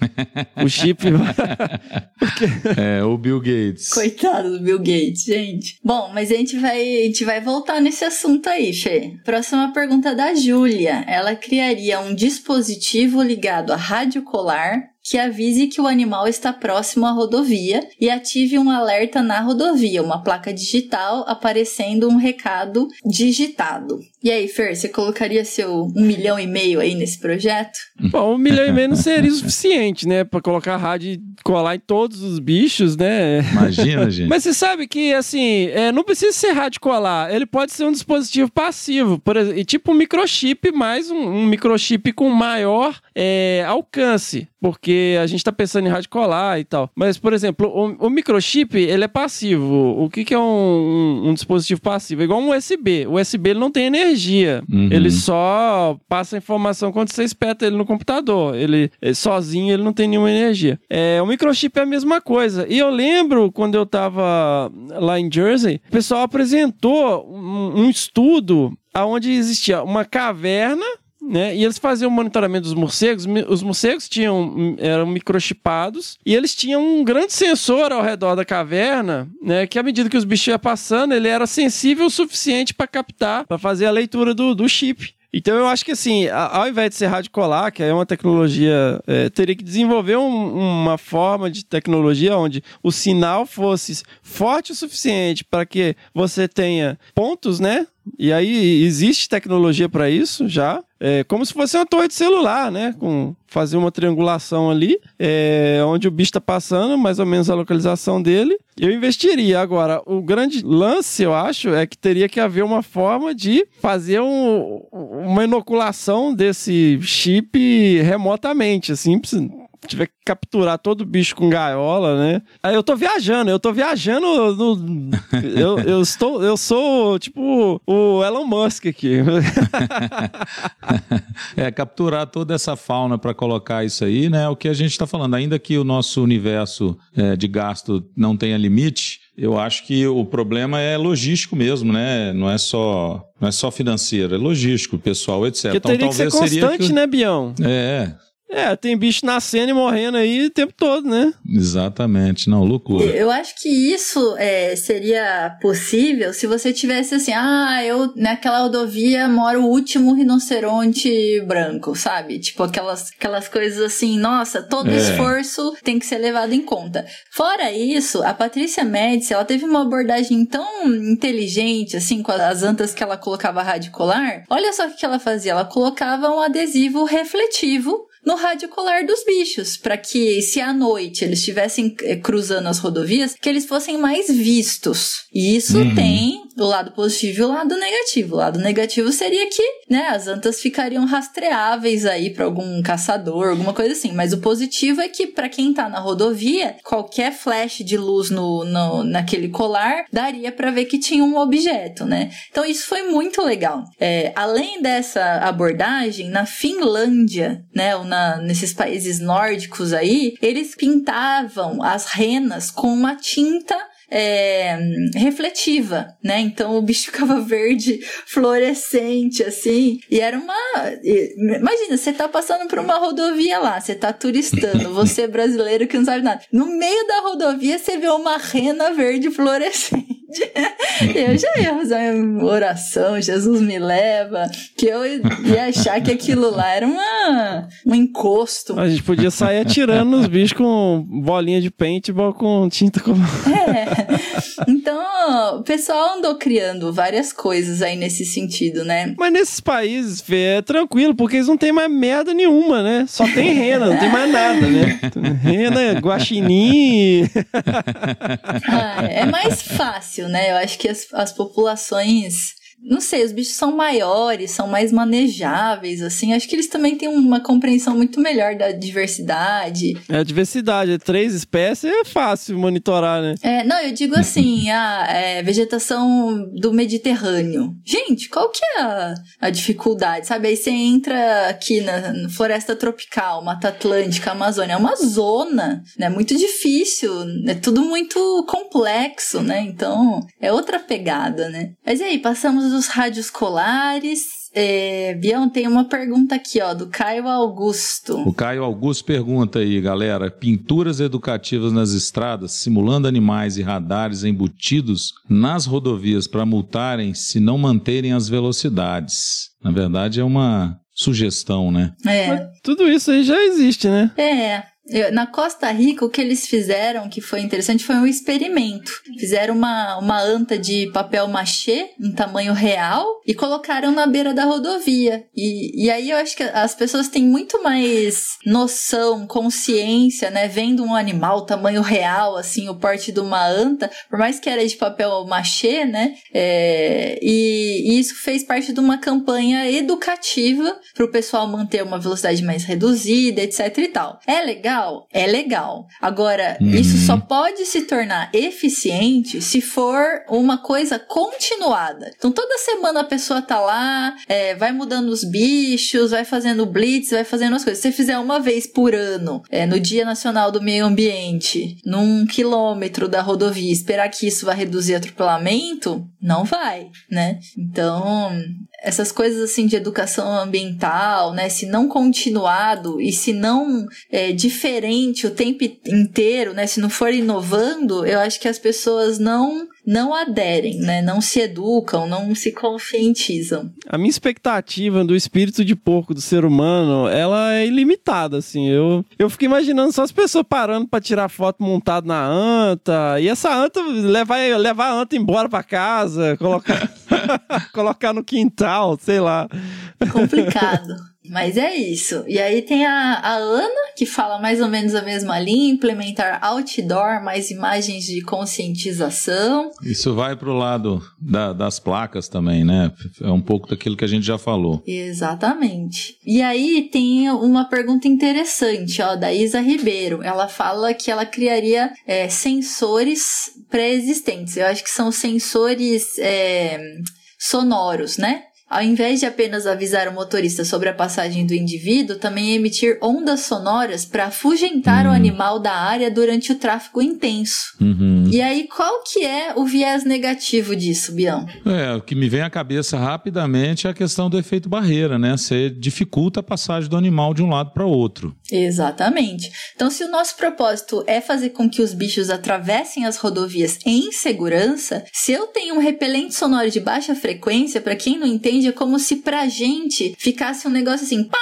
Speaker 1: o chip <laughs>
Speaker 3: É, o Bill Gates.
Speaker 4: Coitado do Bill Gates, gente. Bom, mas a gente vai, a gente vai voltar nesse assunto aí, Fê. Próxima pergunta da Júlia. Ela criaria um dispositivo ligado à rádio colar que avise que o animal está próximo à rodovia e ative um alerta na rodovia, uma placa digital aparecendo um recado digitado. E aí, Fer, você colocaria seu um milhão e meio aí nesse projeto?
Speaker 1: Bom, um milhão e meio não seria o suficiente, né? Pra colocar rádio e colar em todos os bichos, né?
Speaker 3: Imagina, gente.
Speaker 1: Mas você sabe que, assim, é, não precisa ser rádio colar. Ele pode ser um dispositivo passivo, por exemplo, tipo um microchip, mais um, um microchip com maior é, alcance. Porque a gente está pensando em rádio colar e tal. Mas, por exemplo, o, o microchip, ele é passivo. O que, que é um, um, um, dispositivo passivo? É igual um USB. O USB ele não tem energia. Uhum. Ele só passa informação quando você espeta ele no computador. Ele, ele sozinho ele não tem nenhuma energia. É, o microchip é a mesma coisa. E eu lembro quando eu estava lá em Jersey, o pessoal apresentou um, um estudo onde existia uma caverna né? E eles faziam o monitoramento dos morcegos. Os morcegos tinham eram microchipados e eles tinham um grande sensor ao redor da caverna, né? Que à medida que os bichos iam passando, ele era sensível o suficiente para captar, para fazer a leitura do, do chip. Então eu acho que assim, ao invés de ser rádio colar, que é uma tecnologia, é, teria que desenvolver um, uma forma de tecnologia onde o sinal fosse forte o suficiente para que você tenha pontos, né? E aí existe tecnologia para isso já. É como se fosse uma torre de celular, né? Com fazer uma triangulação ali, é, onde o bicho está passando, mais ou menos a localização dele. Eu investiria. Agora, o grande lance, eu acho, é que teria que haver uma forma de fazer um, uma inoculação desse chip remotamente, assim, tiver que capturar todo bicho com gaiola, né? Aí eu tô viajando, eu tô viajando no, <laughs> eu, eu, estou, eu sou tipo o Elon Musk aqui. <laughs>
Speaker 3: é, capturar toda essa fauna para colocar isso aí, né? É o que a gente está falando. Ainda que o nosso universo é, de gasto não tenha limite, eu acho que o problema é logístico mesmo, né? Não é só, não é só financeiro, é logístico, pessoal, etc.
Speaker 1: Que então, teria talvez que ser constante, que... né, Bião?
Speaker 3: É,
Speaker 1: é, tem bicho nascendo e morrendo aí o tempo todo, né?
Speaker 3: Exatamente, não, loucura.
Speaker 4: Eu acho que isso é, seria possível se você tivesse assim, ah, eu naquela rodovia mora o último rinoceronte branco, sabe? Tipo aquelas, aquelas coisas assim, nossa, todo é. esforço tem que ser levado em conta. Fora isso, a Patrícia Médici, ela teve uma abordagem tão inteligente, assim, com as antas que ela colocava radicular. Olha só o que ela fazia, ela colocava um adesivo refletivo no rádio colar dos bichos, para que se à noite eles estivessem eh, cruzando as rodovias, que eles fossem mais vistos. E isso uhum. tem o lado positivo e o lado negativo. O lado negativo seria que, né, as antas ficariam rastreáveis aí para algum caçador, alguma coisa assim. Mas o positivo é que para quem tá na rodovia, qualquer flash de luz no, no naquele colar daria para ver que tinha um objeto, né? Então isso foi muito legal. É, além dessa abordagem, na Finlândia, né, ou na, nesses países nórdicos aí, eles pintavam as renas com uma tinta é, refletiva, né? Então o bicho <laughs> ficava verde, fluorescente, assim. E era uma. Imagina, você tá passando por uma rodovia lá, você tá turistando, você é brasileiro que não sabe nada. No meio da rodovia você vê uma rena verde fluorescente. <laughs> eu já ia fazer uma oração, Jesus me leva, que eu ia achar que aquilo lá era uma, um encosto.
Speaker 1: A gente podia sair atirando nos bichos com bolinha de paintball com tinta com.
Speaker 4: É. <laughs> Então, o pessoal andou criando várias coisas aí nesse sentido, né?
Speaker 1: Mas nesses países, Fê, é tranquilo, porque eles não tem mais merda nenhuma, né? Só tem rena, não tem mais nada, né? Rena, guaxinim.
Speaker 4: ah, é mais fácil, né? Eu acho que as, as populações não sei, os bichos são maiores, são mais manejáveis, assim. Acho que eles também têm uma compreensão muito melhor da diversidade.
Speaker 1: É, a diversidade, três espécies é fácil monitorar, né?
Speaker 4: É, não, eu digo assim, <laughs> a é, vegetação do Mediterrâneo. Gente, qual que é a, a dificuldade, sabe? Aí você entra aqui na, na, floresta tropical, Mata Atlântica, Amazônia, é uma zona, né? Muito difícil, é tudo muito complexo, né? Então, é outra pegada, né? Mas e aí, passamos dos rádios colares. É, Bião, tem uma pergunta aqui, ó, do Caio Augusto.
Speaker 3: O Caio Augusto pergunta aí, galera: pinturas educativas nas estradas, simulando animais e radares embutidos nas rodovias para multarem se não manterem as velocidades. Na verdade, é uma sugestão, né?
Speaker 4: É. Mas
Speaker 1: tudo isso aí já existe, né?
Speaker 4: É. Na Costa Rica, o que eles fizeram, que foi interessante, foi um experimento. Fizeram uma, uma anta de papel machê em tamanho real e colocaram na beira da rodovia. E, e aí eu acho que as pessoas têm muito mais noção, consciência, né? Vendo um animal tamanho real, assim, o porte de uma anta, por mais que era de papel machê, né? É, e, E isso fez parte de uma campanha educativa para o pessoal manter uma velocidade mais reduzida, etc e tal. É legal? É legal. Agora, uhum. isso só pode se tornar eficiente se for uma coisa continuada. Então, toda semana a pessoa tá lá, é, vai mudando os bichos, vai fazendo blitz, vai fazendo as coisas. Se você fizer uma vez por ano, é, no Dia Nacional do Meio Ambiente, num quilômetro da rodovia, esperar que isso vai reduzir atropelamento, não vai, né? Então, essas coisas assim de educação ambiental, né? Se não continuado e se não é, diferente o tempo inteiro, né? Se não for inovando, eu acho que as pessoas não não aderem, né? Não se educam, não se conscientizam.
Speaker 1: A minha expectativa do espírito de porco do ser humano, ela é ilimitada, assim. Eu, eu fico imaginando só as pessoas parando para tirar foto montado na anta, e essa anta levar, levar a anta embora para casa, colocar, <laughs> <laughs> colocar no quintal, sei lá.
Speaker 4: Complicado. Mas é isso. E aí tem a, a Ana, que fala mais ou menos a mesma linha, implementar outdoor, mais imagens de conscientização.
Speaker 3: Isso vai para o lado da, das placas também, né? É um pouco daquilo que a gente já falou.
Speaker 4: Exatamente. E aí tem uma pergunta interessante, ó, da Isa Ribeiro. Ela fala que ela criaria é, sensores pré-existentes. Eu acho que são sensores é, sonoros, né? Ao invés de apenas avisar o motorista sobre a passagem do indivíduo, também emitir ondas sonoras para afugentar uhum. o animal da área durante o tráfego intenso. Uhum. E aí, qual que é o viés negativo disso, Bião?
Speaker 3: É, o que me vem à cabeça rapidamente é a questão do efeito barreira, né? Você dificulta a passagem do animal de um lado para o outro.
Speaker 4: Exatamente. Então, se o nosso propósito é fazer com que os bichos atravessem as rodovias em segurança, se eu tenho um repelente sonoro de baixa frequência, para quem não entende, É como se pra gente ficasse um negócio assim, pá!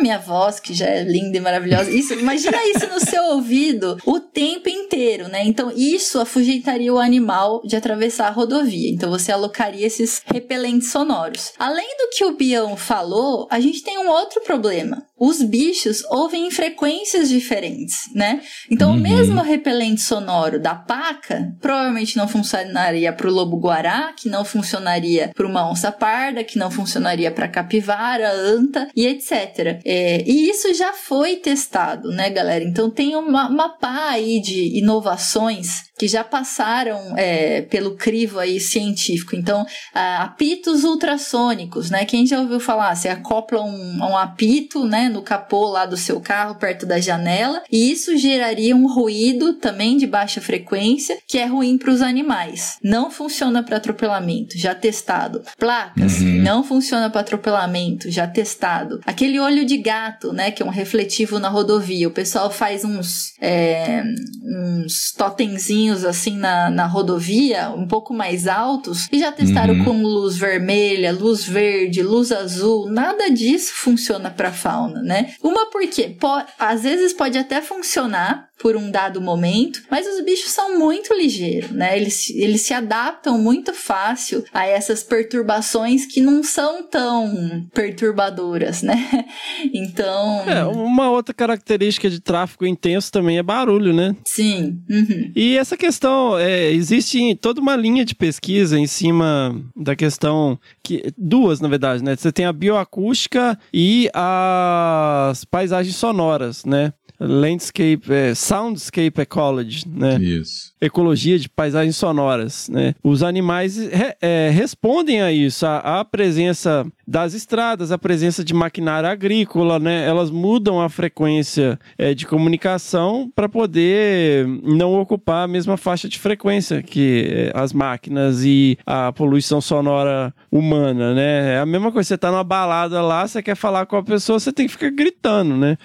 Speaker 4: minha voz, que já é linda e maravilhosa. Isso, imagina isso no seu ouvido o tempo inteiro, né? Então, isso afugentaria o animal de atravessar a rodovia. Então, você alocaria esses repelentes sonoros. Além do que o Bião falou, a gente tem um outro problema os bichos ouvem em frequências diferentes, né? Então, uhum. o mesmo repelente sonoro da paca provavelmente não funcionaria para o lobo-guará, que não funcionaria para uma onça parda, que não funcionaria para capivara, anta e etc. É, e isso já foi testado, né, galera? Então, tem uma, uma pá aí de inovações que já passaram é, pelo crivo aí científico. Então, apitos ultrassônicos, né? Quem já ouviu falar? Você acopla um, um apito, né, no capô lá do seu carro, perto da janela, e isso geraria um ruído também de baixa frequência, que é ruim para os animais. Não funciona para atropelamento, já testado. Placas, uhum. não funciona para atropelamento, já testado. Aquele olho de gato, né, que é um refletivo na rodovia. O pessoal faz uns, é, uns totemzinhos assim na, na rodovia, um pouco mais altos, e já testaram uhum. com luz vermelha, luz verde, luz azul, nada disso funciona para fauna, né? Uma porque às vezes pode até funcionar por um dado momento, mas os bichos são muito ligeiros, né? Eles, eles se adaptam muito fácil a essas perturbações que não são tão perturbadoras, né? <laughs> Então.
Speaker 1: É, uma outra característica de tráfego intenso também é barulho, né?
Speaker 4: Sim. Uhum.
Speaker 1: E essa questão, é, existe toda uma linha de pesquisa em cima da questão que duas, na verdade, né? Você tem a bioacústica e as paisagens sonoras, né? Landscape, é, Soundscape Ecology, né?
Speaker 3: Isso.
Speaker 1: Ecologia de paisagens sonoras, né? Os animais re, é, respondem a isso, a, a, presença das estradas, a presença de maquinária agrícola, né? Elas mudam a frequência é, de comunicação para poder não ocupar a mesma faixa de frequência que é, as máquinas e a poluição sonora humana, né? É a mesma coisa, você tá numa balada lá, você quer falar com a pessoa, você tem que ficar gritando, né?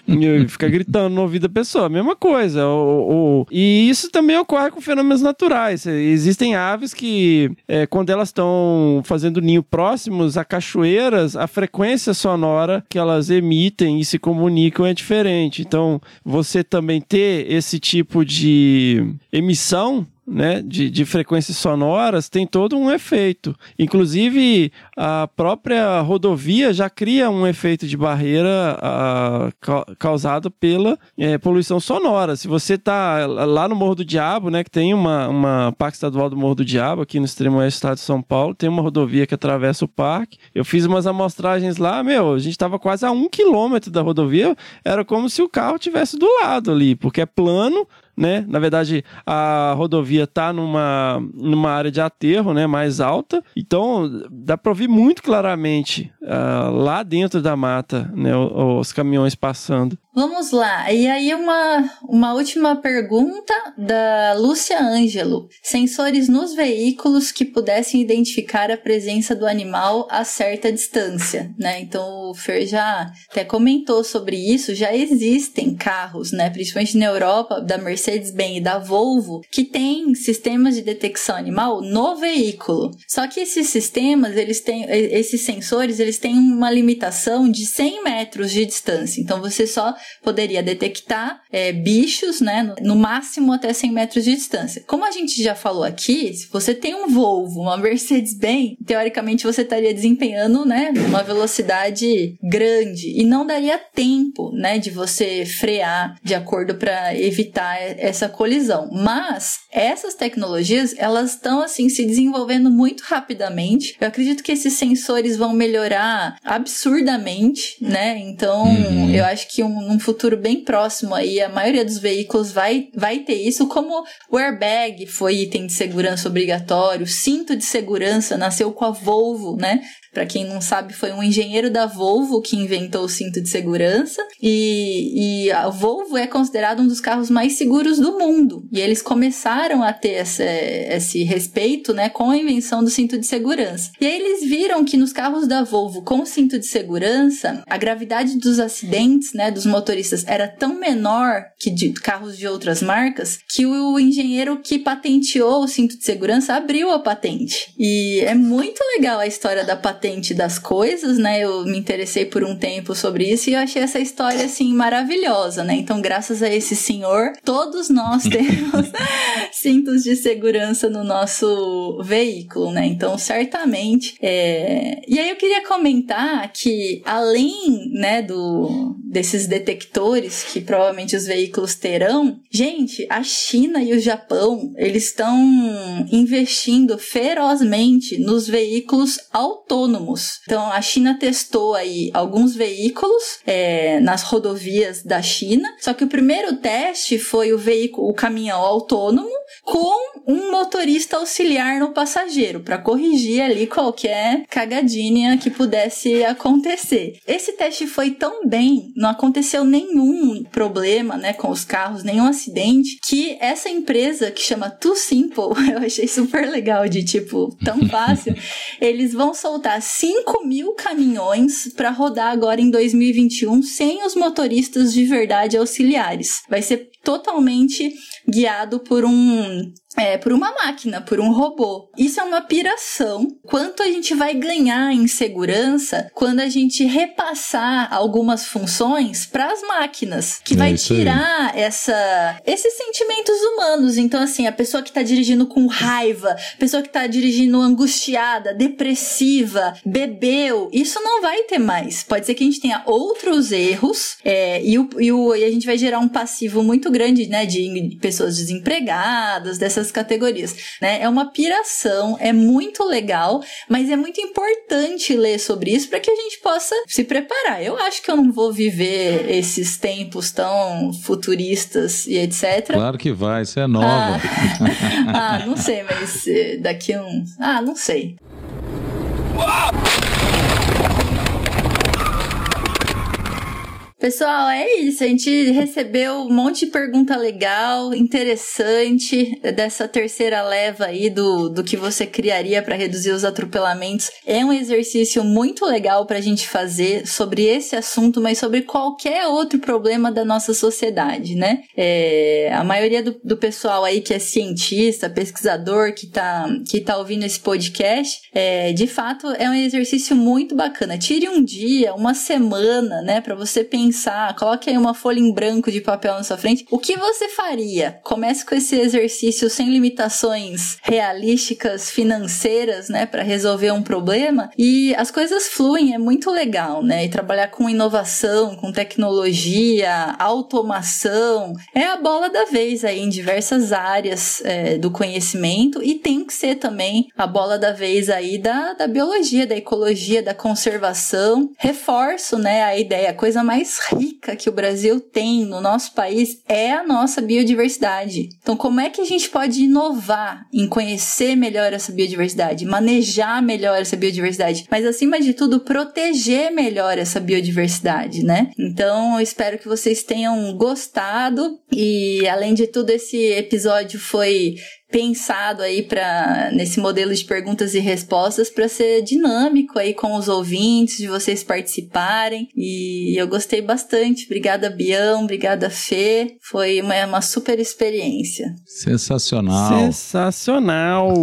Speaker 1: ficar gritando ouvido da pessoa. Mesma coisa. O, o, e isso também ocorre com fenômenos naturais. Existem aves que, é, quando elas estão fazendo ninho próximos a cachoeiras, a frequência sonora que elas emitem e se comunicam é diferente. Então, você também ter esse tipo de emissão né, de, de frequências sonoras tem todo um efeito. Inclusive, a própria rodovia já cria um efeito de barreira a, causado pela é, poluição sonora. Se você está lá no Morro do Diabo, né, que tem uma, uma parque estadual do Morro do Diabo, aqui no extremo oeste do estado de São Paulo, tem uma rodovia que atravessa o parque. Eu fiz umas amostragens lá, meu, a gente estava quase a um quilômetro da rodovia, era como se o carro tivesse do lado ali, porque é plano, né? Na verdade, a rodovia está numa, numa área de aterro, né, mais alta. Então, dá para ouvir muito claramente uh, lá dentro da mata, né, os, os caminhões passando.
Speaker 4: Vamos lá. E aí uma, uma última pergunta da Lúcia Ângelo. Sensores nos veículos que pudessem identificar a presença do animal a certa distância, né? Então o Fer já até comentou sobre isso. Já existem carros, né, principalmente na Europa, da Mercedes-Benz e da Volvo, que tem sistemas de detecção animal no veículo. Só que esses sistemas, eles têm esses sensores, eles têm uma limitação de 100 metros de distância. Então você só poderia detectar é, bichos, né, no, máximo até 100 metros de distância. Como a gente já falou aqui, se você tem um Volvo, uma Mercedes-Benz, teoricamente você estaria desempenhando, né, uma velocidade grande e não daria tempo, né, de você frear de acordo para evitar essa colisão. Mas essas tecnologias, elas estão assim se desenvolvendo muito rapidamente. Eu acredito que esses sensores vão melhorar absurdamente, né? Então, uhum. eu acho que um, um futuro bem próximo aí, a maioria dos veículos vai, vai ter isso, como o airbag foi item de segurança obrigatório, cinto de segurança nasceu com a Volvo, né? Para quem não sabe, foi um engenheiro da Volvo que inventou o cinto de segurança. E, e a Volvo é considerado um dos carros mais seguros do mundo. E eles começaram a ter essa, esse respeito né, com a invenção do cinto de segurança. E aí eles viram que nos carros da Volvo com cinto de segurança, a gravidade dos acidentes né, dos motoristas era tão menor que de carros de outras marcas que o engenheiro que patenteou o cinto de segurança abriu a patente. E é muito legal a história da patente patente das coisas, né? Eu me interessei por um tempo sobre isso e eu achei essa história assim maravilhosa, né? Então, graças a esse senhor, todos nós <laughs> temos cintos de segurança no nosso veículo, né? Então, certamente. É... E aí eu queria comentar que além, né, do desses detectores que provavelmente os veículos terão, gente, a China e o Japão eles estão investindo ferozmente nos veículos autônomos autônomos. Então, a China testou aí alguns veículos é, nas rodovias da China, só que o primeiro teste foi o veículo, o caminhão autônomo, com um motorista auxiliar no passageiro para corrigir ali qualquer cagadinha que pudesse acontecer. Esse teste foi tão bem, não aconteceu nenhum problema, né, com os carros, nenhum acidente, que essa empresa que chama Too Simple, <laughs> eu achei super legal de tipo tão fácil, <laughs> eles vão soltar 5 mil caminhões para rodar agora em 2021 sem os motoristas de verdade auxiliares. Vai ser totalmente guiado por um é, por uma máquina, por um robô. Isso é uma piração. Quanto a gente vai ganhar em segurança quando a gente repassar algumas funções para as máquinas, que é vai tirar aí. essa esses sentimentos humanos. Então assim, a pessoa que está dirigindo com raiva, a pessoa que está dirigindo angustiada, depressiva, bebeu, isso não vai ter mais. Pode ser que a gente tenha outros erros é, e, o, e, o, e a gente vai gerar um passivo muito grande, né, de pessoas desempregadas, dessas outras categorias, né? É uma piração, é muito legal, mas é muito importante ler sobre isso para que a gente possa se preparar. Eu acho que eu não vou viver esses tempos tão futuristas e etc.
Speaker 3: Claro que vai, você é nova.
Speaker 4: Ah, <laughs> ah não sei, mas eh, daqui a um. Ah, não sei. Pessoal, é isso. A gente recebeu um monte de pergunta legal, interessante dessa terceira leva aí do, do que você criaria para reduzir os atropelamentos. É um exercício muito legal para a gente fazer sobre esse assunto, mas sobre qualquer outro problema da nossa sociedade, né? É, a maioria do, do pessoal aí que é cientista, pesquisador, que tá, que tá ouvindo esse podcast, é, de fato é um exercício muito bacana. Tire um dia, uma semana, né, para você pensar pensar, coloque aí uma folha em branco de papel na sua frente. O que você faria? Comece com esse exercício sem limitações realísticas, financeiras, né, para resolver um problema e as coisas fluem, é muito legal, né? E trabalhar com inovação, com tecnologia, automação, é a bola da vez aí em diversas áreas é, do conhecimento e tem que ser também a bola da vez aí da, da biologia, da ecologia, da conservação. Reforço, né, a ideia, a coisa mais rica que o Brasil tem no nosso país é a nossa biodiversidade. Então, como é que a gente pode inovar em conhecer melhor essa biodiversidade, manejar melhor essa biodiversidade, mas acima de tudo, proteger melhor essa biodiversidade, né? Então, eu espero que vocês tenham gostado e, além de tudo, esse episódio foi pensado aí para nesse modelo de perguntas e respostas para ser dinâmico aí com os ouvintes, de vocês participarem. E eu gostei bastante. Obrigada, Bião, obrigada, Fê. Foi uma, uma super experiência.
Speaker 3: Sensacional.
Speaker 1: Sensacional.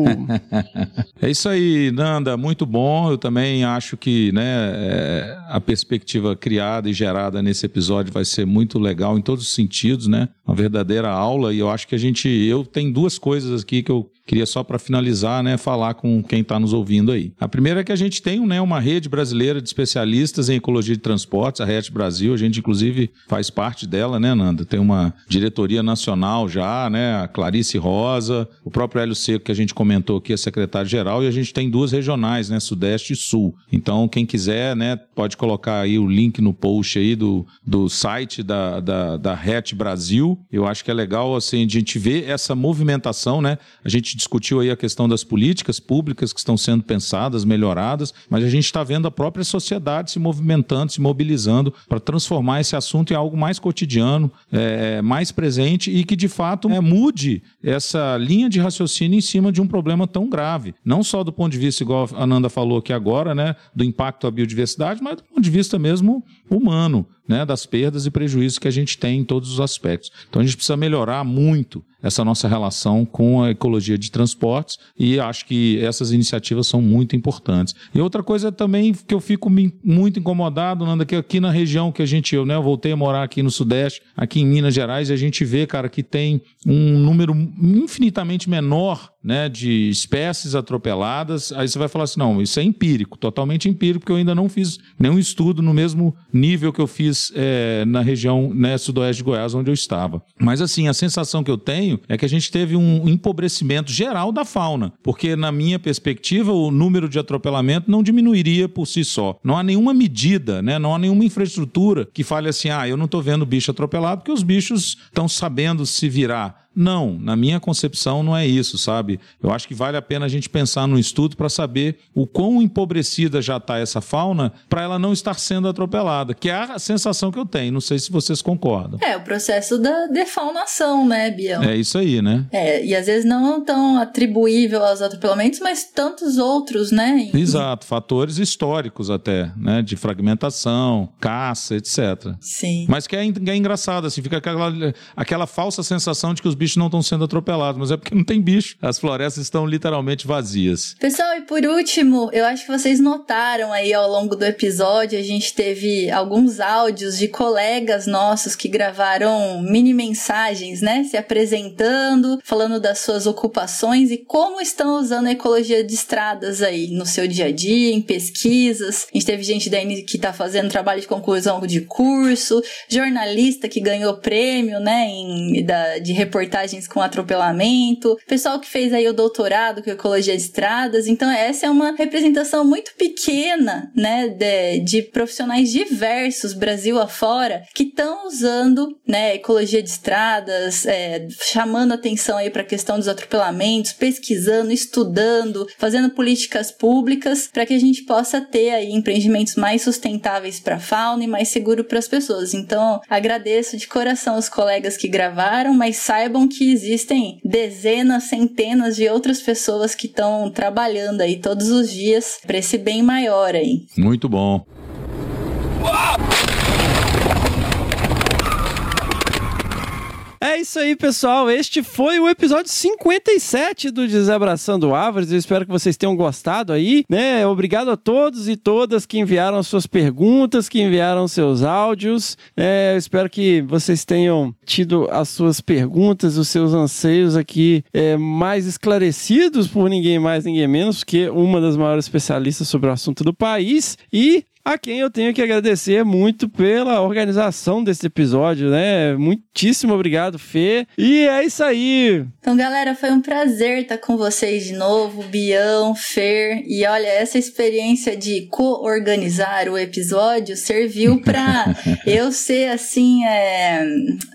Speaker 1: <laughs>
Speaker 3: é isso aí, Nanda, muito bom. Eu também acho que, né, é, a perspectiva criada e gerada nesse episódio vai ser muito legal em todos os sentidos, né? Uma verdadeira aula e eu acho que a gente eu tenho duas coisas aqui que eu queria só para finalizar, né, falar com quem está nos ouvindo aí. A primeira é que a gente tem né, uma rede brasileira de especialistas em ecologia de transportes, a RET Brasil, a gente inclusive faz parte dela, né, Nanda? Tem uma diretoria nacional já, né, a Clarice Rosa, o próprio Hélio Seco que a gente comentou aqui, é secretário-geral, e a gente tem duas regionais, né, Sudeste e Sul. Então, quem quiser, né, pode colocar aí o link no post aí do, do site da, da, da RET Brasil. Eu acho que é legal, assim, a gente ver essa movimentação, né? A gente discutiu aí a questão das políticas públicas que estão sendo pensadas, melhoradas, mas a gente está vendo a própria sociedade se movimentando, se mobilizando para transformar esse assunto em algo mais cotidiano, é, mais presente e que de fato é, mude essa linha de raciocínio em cima de um problema tão grave. Não só do ponto de vista, igual a Ananda falou aqui agora, né, do impacto à biodiversidade, mas do ponto de vista mesmo humano né, das perdas e prejuízos que a gente tem em todos os aspectos. Então a gente precisa melhorar muito essa nossa relação com a ecologia de transportes e acho que essas iniciativas são muito importantes. E outra coisa também que eu fico muito incomodado, Nanda, que aqui na região que a gente, eu, né, eu voltei a morar aqui no Sudeste, aqui em Minas Gerais, e a gente vê, cara, que tem um número infinitamente menor né, de espécies atropeladas, aí você vai falar assim, não, isso é empírico, totalmente empírico, porque eu ainda não fiz nenhum estudo no mesmo nível que eu fiz é, na região né, sudoeste de Goiás, onde eu estava. Mas assim, a sensação que eu tenho é que a gente teve um empobrecimento geral da fauna, porque na minha perspectiva, o número de atropelamento não diminuiria por si só. Não há nenhuma medida, né, não há nenhuma infraestrutura que fale assim, ah, eu não estou vendo bicho atropelado porque os bichos estão sabendo se virar. Não, na minha concepção não é isso, sabe? Eu acho que vale a pena a gente pensar no estudo para saber o quão empobrecida já está essa fauna para ela não estar sendo atropelada, que é a sensação que eu tenho. Não sei se vocês concordam.
Speaker 4: É, o processo da defaunação, né, Bião?
Speaker 3: É isso aí, né?
Speaker 4: É, e às vezes não tão atribuível aos atropelamentos, mas tantos outros, né?
Speaker 3: Exato, fatores históricos até, né? De fragmentação, caça, etc.
Speaker 4: Sim.
Speaker 3: Mas que é, é engraçado, assim, fica aquela, aquela falsa sensação de que os bichos não estão sendo atropelados, mas é porque não tem bicho. As florestas estão literalmente vazias.
Speaker 4: Pessoal, e por último, eu acho que vocês notaram aí ao longo do episódio, a gente teve alguns áudios de colegas nossos que gravaram mini mensagens, né? Se apresentando, falando das suas ocupações e como estão usando a ecologia de estradas aí no seu dia a dia, em pesquisas. A gente teve gente da que está fazendo trabalho de conclusão de curso, jornalista que ganhou prêmio, né, em, da, de reportagem reportagens com atropelamento, pessoal que fez aí o doutorado com ecologia de estradas. Então, essa é uma representação muito pequena, né, de, de profissionais diversos, Brasil afora, que estão usando, né, ecologia de estradas, é, chamando atenção aí para a questão dos atropelamentos, pesquisando, estudando, fazendo políticas públicas para que a gente possa ter aí empreendimentos mais sustentáveis para a fauna e mais seguro para as pessoas. Então, agradeço de coração os colegas que gravaram, mas saibam saibam que existem dezenas, centenas de outras pessoas que estão trabalhando aí todos os dias para esse bem maior aí.
Speaker 3: Muito bom.
Speaker 1: É isso aí, pessoal. Este foi o episódio 57 do Desabraçando Árvores. Eu espero que vocês tenham gostado aí, né? Obrigado a todos e todas que enviaram suas perguntas, que enviaram seus áudios. É, eu espero que vocês tenham tido as suas perguntas, os seus anseios aqui é, mais esclarecidos por ninguém mais, ninguém menos que uma das maiores especialistas sobre o assunto do país. E a quem eu tenho que agradecer muito pela organização desse episódio, né? Muitíssimo obrigado, Fê. E é isso aí.
Speaker 4: Então, galera, foi um prazer estar com vocês de novo, Bião, Fer. E olha, essa experiência de co-organizar o episódio serviu para <laughs> eu ser, assim, é,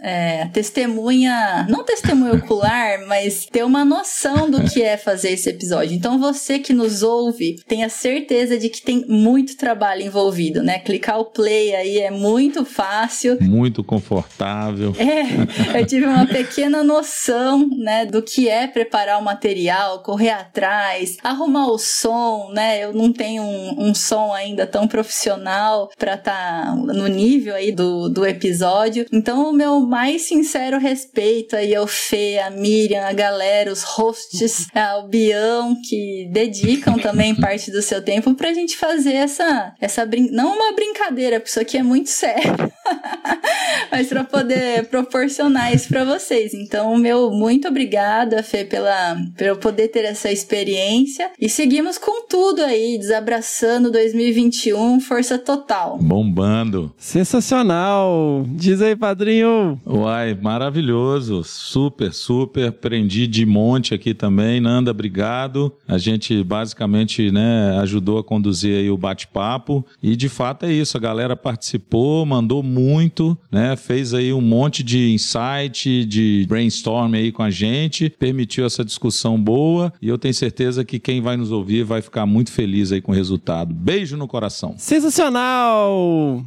Speaker 4: é, testemunha, não testemunha ocular, mas ter uma noção do que é fazer esse episódio. Então, você que nos ouve, tenha certeza de que tem muito trabalho envolvido envolvido, né? Clicar o play aí é muito fácil.
Speaker 3: Muito confortável.
Speaker 4: É, eu tive uma pequena noção, né, do que é preparar o material, correr atrás, arrumar o som, né? Eu não tenho um, um som ainda tão profissional para estar tá no nível aí do, do episódio. Então, o meu mais sincero respeito aí ao Fê, a Miriam, a galera, os hosts, ao Bião, que dedicam também <laughs> parte do seu tempo pra gente fazer essa, essa brin... não uma brincadeira, porque isso aqui é muito sério, <laughs> mas para poder proporcionar isso para vocês. Então, meu muito obrigada, Fê, pela por eu poder ter essa experiência e seguimos com tudo aí, desabraçando 2021, força total.
Speaker 3: Bombando.
Speaker 1: Sensacional. Diz aí, padrinho.
Speaker 3: Uai, maravilhoso. Super, super. Aprendi de monte aqui também. Nanda, obrigado. A gente basicamente, né, ajudou a conduzir aí o bate-papo e de fato é isso, a galera participou, mandou muito, né? Fez aí um monte de insight, de brainstorm aí com a gente, permitiu essa discussão boa e eu tenho certeza que quem vai nos ouvir vai ficar muito feliz aí com o resultado. Beijo no coração.
Speaker 1: Sensacional!